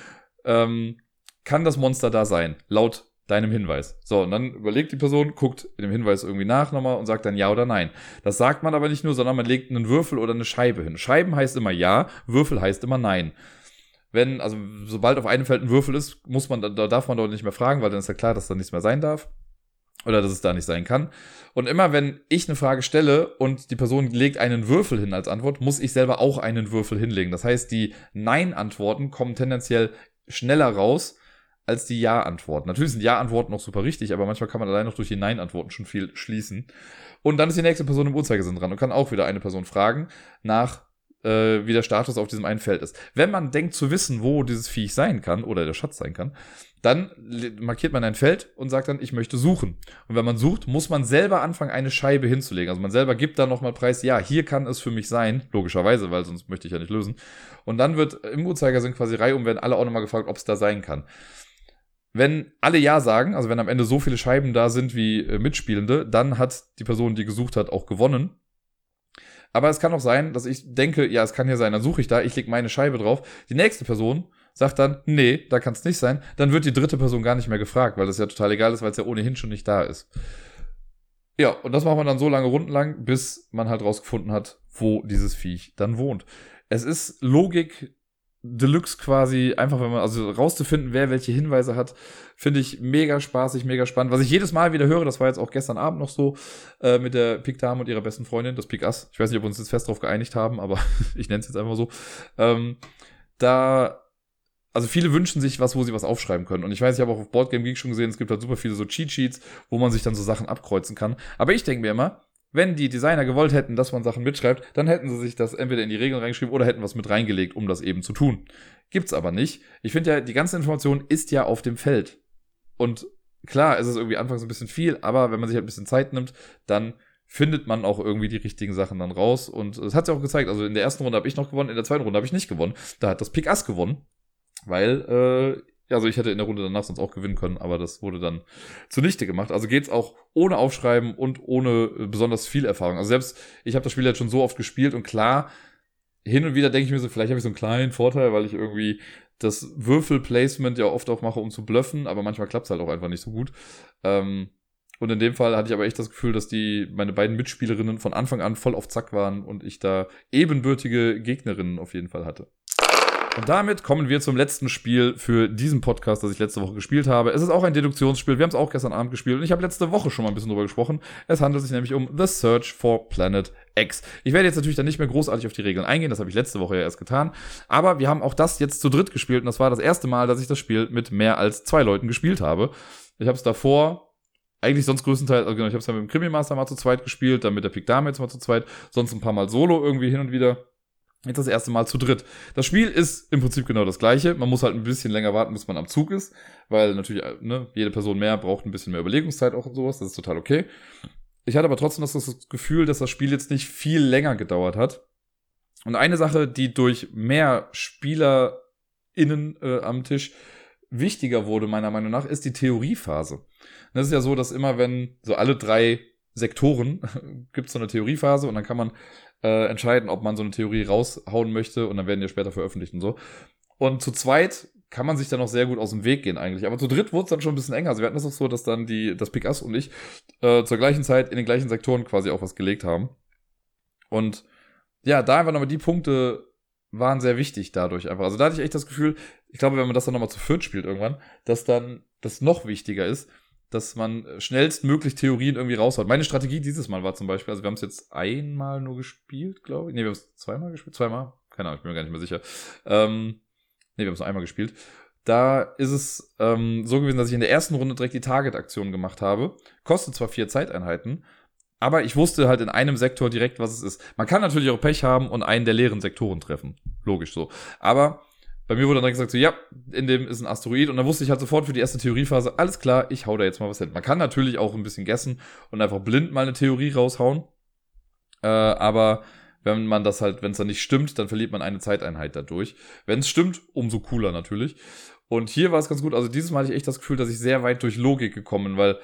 ähm, kann das Monster da sein? Laut deinem Hinweis. So, und dann überlegt die Person, guckt in dem Hinweis irgendwie nach nochmal und sagt dann ja oder nein. Das sagt man aber nicht nur, sondern man legt einen Würfel oder eine Scheibe hin. Scheiben heißt immer ja, Würfel heißt immer nein wenn, also sobald auf einem Feld ein Würfel ist, muss man, da darf man doch nicht mehr fragen, weil dann ist ja klar, dass da nichts mehr sein darf. Oder dass es da nicht sein kann. Und immer wenn ich eine Frage stelle und die Person legt einen Würfel hin als Antwort, muss ich selber auch einen Würfel hinlegen. Das heißt, die Nein-Antworten kommen tendenziell schneller raus als die Ja-Antworten. Natürlich sind Ja-Antworten noch super richtig, aber manchmal kann man allein noch durch die Nein-Antworten schon viel schließen. Und dann ist die nächste Person im Uhrzeigersinn dran und kann auch wieder eine Person fragen nach äh, wie der Status auf diesem einen Feld ist. Wenn man denkt zu wissen, wo dieses Viech sein kann oder der Schatz sein kann, dann markiert man ein Feld und sagt dann, ich möchte suchen. Und wenn man sucht, muss man selber anfangen, eine Scheibe hinzulegen. Also man selber gibt dann nochmal Preis, ja, hier kann es für mich sein, logischerweise, weil sonst möchte ich ja nicht lösen. Und dann wird im Uhrzeigersinn quasi Reihe um, werden alle auch nochmal gefragt, ob es da sein kann. Wenn alle Ja sagen, also wenn am Ende so viele Scheiben da sind wie äh, Mitspielende, dann hat die Person, die gesucht hat, auch gewonnen. Aber es kann auch sein, dass ich denke, ja, es kann hier sein, dann suche ich da, ich lege meine Scheibe drauf. Die nächste Person sagt dann, nee, da kann es nicht sein. Dann wird die dritte Person gar nicht mehr gefragt, weil das ja total egal ist, weil es ja ohnehin schon nicht da ist. Ja, und das macht man dann so lange Runden lang, bis man halt rausgefunden hat, wo dieses Viech dann wohnt. Es ist Logik Deluxe quasi, einfach wenn man, also rauszufinden, wer welche Hinweise hat, finde ich mega spaßig, mega spannend. Was ich jedes Mal wieder höre, das war jetzt auch gestern Abend noch so, äh, mit der Pik Dame und ihrer besten Freundin, das Pik Ass. Ich weiß nicht, ob wir uns jetzt fest drauf geeinigt haben, aber ich nenne es jetzt einfach so. Ähm, da, also viele wünschen sich was, wo sie was aufschreiben können. Und ich weiß, ich habe auch auf Boardgame Geek schon gesehen, es gibt halt super viele so Cheat Sheets, wo man sich dann so Sachen abkreuzen kann. Aber ich denke mir immer, wenn die Designer gewollt hätten, dass man Sachen mitschreibt, dann hätten sie sich das entweder in die Regeln reingeschrieben oder hätten was mit reingelegt, um das eben zu tun. Gibt's aber nicht. Ich finde ja, die ganze Information ist ja auf dem Feld. Und klar, es ist irgendwie anfangs ein bisschen viel, aber wenn man sich halt ein bisschen Zeit nimmt, dann findet man auch irgendwie die richtigen Sachen dann raus. Und es hat sich auch gezeigt, also in der ersten Runde habe ich noch gewonnen, in der zweiten Runde habe ich nicht gewonnen. Da hat das Pick Ass gewonnen, weil äh, also ich hätte in der Runde danach sonst auch gewinnen können, aber das wurde dann zunichte gemacht. Also geht's auch ohne Aufschreiben und ohne besonders viel Erfahrung. Also selbst ich habe das Spiel jetzt schon so oft gespielt und klar, hin und wieder denke ich mir so, vielleicht habe ich so einen kleinen Vorteil, weil ich irgendwie das Würfelplacement ja oft auch mache, um zu bluffen, aber manchmal klappt's halt auch einfach nicht so gut. Ähm, und in dem Fall hatte ich aber echt das Gefühl, dass die meine beiden Mitspielerinnen von Anfang an voll auf Zack waren und ich da ebenbürtige Gegnerinnen auf jeden Fall hatte. Und damit kommen wir zum letzten Spiel für diesen Podcast, das ich letzte Woche gespielt habe. Es ist auch ein Deduktionsspiel. Wir haben es auch gestern Abend gespielt und ich habe letzte Woche schon mal ein bisschen drüber gesprochen. Es handelt sich nämlich um The Search for Planet X. Ich werde jetzt natürlich dann nicht mehr großartig auf die Regeln eingehen, das habe ich letzte Woche ja erst getan. Aber wir haben auch das jetzt zu dritt gespielt und das war das erste Mal, dass ich das Spiel mit mehr als zwei Leuten gespielt habe. Ich habe es davor eigentlich sonst größtenteils, also genau, ich habe es ja mit dem Krimi Master mal zu zweit gespielt, dann mit der Pick Dame jetzt mal zu zweit, sonst ein paar Mal solo irgendwie hin und wieder. Jetzt das erste Mal zu dritt. Das Spiel ist im Prinzip genau das gleiche. Man muss halt ein bisschen länger warten, bis man am Zug ist, weil natürlich ne, jede Person mehr braucht ein bisschen mehr Überlegungszeit auch und sowas. Das ist total okay. Ich hatte aber trotzdem das Gefühl, dass das Spiel jetzt nicht viel länger gedauert hat. Und eine Sache, die durch mehr SpielerInnen äh, am Tisch wichtiger wurde, meiner Meinung nach, ist die Theoriephase. Das ist ja so, dass immer wenn so alle drei Sektoren gibt es so eine Theoriephase und dann kann man äh, entscheiden, ob man so eine Theorie raushauen möchte und dann werden die später veröffentlicht und so. Und zu zweit kann man sich dann noch sehr gut aus dem Weg gehen eigentlich. Aber zu dritt wurde es dann schon ein bisschen enger. Also wir hatten das auch so, dass dann die, das Picasso und ich äh, zur gleichen Zeit in den gleichen Sektoren quasi auch was gelegt haben. Und ja, da einfach nochmal die Punkte waren sehr wichtig dadurch einfach. Also da hatte ich echt das Gefühl, ich glaube, wenn man das dann nochmal zu viert spielt irgendwann, dass dann das noch wichtiger ist, dass man schnellstmöglich Theorien irgendwie raushaut. Meine Strategie dieses Mal war zum Beispiel, also wir haben es jetzt einmal nur gespielt, glaube ich. Nee, wir haben es zweimal gespielt, zweimal. Keine Ahnung, ich bin mir gar nicht mehr sicher. Ähm, nee, wir haben es nur einmal gespielt. Da ist es ähm, so gewesen, dass ich in der ersten Runde direkt die Target-Aktion gemacht habe. Kostet zwar vier Zeiteinheiten, aber ich wusste halt in einem Sektor direkt, was es ist. Man kann natürlich auch Pech haben und einen der leeren Sektoren treffen. Logisch so. Aber bei mir wurde dann gesagt so, ja, in dem ist ein Asteroid und dann wusste ich halt sofort für die erste Theoriephase, alles klar, ich hau da jetzt mal was hin. Man kann natürlich auch ein bisschen gessen und einfach blind mal eine Theorie raushauen, äh, aber wenn man das halt, wenn es dann nicht stimmt, dann verliert man eine Zeiteinheit dadurch. Wenn es stimmt, umso cooler natürlich. Und hier war es ganz gut, also dieses Mal hatte ich echt das Gefühl, dass ich sehr weit durch Logik gekommen bin, weil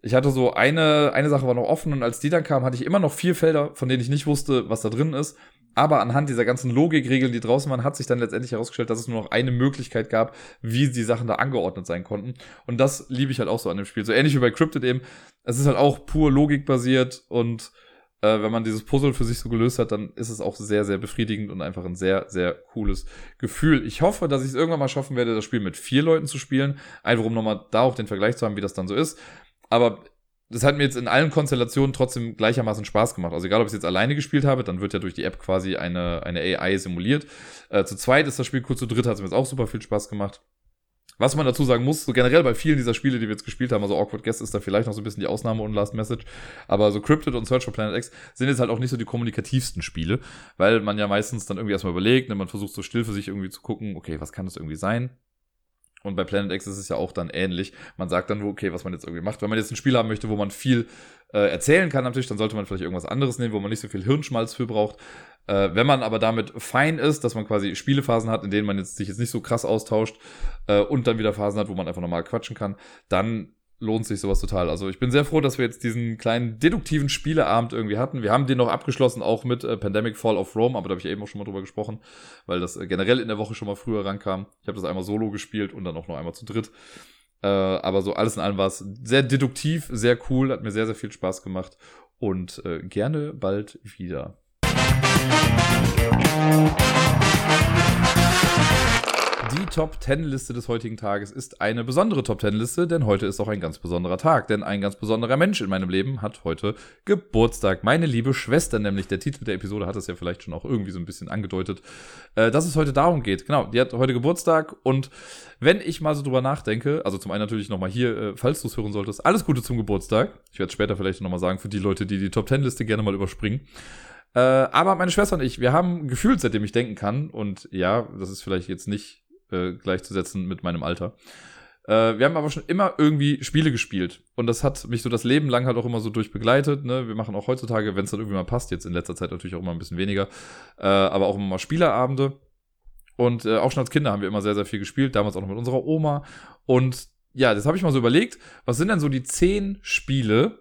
ich hatte so eine, eine Sache war noch offen und als die dann kam, hatte ich immer noch vier Felder, von denen ich nicht wusste, was da drin ist. Aber anhand dieser ganzen Logikregeln, die draußen waren, hat sich dann letztendlich herausgestellt, dass es nur noch eine Möglichkeit gab, wie die Sachen da angeordnet sein konnten. Und das liebe ich halt auch so an dem Spiel. So ähnlich wie bei Cryptid eben. Es ist halt auch pur logikbasiert und äh, wenn man dieses Puzzle für sich so gelöst hat, dann ist es auch sehr, sehr befriedigend und einfach ein sehr, sehr cooles Gefühl. Ich hoffe, dass ich es irgendwann mal schaffen werde, das Spiel mit vier Leuten zu spielen. Einfach um nochmal da auch den Vergleich zu haben, wie das dann so ist. Aber das hat mir jetzt in allen Konstellationen trotzdem gleichermaßen Spaß gemacht. Also egal, ob ich es jetzt alleine gespielt habe, dann wird ja durch die App quasi eine, eine AI simuliert. Äh, zu zweit ist das Spiel cool, zu dritt hat es mir jetzt auch super viel Spaß gemacht. Was man dazu sagen muss, so generell bei vielen dieser Spiele, die wir jetzt gespielt haben, also Awkward Guest ist da vielleicht noch so ein bisschen die Ausnahme und Last Message, aber so Cryptid und Search for Planet X sind jetzt halt auch nicht so die kommunikativsten Spiele, weil man ja meistens dann irgendwie erstmal überlegt, ne, man versucht so still für sich irgendwie zu gucken, okay, was kann das irgendwie sein? Und bei Planet X ist es ja auch dann ähnlich. Man sagt dann, okay, was man jetzt irgendwie macht. Wenn man jetzt ein Spiel haben möchte, wo man viel äh, erzählen kann natürlich, dann sollte man vielleicht irgendwas anderes nehmen, wo man nicht so viel Hirnschmalz für braucht. Äh, wenn man aber damit fein ist, dass man quasi Spielephasen hat, in denen man jetzt, sich jetzt nicht so krass austauscht äh, und dann wieder Phasen hat, wo man einfach normal quatschen kann, dann lohnt sich sowas total. Also ich bin sehr froh, dass wir jetzt diesen kleinen deduktiven Spieleabend irgendwie hatten. Wir haben den noch abgeschlossen, auch mit äh, Pandemic Fall of Rome, aber da habe ich eben auch schon mal drüber gesprochen, weil das äh, generell in der Woche schon mal früher rankam. Ich habe das einmal solo gespielt und dann auch noch einmal zu dritt. Äh, aber so alles in allem war es sehr deduktiv, sehr cool, hat mir sehr, sehr viel Spaß gemacht und äh, gerne bald wieder. Die Top 10 Liste des heutigen Tages ist eine besondere Top 10 Liste, denn heute ist auch ein ganz besonderer Tag, denn ein ganz besonderer Mensch in meinem Leben hat heute Geburtstag. Meine liebe Schwester, nämlich der Titel der Episode hat es ja vielleicht schon auch irgendwie so ein bisschen angedeutet, äh, dass es heute darum geht. Genau, die hat heute Geburtstag und wenn ich mal so drüber nachdenke, also zum einen natürlich nochmal hier, äh, falls du es hören solltest, alles Gute zum Geburtstag. Ich werde es später vielleicht nochmal sagen für die Leute, die die Top 10 Liste gerne mal überspringen. Äh, aber meine Schwester und ich, wir haben gefühlt, seitdem ich denken kann, und ja, das ist vielleicht jetzt nicht äh, gleichzusetzen mit meinem Alter. Äh, wir haben aber schon immer irgendwie Spiele gespielt. Und das hat mich so das Leben lang halt auch immer so durchbegleitet. Ne? Wir machen auch heutzutage, wenn es dann irgendwie mal passt, jetzt in letzter Zeit natürlich auch immer ein bisschen weniger, äh, aber auch immer mal Spielerabende. Und äh, auch schon als Kinder haben wir immer sehr, sehr viel gespielt, damals auch noch mit unserer Oma. Und ja, das habe ich mal so überlegt, was sind denn so die zehn Spiele,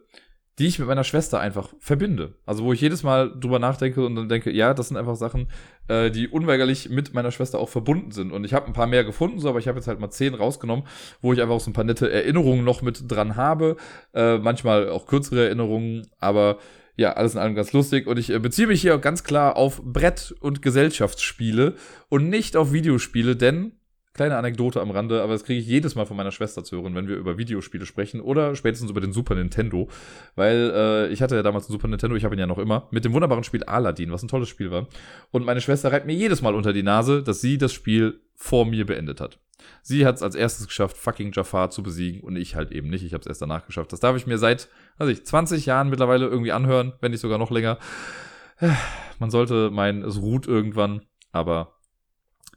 die ich mit meiner Schwester einfach verbinde. Also wo ich jedes Mal drüber nachdenke und dann denke, ja, das sind einfach Sachen, äh, die unweigerlich mit meiner Schwester auch verbunden sind. Und ich habe ein paar mehr gefunden, so, aber ich habe jetzt halt mal zehn rausgenommen, wo ich einfach auch so ein paar nette Erinnerungen noch mit dran habe. Äh, manchmal auch kürzere Erinnerungen, aber ja, alles in allem ganz lustig. Und ich äh, beziehe mich hier ganz klar auf Brett- und Gesellschaftsspiele und nicht auf Videospiele, denn Kleine Anekdote am Rande, aber das kriege ich jedes Mal von meiner Schwester zu hören, wenn wir über Videospiele sprechen oder spätestens über den Super Nintendo. Weil äh, ich hatte ja damals einen Super Nintendo, ich habe ihn ja noch immer, mit dem wunderbaren Spiel Aladdin, was ein tolles Spiel war. Und meine Schwester reibt mir jedes Mal unter die Nase, dass sie das Spiel vor mir beendet hat. Sie hat es als erstes geschafft, fucking Jafar zu besiegen und ich halt eben nicht. Ich habe es erst danach geschafft. Das darf ich mir seit, weiß ich, 20 Jahren mittlerweile irgendwie anhören, wenn nicht sogar noch länger. Man sollte meinen, es ruht irgendwann, aber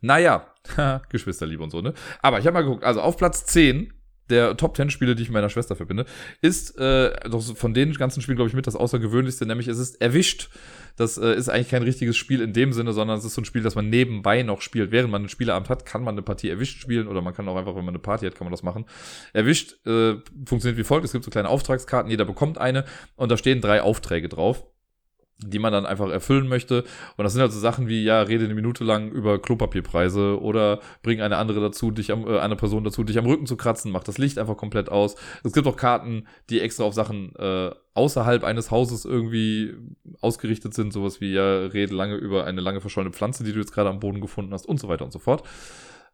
naja, Geschwisterliebe und so, ne? Aber ich habe mal geguckt, also auf Platz 10 der Top 10 Spiele, die ich mit meiner Schwester verbinde, ist äh, doch von den ganzen Spielen, glaube ich, mit das Außergewöhnlichste, nämlich es ist erwischt. Das äh, ist eigentlich kein richtiges Spiel in dem Sinne, sondern es ist so ein Spiel, das man nebenbei noch spielt. Während man einen Spieleabend hat, kann man eine Partie erwischt spielen oder man kann auch einfach, wenn man eine Party hat, kann man das machen. Erwischt äh, funktioniert wie folgt: Es gibt so kleine Auftragskarten, jeder bekommt eine und da stehen drei Aufträge drauf die man dann einfach erfüllen möchte. Und das sind halt so Sachen wie, ja, rede eine Minute lang über Klopapierpreise oder bring eine andere dazu, dich am, äh, eine Person dazu, dich am Rücken zu kratzen, mach das Licht einfach komplett aus. Es gibt auch Karten, die extra auf Sachen äh, außerhalb eines Hauses irgendwie ausgerichtet sind, sowas wie, ja, rede lange über eine lange verschollene Pflanze, die du jetzt gerade am Boden gefunden hast und so weiter und so fort.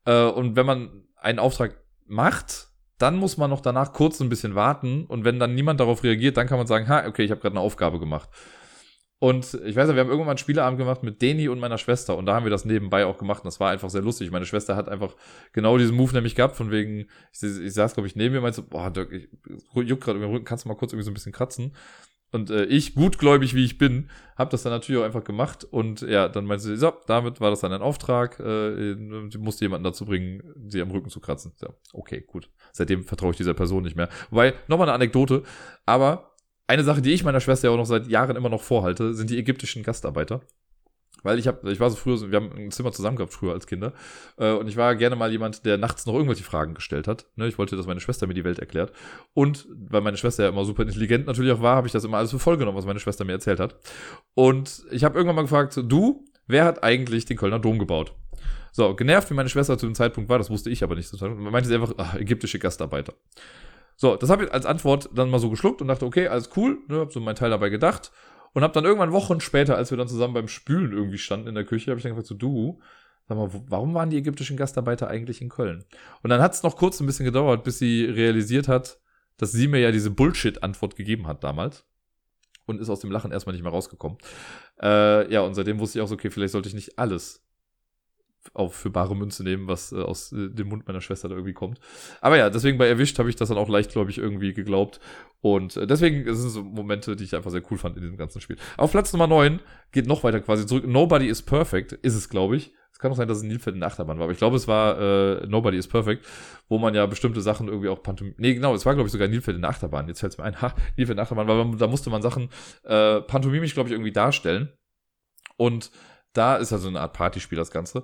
Äh, und wenn man einen Auftrag macht, dann muss man noch danach kurz ein bisschen warten und wenn dann niemand darauf reagiert, dann kann man sagen, ha, okay, ich habe gerade eine Aufgabe gemacht. Und ich weiß nicht, wir haben irgendwann mal einen Spieleabend gemacht mit Deni und meiner Schwester und da haben wir das nebenbei auch gemacht und das war einfach sehr lustig. Meine Schwester hat einfach genau diesen Move nämlich gehabt, von wegen, ich, ich saß, glaube ich, neben mir und meinte so, boah, Dirk, ich juck gerade über den Rücken, kannst du mal kurz irgendwie so ein bisschen kratzen? Und äh, ich, gutgläubig wie ich bin, habe das dann natürlich auch einfach gemacht und ja, dann meinte sie, so, damit war das dann ein Auftrag, äh, musste jemanden dazu bringen, sie am Rücken zu kratzen. Ja, okay, gut. Seitdem vertraue ich dieser Person nicht mehr. Wobei, nochmal eine Anekdote, aber eine Sache, die ich meiner Schwester ja auch noch seit Jahren immer noch vorhalte, sind die ägyptischen Gastarbeiter. Weil ich habe, ich war so früher, wir haben ein Zimmer zusammen gehabt früher als Kinder. Äh, und ich war gerne mal jemand, der nachts noch irgendwelche Fragen gestellt hat. Ne, ich wollte, dass meine Schwester mir die Welt erklärt. Und weil meine Schwester ja immer super intelligent natürlich auch war, habe ich das immer alles für voll genommen, was meine Schwester mir erzählt hat. Und ich habe irgendwann mal gefragt, du, wer hat eigentlich den Kölner Dom gebaut? So, genervt wie meine Schwester zu dem Zeitpunkt war, das wusste ich aber nicht. Meinte sie einfach, ach, ägyptische Gastarbeiter. So, das habe ich als Antwort dann mal so geschluckt und dachte, okay, alles cool, ne, hab so mein Teil dabei gedacht und hab dann irgendwann Wochen später, als wir dann zusammen beim Spülen irgendwie standen in der Küche, habe ich dann gefragt, so du, sag mal, warum waren die ägyptischen Gastarbeiter eigentlich in Köln? Und dann hat es noch kurz ein bisschen gedauert, bis sie realisiert hat, dass sie mir ja diese Bullshit-Antwort gegeben hat damals und ist aus dem Lachen erstmal nicht mehr rausgekommen. Äh, ja, und seitdem wusste ich auch so, okay, vielleicht sollte ich nicht alles auf für bare Münze nehmen, was äh, aus äh, dem Mund meiner Schwester da irgendwie kommt. Aber ja, deswegen bei Erwischt habe ich das dann auch leicht, glaube ich, irgendwie geglaubt. Und äh, deswegen sind so Momente, die ich einfach sehr cool fand in diesem ganzen Spiel. Auf Platz Nummer 9 geht noch weiter quasi zurück. Nobody is Perfect ist es, glaube ich. Es kann auch sein, dass es Nilpferd in der Achterbahn war, aber ich glaube, es war äh, Nobody is Perfect, wo man ja bestimmte Sachen irgendwie auch Pantomim. Nee, genau, es war, glaube ich, sogar Nilpferd in der Achterbahn. Jetzt fällt es mir ein, ha, Nilpferd in der Achterbahn, weil man, da musste man Sachen äh, pantomimisch, glaube ich, irgendwie darstellen. Und da ist ja so eine Art Partyspiel, das Ganze.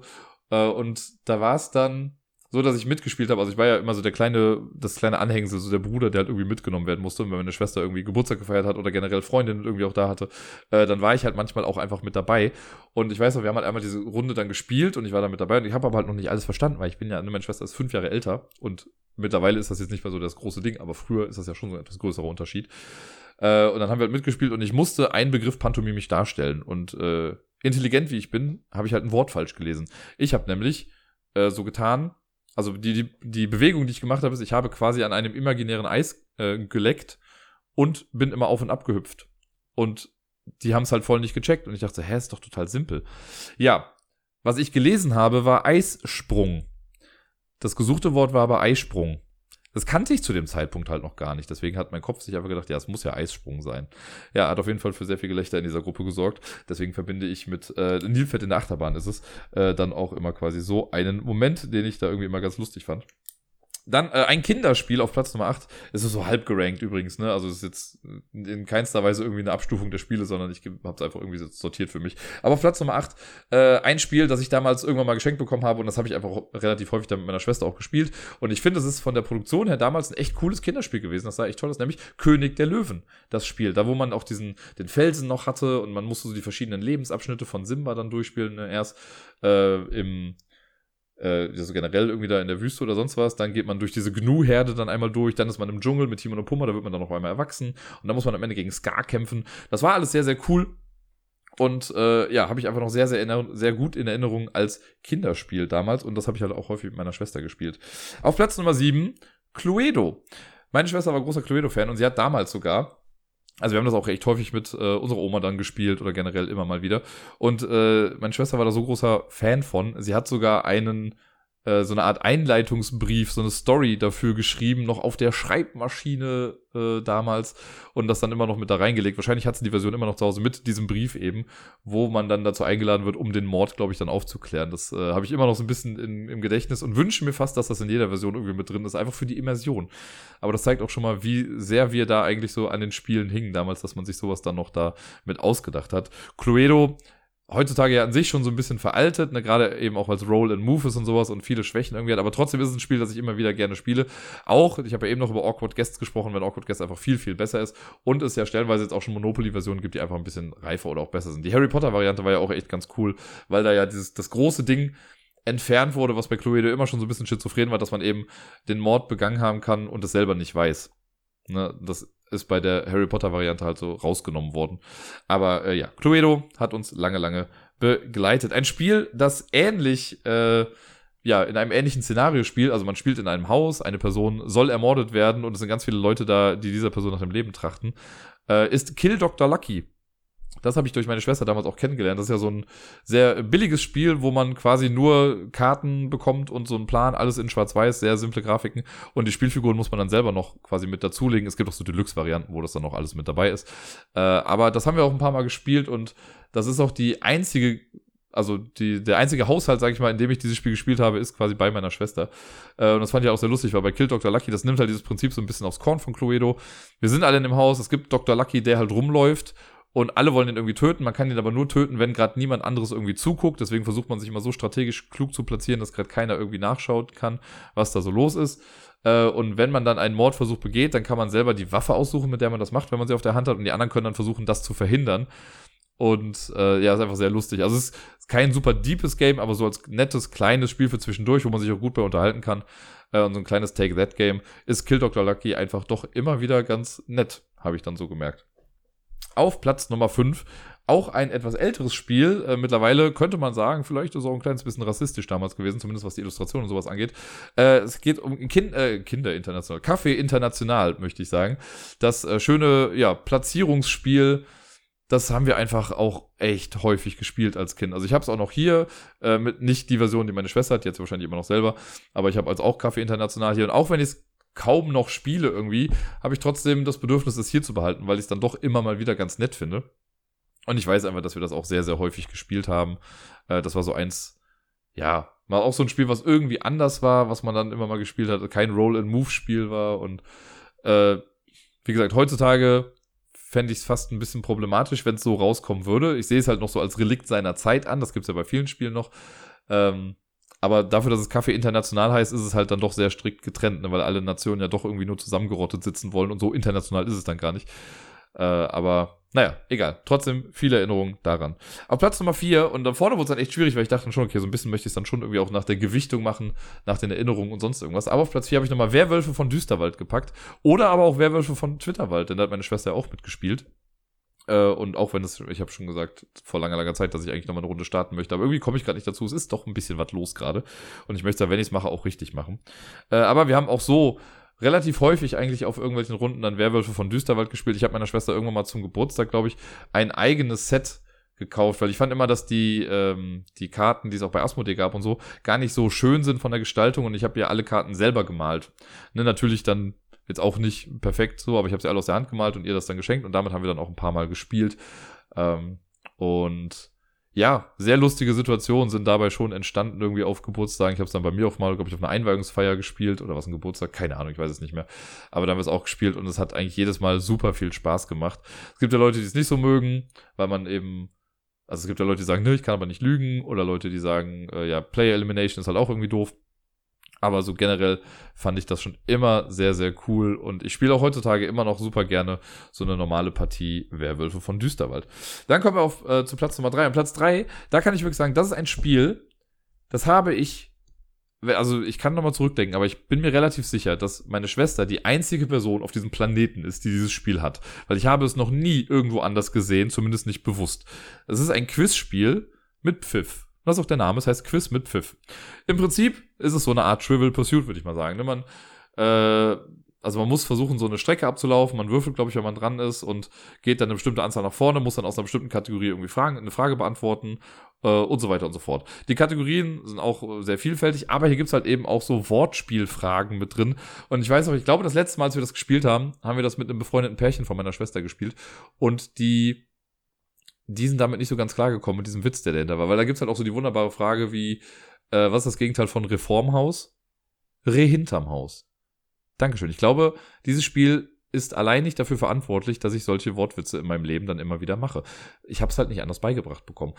Äh, und da war es dann so, dass ich mitgespielt habe. Also ich war ja immer so der kleine, das kleine Anhängsel, so der Bruder, der halt irgendwie mitgenommen werden musste. Und wenn meine Schwester irgendwie Geburtstag gefeiert hat oder generell Freundin irgendwie auch da hatte, äh, dann war ich halt manchmal auch einfach mit dabei. Und ich weiß noch, wir haben halt einmal diese Runde dann gespielt und ich war da mit dabei und ich habe aber halt noch nicht alles verstanden, weil ich bin ja, meine Schwester ist fünf Jahre älter und mittlerweile ist das jetzt nicht mehr so das große Ding, aber früher ist das ja schon so ein etwas größerer Unterschied. Äh, und dann haben wir halt mitgespielt und ich musste einen Begriff pantomimisch darstellen und äh, intelligent wie ich bin, habe ich halt ein Wort falsch gelesen. Ich habe nämlich äh, so getan, also die, die, die Bewegung, die ich gemacht habe, ist, ich habe quasi an einem imaginären Eis äh, geleckt und bin immer auf und ab gehüpft. Und die haben es halt voll nicht gecheckt und ich dachte, hä, ist doch total simpel. Ja, was ich gelesen habe, war Eissprung. Das gesuchte Wort war aber Eisprung. Das kannte ich zu dem Zeitpunkt halt noch gar nicht. Deswegen hat mein Kopf sich einfach gedacht, ja, es muss ja Eissprung sein. Ja, hat auf jeden Fall für sehr viel Gelächter in dieser Gruppe gesorgt. Deswegen verbinde ich mit äh, Nilpferd in der Achterbahn ist es äh, dann auch immer quasi so einen Moment, den ich da irgendwie immer ganz lustig fand. Dann äh, ein Kinderspiel auf Platz Nummer 8. Es ist so halb gerankt übrigens, ne? Also es ist jetzt in keinster Weise irgendwie eine Abstufung der Spiele, sondern ich habe es einfach irgendwie sortiert für mich. Aber auf Platz Nummer 8 äh, ein Spiel, das ich damals irgendwann mal geschenkt bekommen habe und das habe ich einfach relativ häufig dann mit meiner Schwester auch gespielt. Und ich finde, es ist von der Produktion her damals ein echt cooles Kinderspiel gewesen. Das sah echt toll aus, nämlich König der Löwen, das Spiel. Da, wo man auch diesen, den Felsen noch hatte und man musste so die verschiedenen Lebensabschnitte von Simba dann durchspielen. Ne? Erst äh, im äh, also generell irgendwie da in der Wüste oder sonst was. Dann geht man durch diese Gnu-Herde dann einmal durch. Dann ist man im Dschungel mit Timon und Pummer. Da wird man dann noch einmal erwachsen. Und dann muss man am Ende gegen Scar kämpfen. Das war alles sehr, sehr cool. Und äh, ja, habe ich einfach noch sehr, sehr, sehr gut in Erinnerung als Kinderspiel damals. Und das habe ich halt auch häufig mit meiner Schwester gespielt. Auf Platz Nummer 7, Cluedo. Meine Schwester war großer Cluedo-Fan und sie hat damals sogar also wir haben das auch recht häufig mit äh, unserer Oma dann gespielt oder generell immer mal wieder. Und äh, meine Schwester war da so großer Fan von. Sie hat sogar einen äh, so eine Art Einleitungsbrief, so eine Story dafür geschrieben, noch auf der Schreibmaschine äh, damals und das dann immer noch mit da reingelegt. Wahrscheinlich hat sie die Version immer noch zu Hause mit diesem Brief eben, wo man dann dazu eingeladen wird, um den Mord, glaube ich, dann aufzuklären. Das äh, habe ich immer noch so ein bisschen in, im Gedächtnis und wünsche mir fast, dass das in jeder Version irgendwie mit drin ist, einfach für die Immersion. Aber das zeigt auch schon mal, wie sehr wir da eigentlich so an den Spielen hingen damals, dass man sich sowas dann noch da mit ausgedacht hat. Cluedo heutzutage ja an sich schon so ein bisschen veraltet, ne, gerade eben auch es Roll and Move ist und sowas und viele Schwächen irgendwie hat, aber trotzdem ist es ein Spiel, das ich immer wieder gerne spiele. Auch, ich habe ja eben noch über Awkward Guests gesprochen, wenn Awkward Guests einfach viel, viel besser ist und es ja stellenweise jetzt auch schon Monopoly-Versionen gibt, die einfach ein bisschen reifer oder auch besser sind. Die Harry Potter-Variante war ja auch echt ganz cool, weil da ja dieses, das große Ding entfernt wurde, was bei Cluedo immer schon so ein bisschen schizophren war, dass man eben den Mord begangen haben kann und es selber nicht weiß. Ne, das ist bei der Harry Potter-Variante halt so rausgenommen worden. Aber äh, ja, Cluedo hat uns lange, lange begleitet. Ein Spiel, das ähnlich, äh, ja, in einem ähnlichen Szenario spielt. Also man spielt in einem Haus, eine Person soll ermordet werden und es sind ganz viele Leute da, die dieser Person nach dem Leben trachten. Äh, ist Kill Dr. Lucky. Das habe ich durch meine Schwester damals auch kennengelernt. Das ist ja so ein sehr billiges Spiel, wo man quasi nur Karten bekommt und so einen Plan, alles in Schwarz-Weiß, sehr simple Grafiken. Und die Spielfiguren muss man dann selber noch quasi mit dazulegen. Es gibt auch so Deluxe-Varianten, wo das dann noch alles mit dabei ist. Äh, aber das haben wir auch ein paar Mal gespielt und das ist auch die einzige also die, der einzige Haushalt, sag ich mal, in dem ich dieses Spiel gespielt habe, ist quasi bei meiner Schwester. Äh, und das fand ich auch sehr lustig, weil bei Kill Dr. Lucky, das nimmt halt dieses Prinzip so ein bisschen aufs Korn von Cluedo. Wir sind alle in dem Haus, es gibt Dr. Lucky, der halt rumläuft und alle wollen ihn irgendwie töten. Man kann ihn aber nur töten, wenn gerade niemand anderes irgendwie zuguckt. Deswegen versucht man sich immer so strategisch klug zu platzieren, dass gerade keiner irgendwie nachschaut kann, was da so los ist. Äh, und wenn man dann einen Mordversuch begeht, dann kann man selber die Waffe aussuchen, mit der man das macht, wenn man sie auf der Hand hat. Und die anderen können dann versuchen, das zu verhindern. Und äh, ja, ist einfach sehr lustig. Also es ist kein super deepes Game, aber so als nettes, kleines Spiel für zwischendurch, wo man sich auch gut bei unterhalten kann. Äh, und so ein kleines Take-That-Game ist Kill Dr. Lucky einfach doch immer wieder ganz nett, habe ich dann so gemerkt. Auf Platz Nummer 5 auch ein etwas älteres Spiel. Äh, mittlerweile könnte man sagen, vielleicht ist es auch ein kleines bisschen rassistisch damals gewesen, zumindest was die Illustration und sowas angeht. Äh, es geht um kind, äh, Kinder international, Kaffee international, möchte ich sagen. Das äh, schöne ja, Platzierungsspiel das haben wir einfach auch echt häufig gespielt als Kind. Also ich habe es auch noch hier, äh, mit nicht die Version, die meine Schwester hat, jetzt wahrscheinlich immer noch selber, aber ich habe als auch Kaffee International hier. Und auch wenn ich es kaum noch spiele irgendwie, habe ich trotzdem das Bedürfnis, es hier zu behalten, weil ich es dann doch immer mal wieder ganz nett finde. Und ich weiß einfach, dass wir das auch sehr, sehr häufig gespielt haben. Äh, das war so eins, ja, mal auch so ein Spiel, was irgendwie anders war, was man dann immer mal gespielt hat, kein Roll-and-Move-Spiel war. Und äh, wie gesagt, heutzutage fände ich es fast ein bisschen problematisch, wenn es so rauskommen würde. Ich sehe es halt noch so als Relikt seiner Zeit an. Das gibt es ja bei vielen Spielen noch. Ähm, aber dafür, dass es Kaffee international heißt, ist es halt dann doch sehr strikt getrennt, ne? weil alle Nationen ja doch irgendwie nur zusammengerottet sitzen wollen und so international ist es dann gar nicht. Äh, aber naja, egal. Trotzdem viele Erinnerungen daran. Auf Platz Nummer 4, und dann vorne wurde es dann echt schwierig, weil ich dachte schon, okay, so ein bisschen möchte ich es dann schon irgendwie auch nach der Gewichtung machen, nach den Erinnerungen und sonst irgendwas. Aber auf Platz 4 habe ich nochmal Werwölfe von Düsterwald gepackt. Oder aber auch Werwölfe von Twitterwald, denn da hat meine Schwester ja auch mitgespielt. Äh, und auch wenn es, ich habe schon gesagt, vor langer, langer Zeit, dass ich eigentlich nochmal eine Runde starten möchte. Aber irgendwie komme ich gerade nicht dazu. Es ist doch ein bisschen was los gerade. Und ich möchte, wenn ich es mache, auch richtig machen. Äh, aber wir haben auch so relativ häufig eigentlich auf irgendwelchen Runden dann Werwölfe von Düsterwald gespielt. Ich habe meiner Schwester irgendwann mal zum Geburtstag, glaube ich, ein eigenes Set gekauft, weil ich fand immer, dass die, ähm, die Karten, die es auch bei Asmodee gab und so, gar nicht so schön sind von der Gestaltung und ich habe ja alle Karten selber gemalt. Ne, natürlich dann jetzt auch nicht perfekt so, aber ich habe sie alle aus der Hand gemalt und ihr das dann geschenkt und damit haben wir dann auch ein paar Mal gespielt. Ähm, und ja, sehr lustige Situationen sind dabei schon entstanden, irgendwie auf Geburtstagen. Ich habe es dann bei mir auch mal, glaube ich, auf einer Einweihungsfeier gespielt oder was ein Geburtstag, keine Ahnung, ich weiß es nicht mehr. Aber dann haben wir es auch gespielt und es hat eigentlich jedes Mal super viel Spaß gemacht. Es gibt ja Leute, die es nicht so mögen, weil man eben, also es gibt ja Leute, die sagen, ne, ich kann aber nicht lügen oder Leute, die sagen, äh, ja, Player Elimination ist halt auch irgendwie doof. Aber so generell fand ich das schon immer sehr, sehr cool. Und ich spiele auch heutzutage immer noch super gerne so eine normale Partie Werwölfe von Düsterwald. Dann kommen wir auf, äh, zu Platz Nummer drei. Und Platz drei, da kann ich wirklich sagen, das ist ein Spiel, das habe ich, also ich kann nochmal zurückdenken, aber ich bin mir relativ sicher, dass meine Schwester die einzige Person auf diesem Planeten ist, die dieses Spiel hat. Weil ich habe es noch nie irgendwo anders gesehen, zumindest nicht bewusst. Es ist ein Quizspiel mit Pfiff. Das ist auch der Name, es heißt Quiz mit Pfiff. Im Prinzip ist es so eine Art Trivial Pursuit, würde ich mal sagen. Ne? Man, äh, also man muss versuchen, so eine Strecke abzulaufen. Man würfelt, glaube ich, wenn man dran ist und geht dann eine bestimmte Anzahl nach vorne, muss dann aus einer bestimmten Kategorie irgendwie Fragen, eine Frage beantworten äh, und so weiter und so fort. Die Kategorien sind auch sehr vielfältig, aber hier gibt's halt eben auch so Wortspielfragen mit drin. Und ich weiß auch, ich glaube, das letzte Mal, als wir das gespielt haben, haben wir das mit einem befreundeten Pärchen von meiner Schwester gespielt. Und die die sind damit nicht so ganz klar gekommen mit diesem Witz, der dahinter war. Weil da gibt's halt auch so die wunderbare Frage wie, äh, was ist das Gegenteil von Reformhaus? Re hinterm Haus. Dankeschön. Ich glaube, dieses Spiel ist allein nicht dafür verantwortlich, dass ich solche Wortwitze in meinem Leben dann immer wieder mache. Ich habe es halt nicht anders beigebracht bekommen.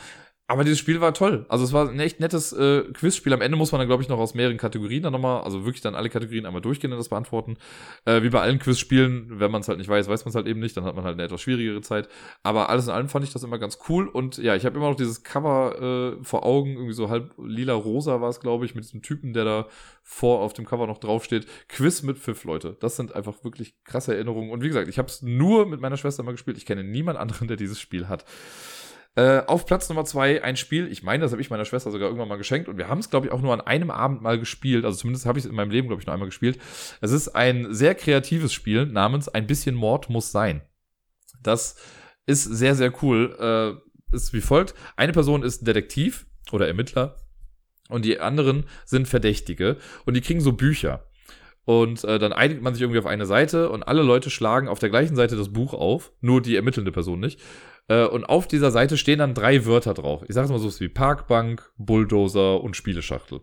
Aber dieses Spiel war toll. Also es war ein echt nettes äh, Quizspiel. Am Ende muss man dann, glaube ich, noch aus mehreren Kategorien dann nochmal, also wirklich dann alle Kategorien einmal durchgehen und das beantworten. Äh, wie bei allen Quizspielen, wenn man es halt nicht weiß, weiß man es halt eben nicht, dann hat man halt eine etwas schwierigere Zeit. Aber alles in allem fand ich das immer ganz cool. Und ja, ich habe immer noch dieses Cover äh, vor Augen, irgendwie so halb lila-rosa war es, glaube ich, mit diesem Typen, der da vor auf dem Cover noch draufsteht. Quiz mit Pfiff, Leute. Das sind einfach wirklich krasse Erinnerungen. Und wie gesagt, ich habe es nur mit meiner Schwester mal gespielt. Ich kenne niemand anderen, der dieses Spiel hat. Äh, auf Platz Nummer zwei ein Spiel, ich meine, das habe ich meiner Schwester sogar irgendwann mal geschenkt und wir haben es, glaube ich, auch nur an einem Abend mal gespielt. Also zumindest habe ich es in meinem Leben, glaube ich, nur einmal gespielt. Es ist ein sehr kreatives Spiel namens Ein bisschen Mord muss sein. Das ist sehr, sehr cool. Äh, ist wie folgt. Eine Person ist Detektiv oder Ermittler und die anderen sind Verdächtige und die kriegen so Bücher. Und äh, dann einigt man sich irgendwie auf eine Seite und alle Leute schlagen auf der gleichen Seite das Buch auf, nur die ermittelnde Person nicht. Äh, und auf dieser Seite stehen dann drei Wörter drauf. Ich sage es mal so wie Parkbank, Bulldozer und Spieleschachtel.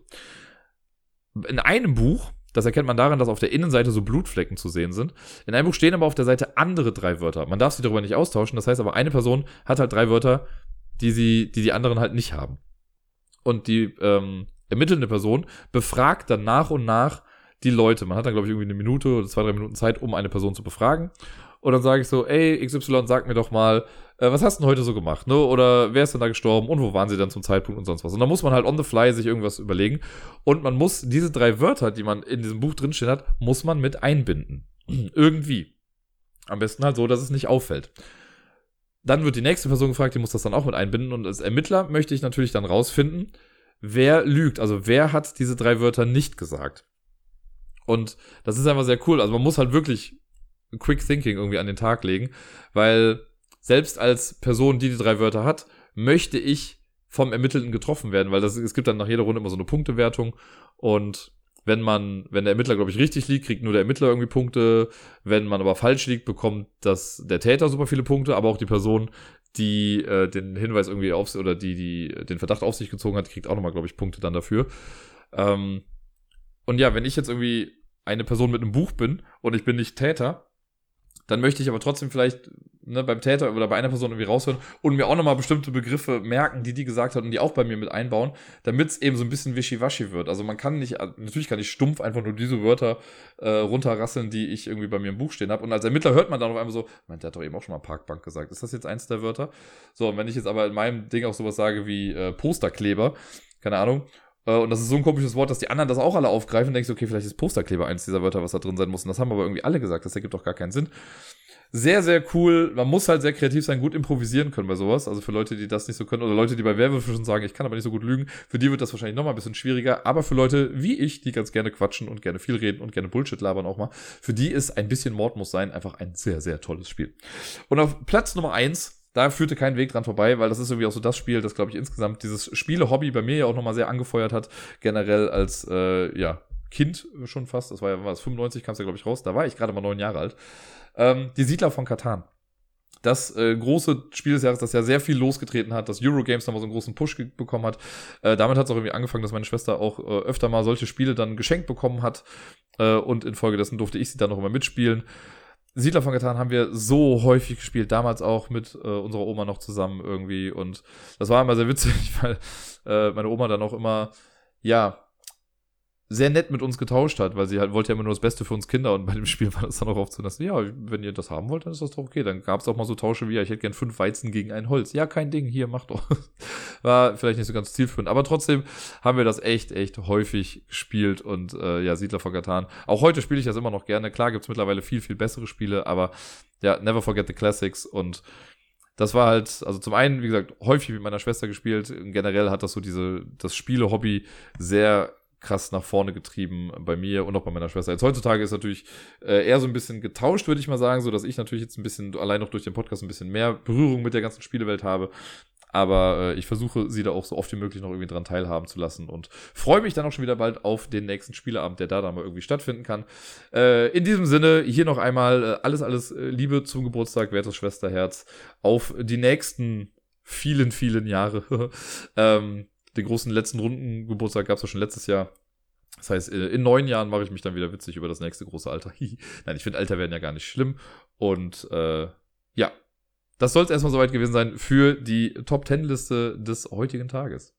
In einem Buch, das erkennt man daran, dass auf der Innenseite so Blutflecken zu sehen sind. In einem Buch stehen aber auf der Seite andere drei Wörter. Man darf sie darüber nicht austauschen. Das heißt aber, eine Person hat halt drei Wörter, die sie, die die anderen halt nicht haben. Und die ähm, ermittelnde Person befragt dann nach und nach die Leute. Man hat dann, glaube ich, irgendwie eine Minute oder zwei, drei Minuten Zeit, um eine Person zu befragen. Und dann sage ich so, ey, XY, sag mir doch mal, äh, was hast du denn heute so gemacht, ne? Oder wer ist denn da gestorben und wo waren sie dann zum Zeitpunkt und sonst was. Und dann muss man halt on the fly sich irgendwas überlegen. Und man muss diese drei Wörter, die man in diesem Buch drinstehen hat, muss man mit einbinden. Irgendwie. Am besten halt so, dass es nicht auffällt. Dann wird die nächste Person gefragt, die muss das dann auch mit einbinden. Und als Ermittler möchte ich natürlich dann rausfinden, wer lügt. Also wer hat diese drei Wörter nicht gesagt. Und das ist einfach sehr cool. Also man muss halt wirklich Quick Thinking irgendwie an den Tag legen, weil selbst als Person, die die drei Wörter hat, möchte ich vom Ermittelten getroffen werden, weil das, es gibt dann nach jeder Runde immer so eine Punktewertung und wenn man, wenn der Ermittler, glaube ich, richtig liegt, kriegt nur der Ermittler irgendwie Punkte. Wenn man aber falsch liegt, bekommt das der Täter super viele Punkte, aber auch die Person, die äh, den Hinweis irgendwie auf oder die, die den Verdacht auf sich gezogen hat, kriegt auch nochmal, glaube ich, Punkte dann dafür. Ähm, und ja, wenn ich jetzt irgendwie eine Person mit einem Buch bin und ich bin nicht Täter, dann möchte ich aber trotzdem vielleicht ne, beim Täter oder bei einer Person irgendwie raushören und mir auch nochmal bestimmte Begriffe merken, die die gesagt hat und die auch bei mir mit einbauen, damit es eben so ein bisschen wischiwaschi wird. Also man kann nicht, natürlich kann ich stumpf einfach nur diese Wörter äh, runterrasseln, die ich irgendwie bei mir im Buch stehen habe. Und als Ermittler hört man dann auf einmal so, man, der hat doch eben auch schon mal Parkbank gesagt. Ist das jetzt eins der Wörter? So, und wenn ich jetzt aber in meinem Ding auch sowas sage wie äh, Posterkleber, keine Ahnung, und das ist so ein komisches Wort, dass die anderen das auch alle aufgreifen und denkst, okay, vielleicht ist Posterkleber eins dieser Wörter, was da drin sein muss. Und das haben aber irgendwie alle gesagt. Das ergibt doch gar keinen Sinn. Sehr, sehr cool. Man muss halt sehr kreativ sein, gut improvisieren können bei sowas. Also für Leute, die das nicht so können, oder Leute, die bei Werwölfe schon sagen, ich kann aber nicht so gut lügen, für die wird das wahrscheinlich nochmal ein bisschen schwieriger. Aber für Leute wie ich, die ganz gerne quatschen und gerne viel reden und gerne Bullshit labern auch mal, für die ist ein bisschen Mord muss sein einfach ein sehr, sehr tolles Spiel. Und auf Platz Nummer eins da führte kein Weg dran vorbei, weil das ist irgendwie auch so das Spiel, das, glaube ich, insgesamt dieses Spiele-Hobby bei mir ja auch nochmal sehr angefeuert hat, generell als, äh, ja, Kind schon fast, das war ja, war es 95, kam es ja, glaube ich, raus, da war ich gerade mal neun Jahre alt. Ähm, die Siedler von Katan. Das äh, große Spiel des Jahres, das ja sehr viel losgetreten hat, das Eurogames nochmal so einen großen Push bekommen hat. Äh, damit hat es auch irgendwie angefangen, dass meine Schwester auch äh, öfter mal solche Spiele dann geschenkt bekommen hat. Äh, und infolgedessen durfte ich sie dann noch immer mitspielen. Siedler von Getan haben wir so häufig gespielt, damals auch mit äh, unserer Oma noch zusammen irgendwie. Und das war immer sehr witzig, weil äh, meine Oma dann auch immer, ja, sehr nett mit uns getauscht hat, weil sie halt wollte ja immer nur das Beste für uns Kinder und bei dem Spiel war das dann auch oft so, dass, ja, wenn ihr das haben wollt, dann ist das doch okay. Dann gab es auch mal so Tausche wie, ja, ich hätte gern fünf Weizen gegen ein Holz. Ja, kein Ding, hier, mach doch. War vielleicht nicht so ganz zielführend, aber trotzdem haben wir das echt, echt häufig gespielt und äh, ja, Siedler von Katan. Auch heute spiele ich das immer noch gerne. Klar gibt's mittlerweile viel, viel bessere Spiele, aber ja, never forget the classics und das war halt, also zum einen, wie gesagt, häufig mit meiner Schwester gespielt. Generell hat das so diese, das Spiele-Hobby sehr krass nach vorne getrieben bei mir und auch bei meiner Schwester. Jetzt heutzutage ist natürlich äh, eher so ein bisschen getauscht, würde ich mal sagen, so dass ich natürlich jetzt ein bisschen allein noch durch den Podcast ein bisschen mehr Berührung mit der ganzen Spielewelt habe. Aber äh, ich versuche, sie da auch so oft wie möglich noch irgendwie dran teilhaben zu lassen und freue mich dann auch schon wieder bald auf den nächsten Spieleabend, der da dann mal irgendwie stattfinden kann. Äh, in diesem Sinne, hier noch einmal äh, alles, alles äh, Liebe zum Geburtstag, wertes Schwesterherz, auf die nächsten vielen, vielen Jahre. ähm, den großen letzten Runden Geburtstag gab es ja schon letztes Jahr. Das heißt, äh, in neun Jahren mache ich mich dann wieder witzig über das nächste große Alter. Nein, ich finde Alter werden ja gar nicht schlimm. Und äh, ja, das soll es erstmal soweit gewesen sein für die Top Ten Liste des heutigen Tages.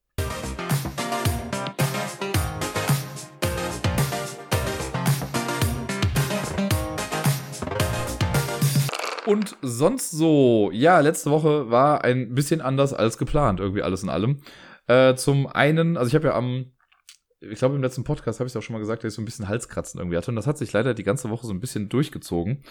Und sonst so, ja, letzte Woche war ein bisschen anders als geplant, irgendwie alles in allem. Äh, zum einen, also ich habe ja am, ich glaube im letzten Podcast habe ich es auch schon mal gesagt, dass ich so ein bisschen Halskratzen irgendwie hatte. Und das hat sich leider die ganze Woche so ein bisschen durchgezogen.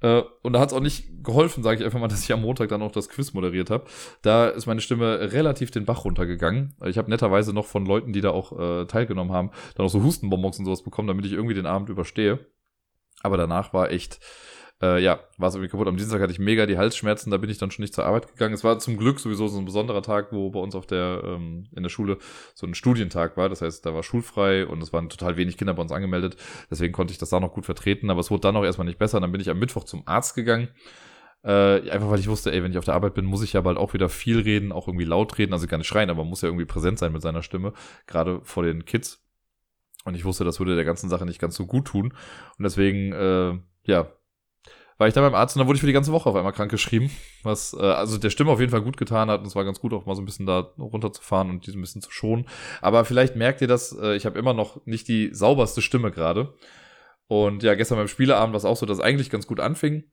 Äh, und da hat es auch nicht geholfen, sage ich einfach mal, dass ich am Montag dann auch das Quiz moderiert habe. Da ist meine Stimme relativ den Bach runtergegangen. Ich habe netterweise noch von Leuten, die da auch äh, teilgenommen haben, dann auch so Hustenbonbons und sowas bekommen, damit ich irgendwie den Abend überstehe. Aber danach war echt äh, ja, war es irgendwie kaputt. Am Dienstag hatte ich mega die Halsschmerzen, da bin ich dann schon nicht zur Arbeit gegangen. Es war zum Glück sowieso so ein besonderer Tag, wo bei uns auf der, ähm, in der Schule so ein Studientag war. Das heißt, da war schulfrei und es waren total wenig Kinder bei uns angemeldet. Deswegen konnte ich das da noch gut vertreten, aber es wurde dann auch erstmal nicht besser. Dann bin ich am Mittwoch zum Arzt gegangen. Äh, einfach weil ich wusste, ey, wenn ich auf der Arbeit bin, muss ich ja bald auch wieder viel reden, auch irgendwie laut reden, also gar nicht schreien, aber muss ja irgendwie präsent sein mit seiner Stimme, gerade vor den Kids. Und ich wusste, das würde der ganzen Sache nicht ganz so gut tun. Und deswegen, äh, ja, war ich da beim Arzt und dann wurde ich für die ganze Woche auf einmal krank geschrieben, was äh, also der Stimme auf jeden Fall gut getan hat und es war ganz gut auch mal so ein bisschen da runterzufahren und die ein bisschen zu schonen. Aber vielleicht merkt ihr das, äh, ich habe immer noch nicht die sauberste Stimme gerade. Und ja, gestern beim Spieleabend war es auch so, dass es eigentlich ganz gut anfing,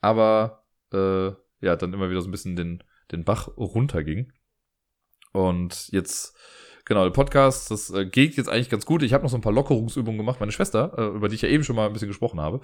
aber äh, ja, dann immer wieder so ein bisschen den, den Bach runterging. Und jetzt Genau, der Podcast, das äh, geht jetzt eigentlich ganz gut. Ich habe noch so ein paar Lockerungsübungen gemacht. Meine Schwester, äh, über die ich ja eben schon mal ein bisschen gesprochen habe,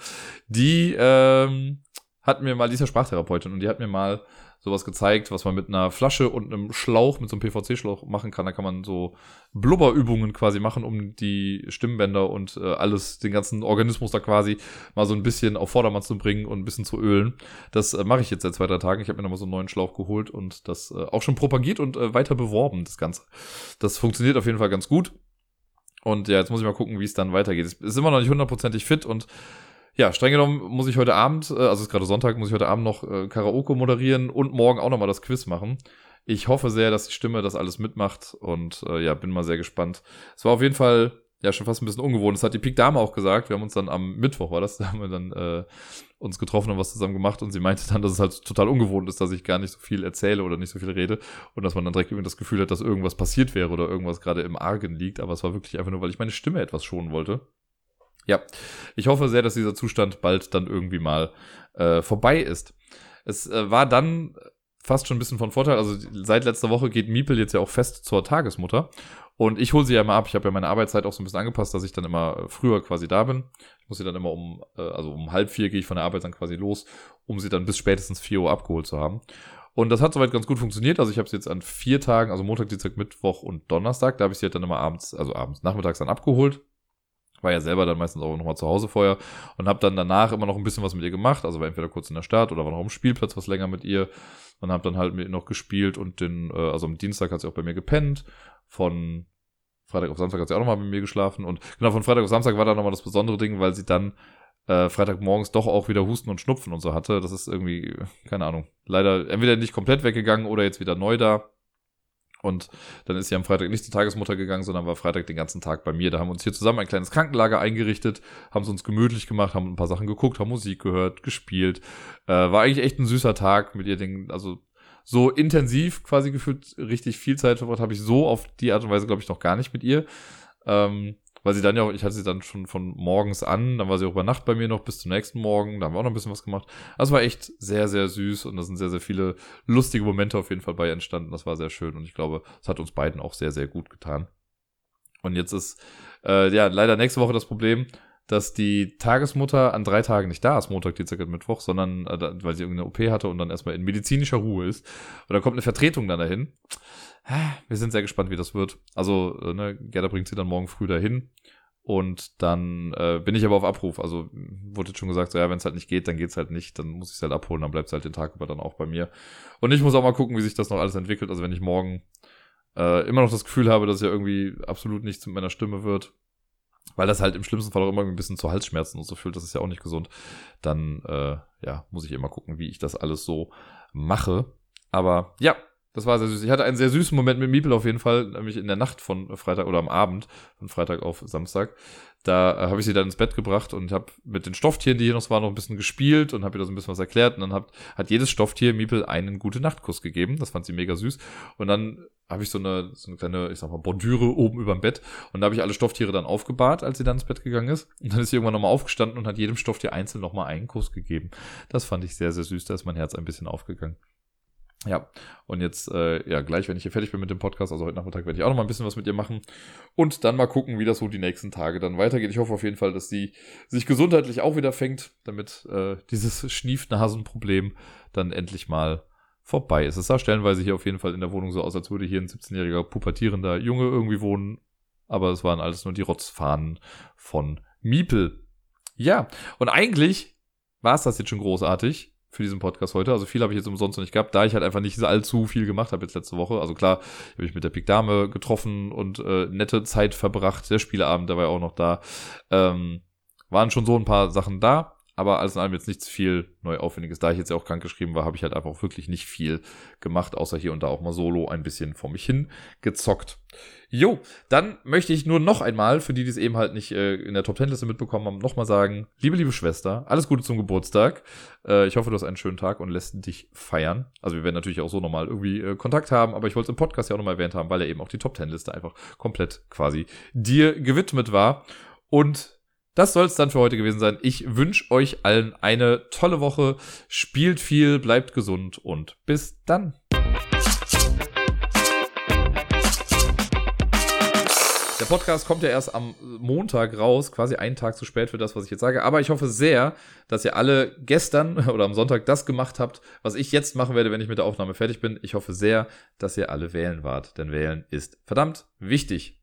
die ähm, hat mir mal, die ist ja Sprachtherapeutin und die hat mir mal sowas gezeigt, was man mit einer Flasche und einem Schlauch, mit so einem PVC-Schlauch machen kann. Da kann man so Blubberübungen quasi machen, um die Stimmbänder und äh, alles, den ganzen Organismus da quasi mal so ein bisschen auf Vordermann zu bringen und ein bisschen zu ölen. Das äh, mache ich jetzt seit zwei, drei Tagen. Ich habe mir nochmal so einen neuen Schlauch geholt und das äh, auch schon propagiert und äh, weiter beworben, das Ganze. Das funktioniert auf jeden Fall ganz gut. Und ja, jetzt muss ich mal gucken, wie es dann weitergeht. Es ist immer noch nicht hundertprozentig fit und ja, streng genommen muss ich heute Abend, äh, also es ist gerade Sonntag, muss ich heute Abend noch äh, Karaoke moderieren und morgen auch nochmal das Quiz machen. Ich hoffe sehr, dass die Stimme das alles mitmacht und äh, ja, bin mal sehr gespannt. Es war auf jeden Fall ja schon fast ein bisschen ungewohnt. Das hat die Pik Dame auch gesagt. Wir haben uns dann am Mittwoch, war das, da haben wir dann äh, uns getroffen und was zusammen gemacht und sie meinte dann, dass es halt total ungewohnt ist, dass ich gar nicht so viel erzähle oder nicht so viel rede und dass man dann direkt irgendwie das Gefühl hat, dass irgendwas passiert wäre oder irgendwas gerade im Argen liegt. Aber es war wirklich einfach nur, weil ich meine Stimme etwas schonen wollte. Ja, ich hoffe sehr, dass dieser Zustand bald dann irgendwie mal äh, vorbei ist. Es äh, war dann fast schon ein bisschen von Vorteil. Also seit letzter Woche geht Miepel jetzt ja auch fest zur Tagesmutter. Und ich hole sie ja immer ab. Ich habe ja meine Arbeitszeit auch so ein bisschen angepasst, dass ich dann immer früher quasi da bin. Ich muss sie dann immer um, äh, also um halb vier gehe ich von der Arbeit dann quasi los, um sie dann bis spätestens vier Uhr abgeholt zu haben. Und das hat soweit ganz gut funktioniert. Also ich habe sie jetzt an vier Tagen, also Montag, Dienstag, Mittwoch und Donnerstag, da habe ich sie halt dann immer abends, also abends, nachmittags dann abgeholt war ja selber dann meistens auch nochmal zu Hause vorher und habe dann danach immer noch ein bisschen was mit ihr gemacht. Also war entweder kurz in der Stadt oder war noch am Spielplatz was länger mit ihr und habe dann halt mit ihr noch gespielt und den, äh, also am Dienstag hat sie auch bei mir gepennt. Von Freitag auf Samstag hat sie auch nochmal bei mir geschlafen und genau von Freitag auf Samstag war dann nochmal das besondere Ding, weil sie dann äh, Freitagmorgens doch auch wieder Husten und Schnupfen und so hatte. Das ist irgendwie, keine Ahnung, leider entweder nicht komplett weggegangen oder jetzt wieder neu da. Und dann ist sie am Freitag nicht zur Tagesmutter gegangen, sondern war Freitag den ganzen Tag bei mir. Da haben wir uns hier zusammen ein kleines Krankenlager eingerichtet, haben es uns gemütlich gemacht, haben ein paar Sachen geguckt, haben Musik gehört, gespielt. Äh, war eigentlich echt ein süßer Tag mit ihr, den, also so intensiv quasi gefühlt, richtig viel Zeit verbracht habe ich so auf die Art und Weise, glaube ich, noch gar nicht mit ihr. Ähm, weil sie dann ja auch, ich hatte sie dann schon von morgens an, dann war sie auch über Nacht bei mir noch bis zum nächsten Morgen, da haben wir auch noch ein bisschen was gemacht. Das war echt sehr, sehr süß und da sind sehr, sehr viele lustige Momente auf jeden Fall bei entstanden. Das war sehr schön und ich glaube, es hat uns beiden auch sehr, sehr gut getan. Und jetzt ist, äh, ja, leider nächste Woche das Problem, dass die Tagesmutter an drei Tagen nicht da ist, Montag, Dienstag und Mittwoch, sondern äh, weil sie irgendeine OP hatte und dann erstmal in medizinischer Ruhe ist. Und dann kommt eine Vertretung dann dahin. Wir sind sehr gespannt, wie das wird. Also, äh, ne, Gerda bringt sie dann morgen früh dahin. Und dann äh, bin ich aber auf Abruf. Also wurde jetzt schon gesagt, so ja, wenn es halt nicht geht, dann geht's halt nicht. Dann muss ich es halt abholen, dann bleibt es halt den Tag über dann auch bei mir. Und ich muss auch mal gucken, wie sich das noch alles entwickelt. Also wenn ich morgen äh, immer noch das Gefühl habe, dass ja irgendwie absolut nichts mit meiner Stimme wird, weil das halt im schlimmsten Fall auch immer ein bisschen zu Halsschmerzen und so fühlt, das ist ja auch nicht gesund, dann äh, ja, muss ich immer gucken, wie ich das alles so mache. Aber ja, das war sehr süß. Ich hatte einen sehr süßen Moment mit Miepel auf jeden Fall, nämlich in der Nacht von Freitag oder am Abend von Freitag auf Samstag. Da äh, habe ich sie dann ins Bett gebracht und habe mit den Stofftieren, die hier noch waren, noch ein bisschen gespielt und habe ihr da so ein bisschen was erklärt. Und dann hat, hat jedes Stofftier Miepel einen gute Nachtkuss gegeben. Das fand sie mega süß. Und dann habe ich so eine, so eine kleine, ich sag mal, Bordüre oben über dem Bett. Und da habe ich alle Stofftiere dann aufgebahrt, als sie dann ins Bett gegangen ist. Und dann ist sie irgendwann nochmal aufgestanden und hat jedem Stofftier einzeln nochmal einen Kuss gegeben. Das fand ich sehr, sehr süß. Da ist mein Herz ein bisschen aufgegangen. Ja, und jetzt, äh, ja, gleich, wenn ich hier fertig bin mit dem Podcast, also heute Nachmittag werde ich auch noch mal ein bisschen was mit ihr machen und dann mal gucken, wie das so die nächsten Tage dann weitergeht. Ich hoffe auf jeden Fall, dass sie sich gesundheitlich auch wieder fängt, damit äh, dieses Schniefnasenproblem dann endlich mal vorbei ist. Es sah stellenweise hier auf jeden Fall in der Wohnung so aus, als würde hier ein 17-jähriger pubertierender Junge irgendwie wohnen, aber es waren alles nur die Rotzfahnen von Miepel. Ja, und eigentlich war es das jetzt schon großartig für diesen Podcast heute. Also viel habe ich jetzt umsonst noch nicht gehabt, da ich halt einfach nicht allzu viel gemacht habe jetzt letzte Woche. Also klar, habe ich mit der Pik Dame getroffen und äh, nette Zeit verbracht. Der Spieleabend, ja auch noch da. Ähm, waren schon so ein paar Sachen da aber alles in allem jetzt nichts viel neu aufwendiges. Da ich jetzt ja auch krank geschrieben war, habe ich halt einfach wirklich nicht viel gemacht, außer hier und da auch mal solo ein bisschen vor mich hin gezockt. Jo, dann möchte ich nur noch einmal, für die, die es eben halt nicht äh, in der Top Ten Liste mitbekommen haben, nochmal sagen, liebe, liebe Schwester, alles Gute zum Geburtstag. Äh, ich hoffe, du hast einen schönen Tag und lässt dich feiern. Also wir werden natürlich auch so nochmal irgendwie äh, Kontakt haben, aber ich wollte es im Podcast ja auch nochmal erwähnt haben, weil er eben auch die Top Ten Liste einfach komplett quasi dir gewidmet war. Und das soll es dann für heute gewesen sein. Ich wünsche euch allen eine tolle Woche. Spielt viel, bleibt gesund und bis dann. Der Podcast kommt ja erst am Montag raus, quasi einen Tag zu spät für das, was ich jetzt sage. Aber ich hoffe sehr, dass ihr alle gestern oder am Sonntag das gemacht habt, was ich jetzt machen werde, wenn ich mit der Aufnahme fertig bin. Ich hoffe sehr, dass ihr alle wählen wart, denn wählen ist verdammt wichtig.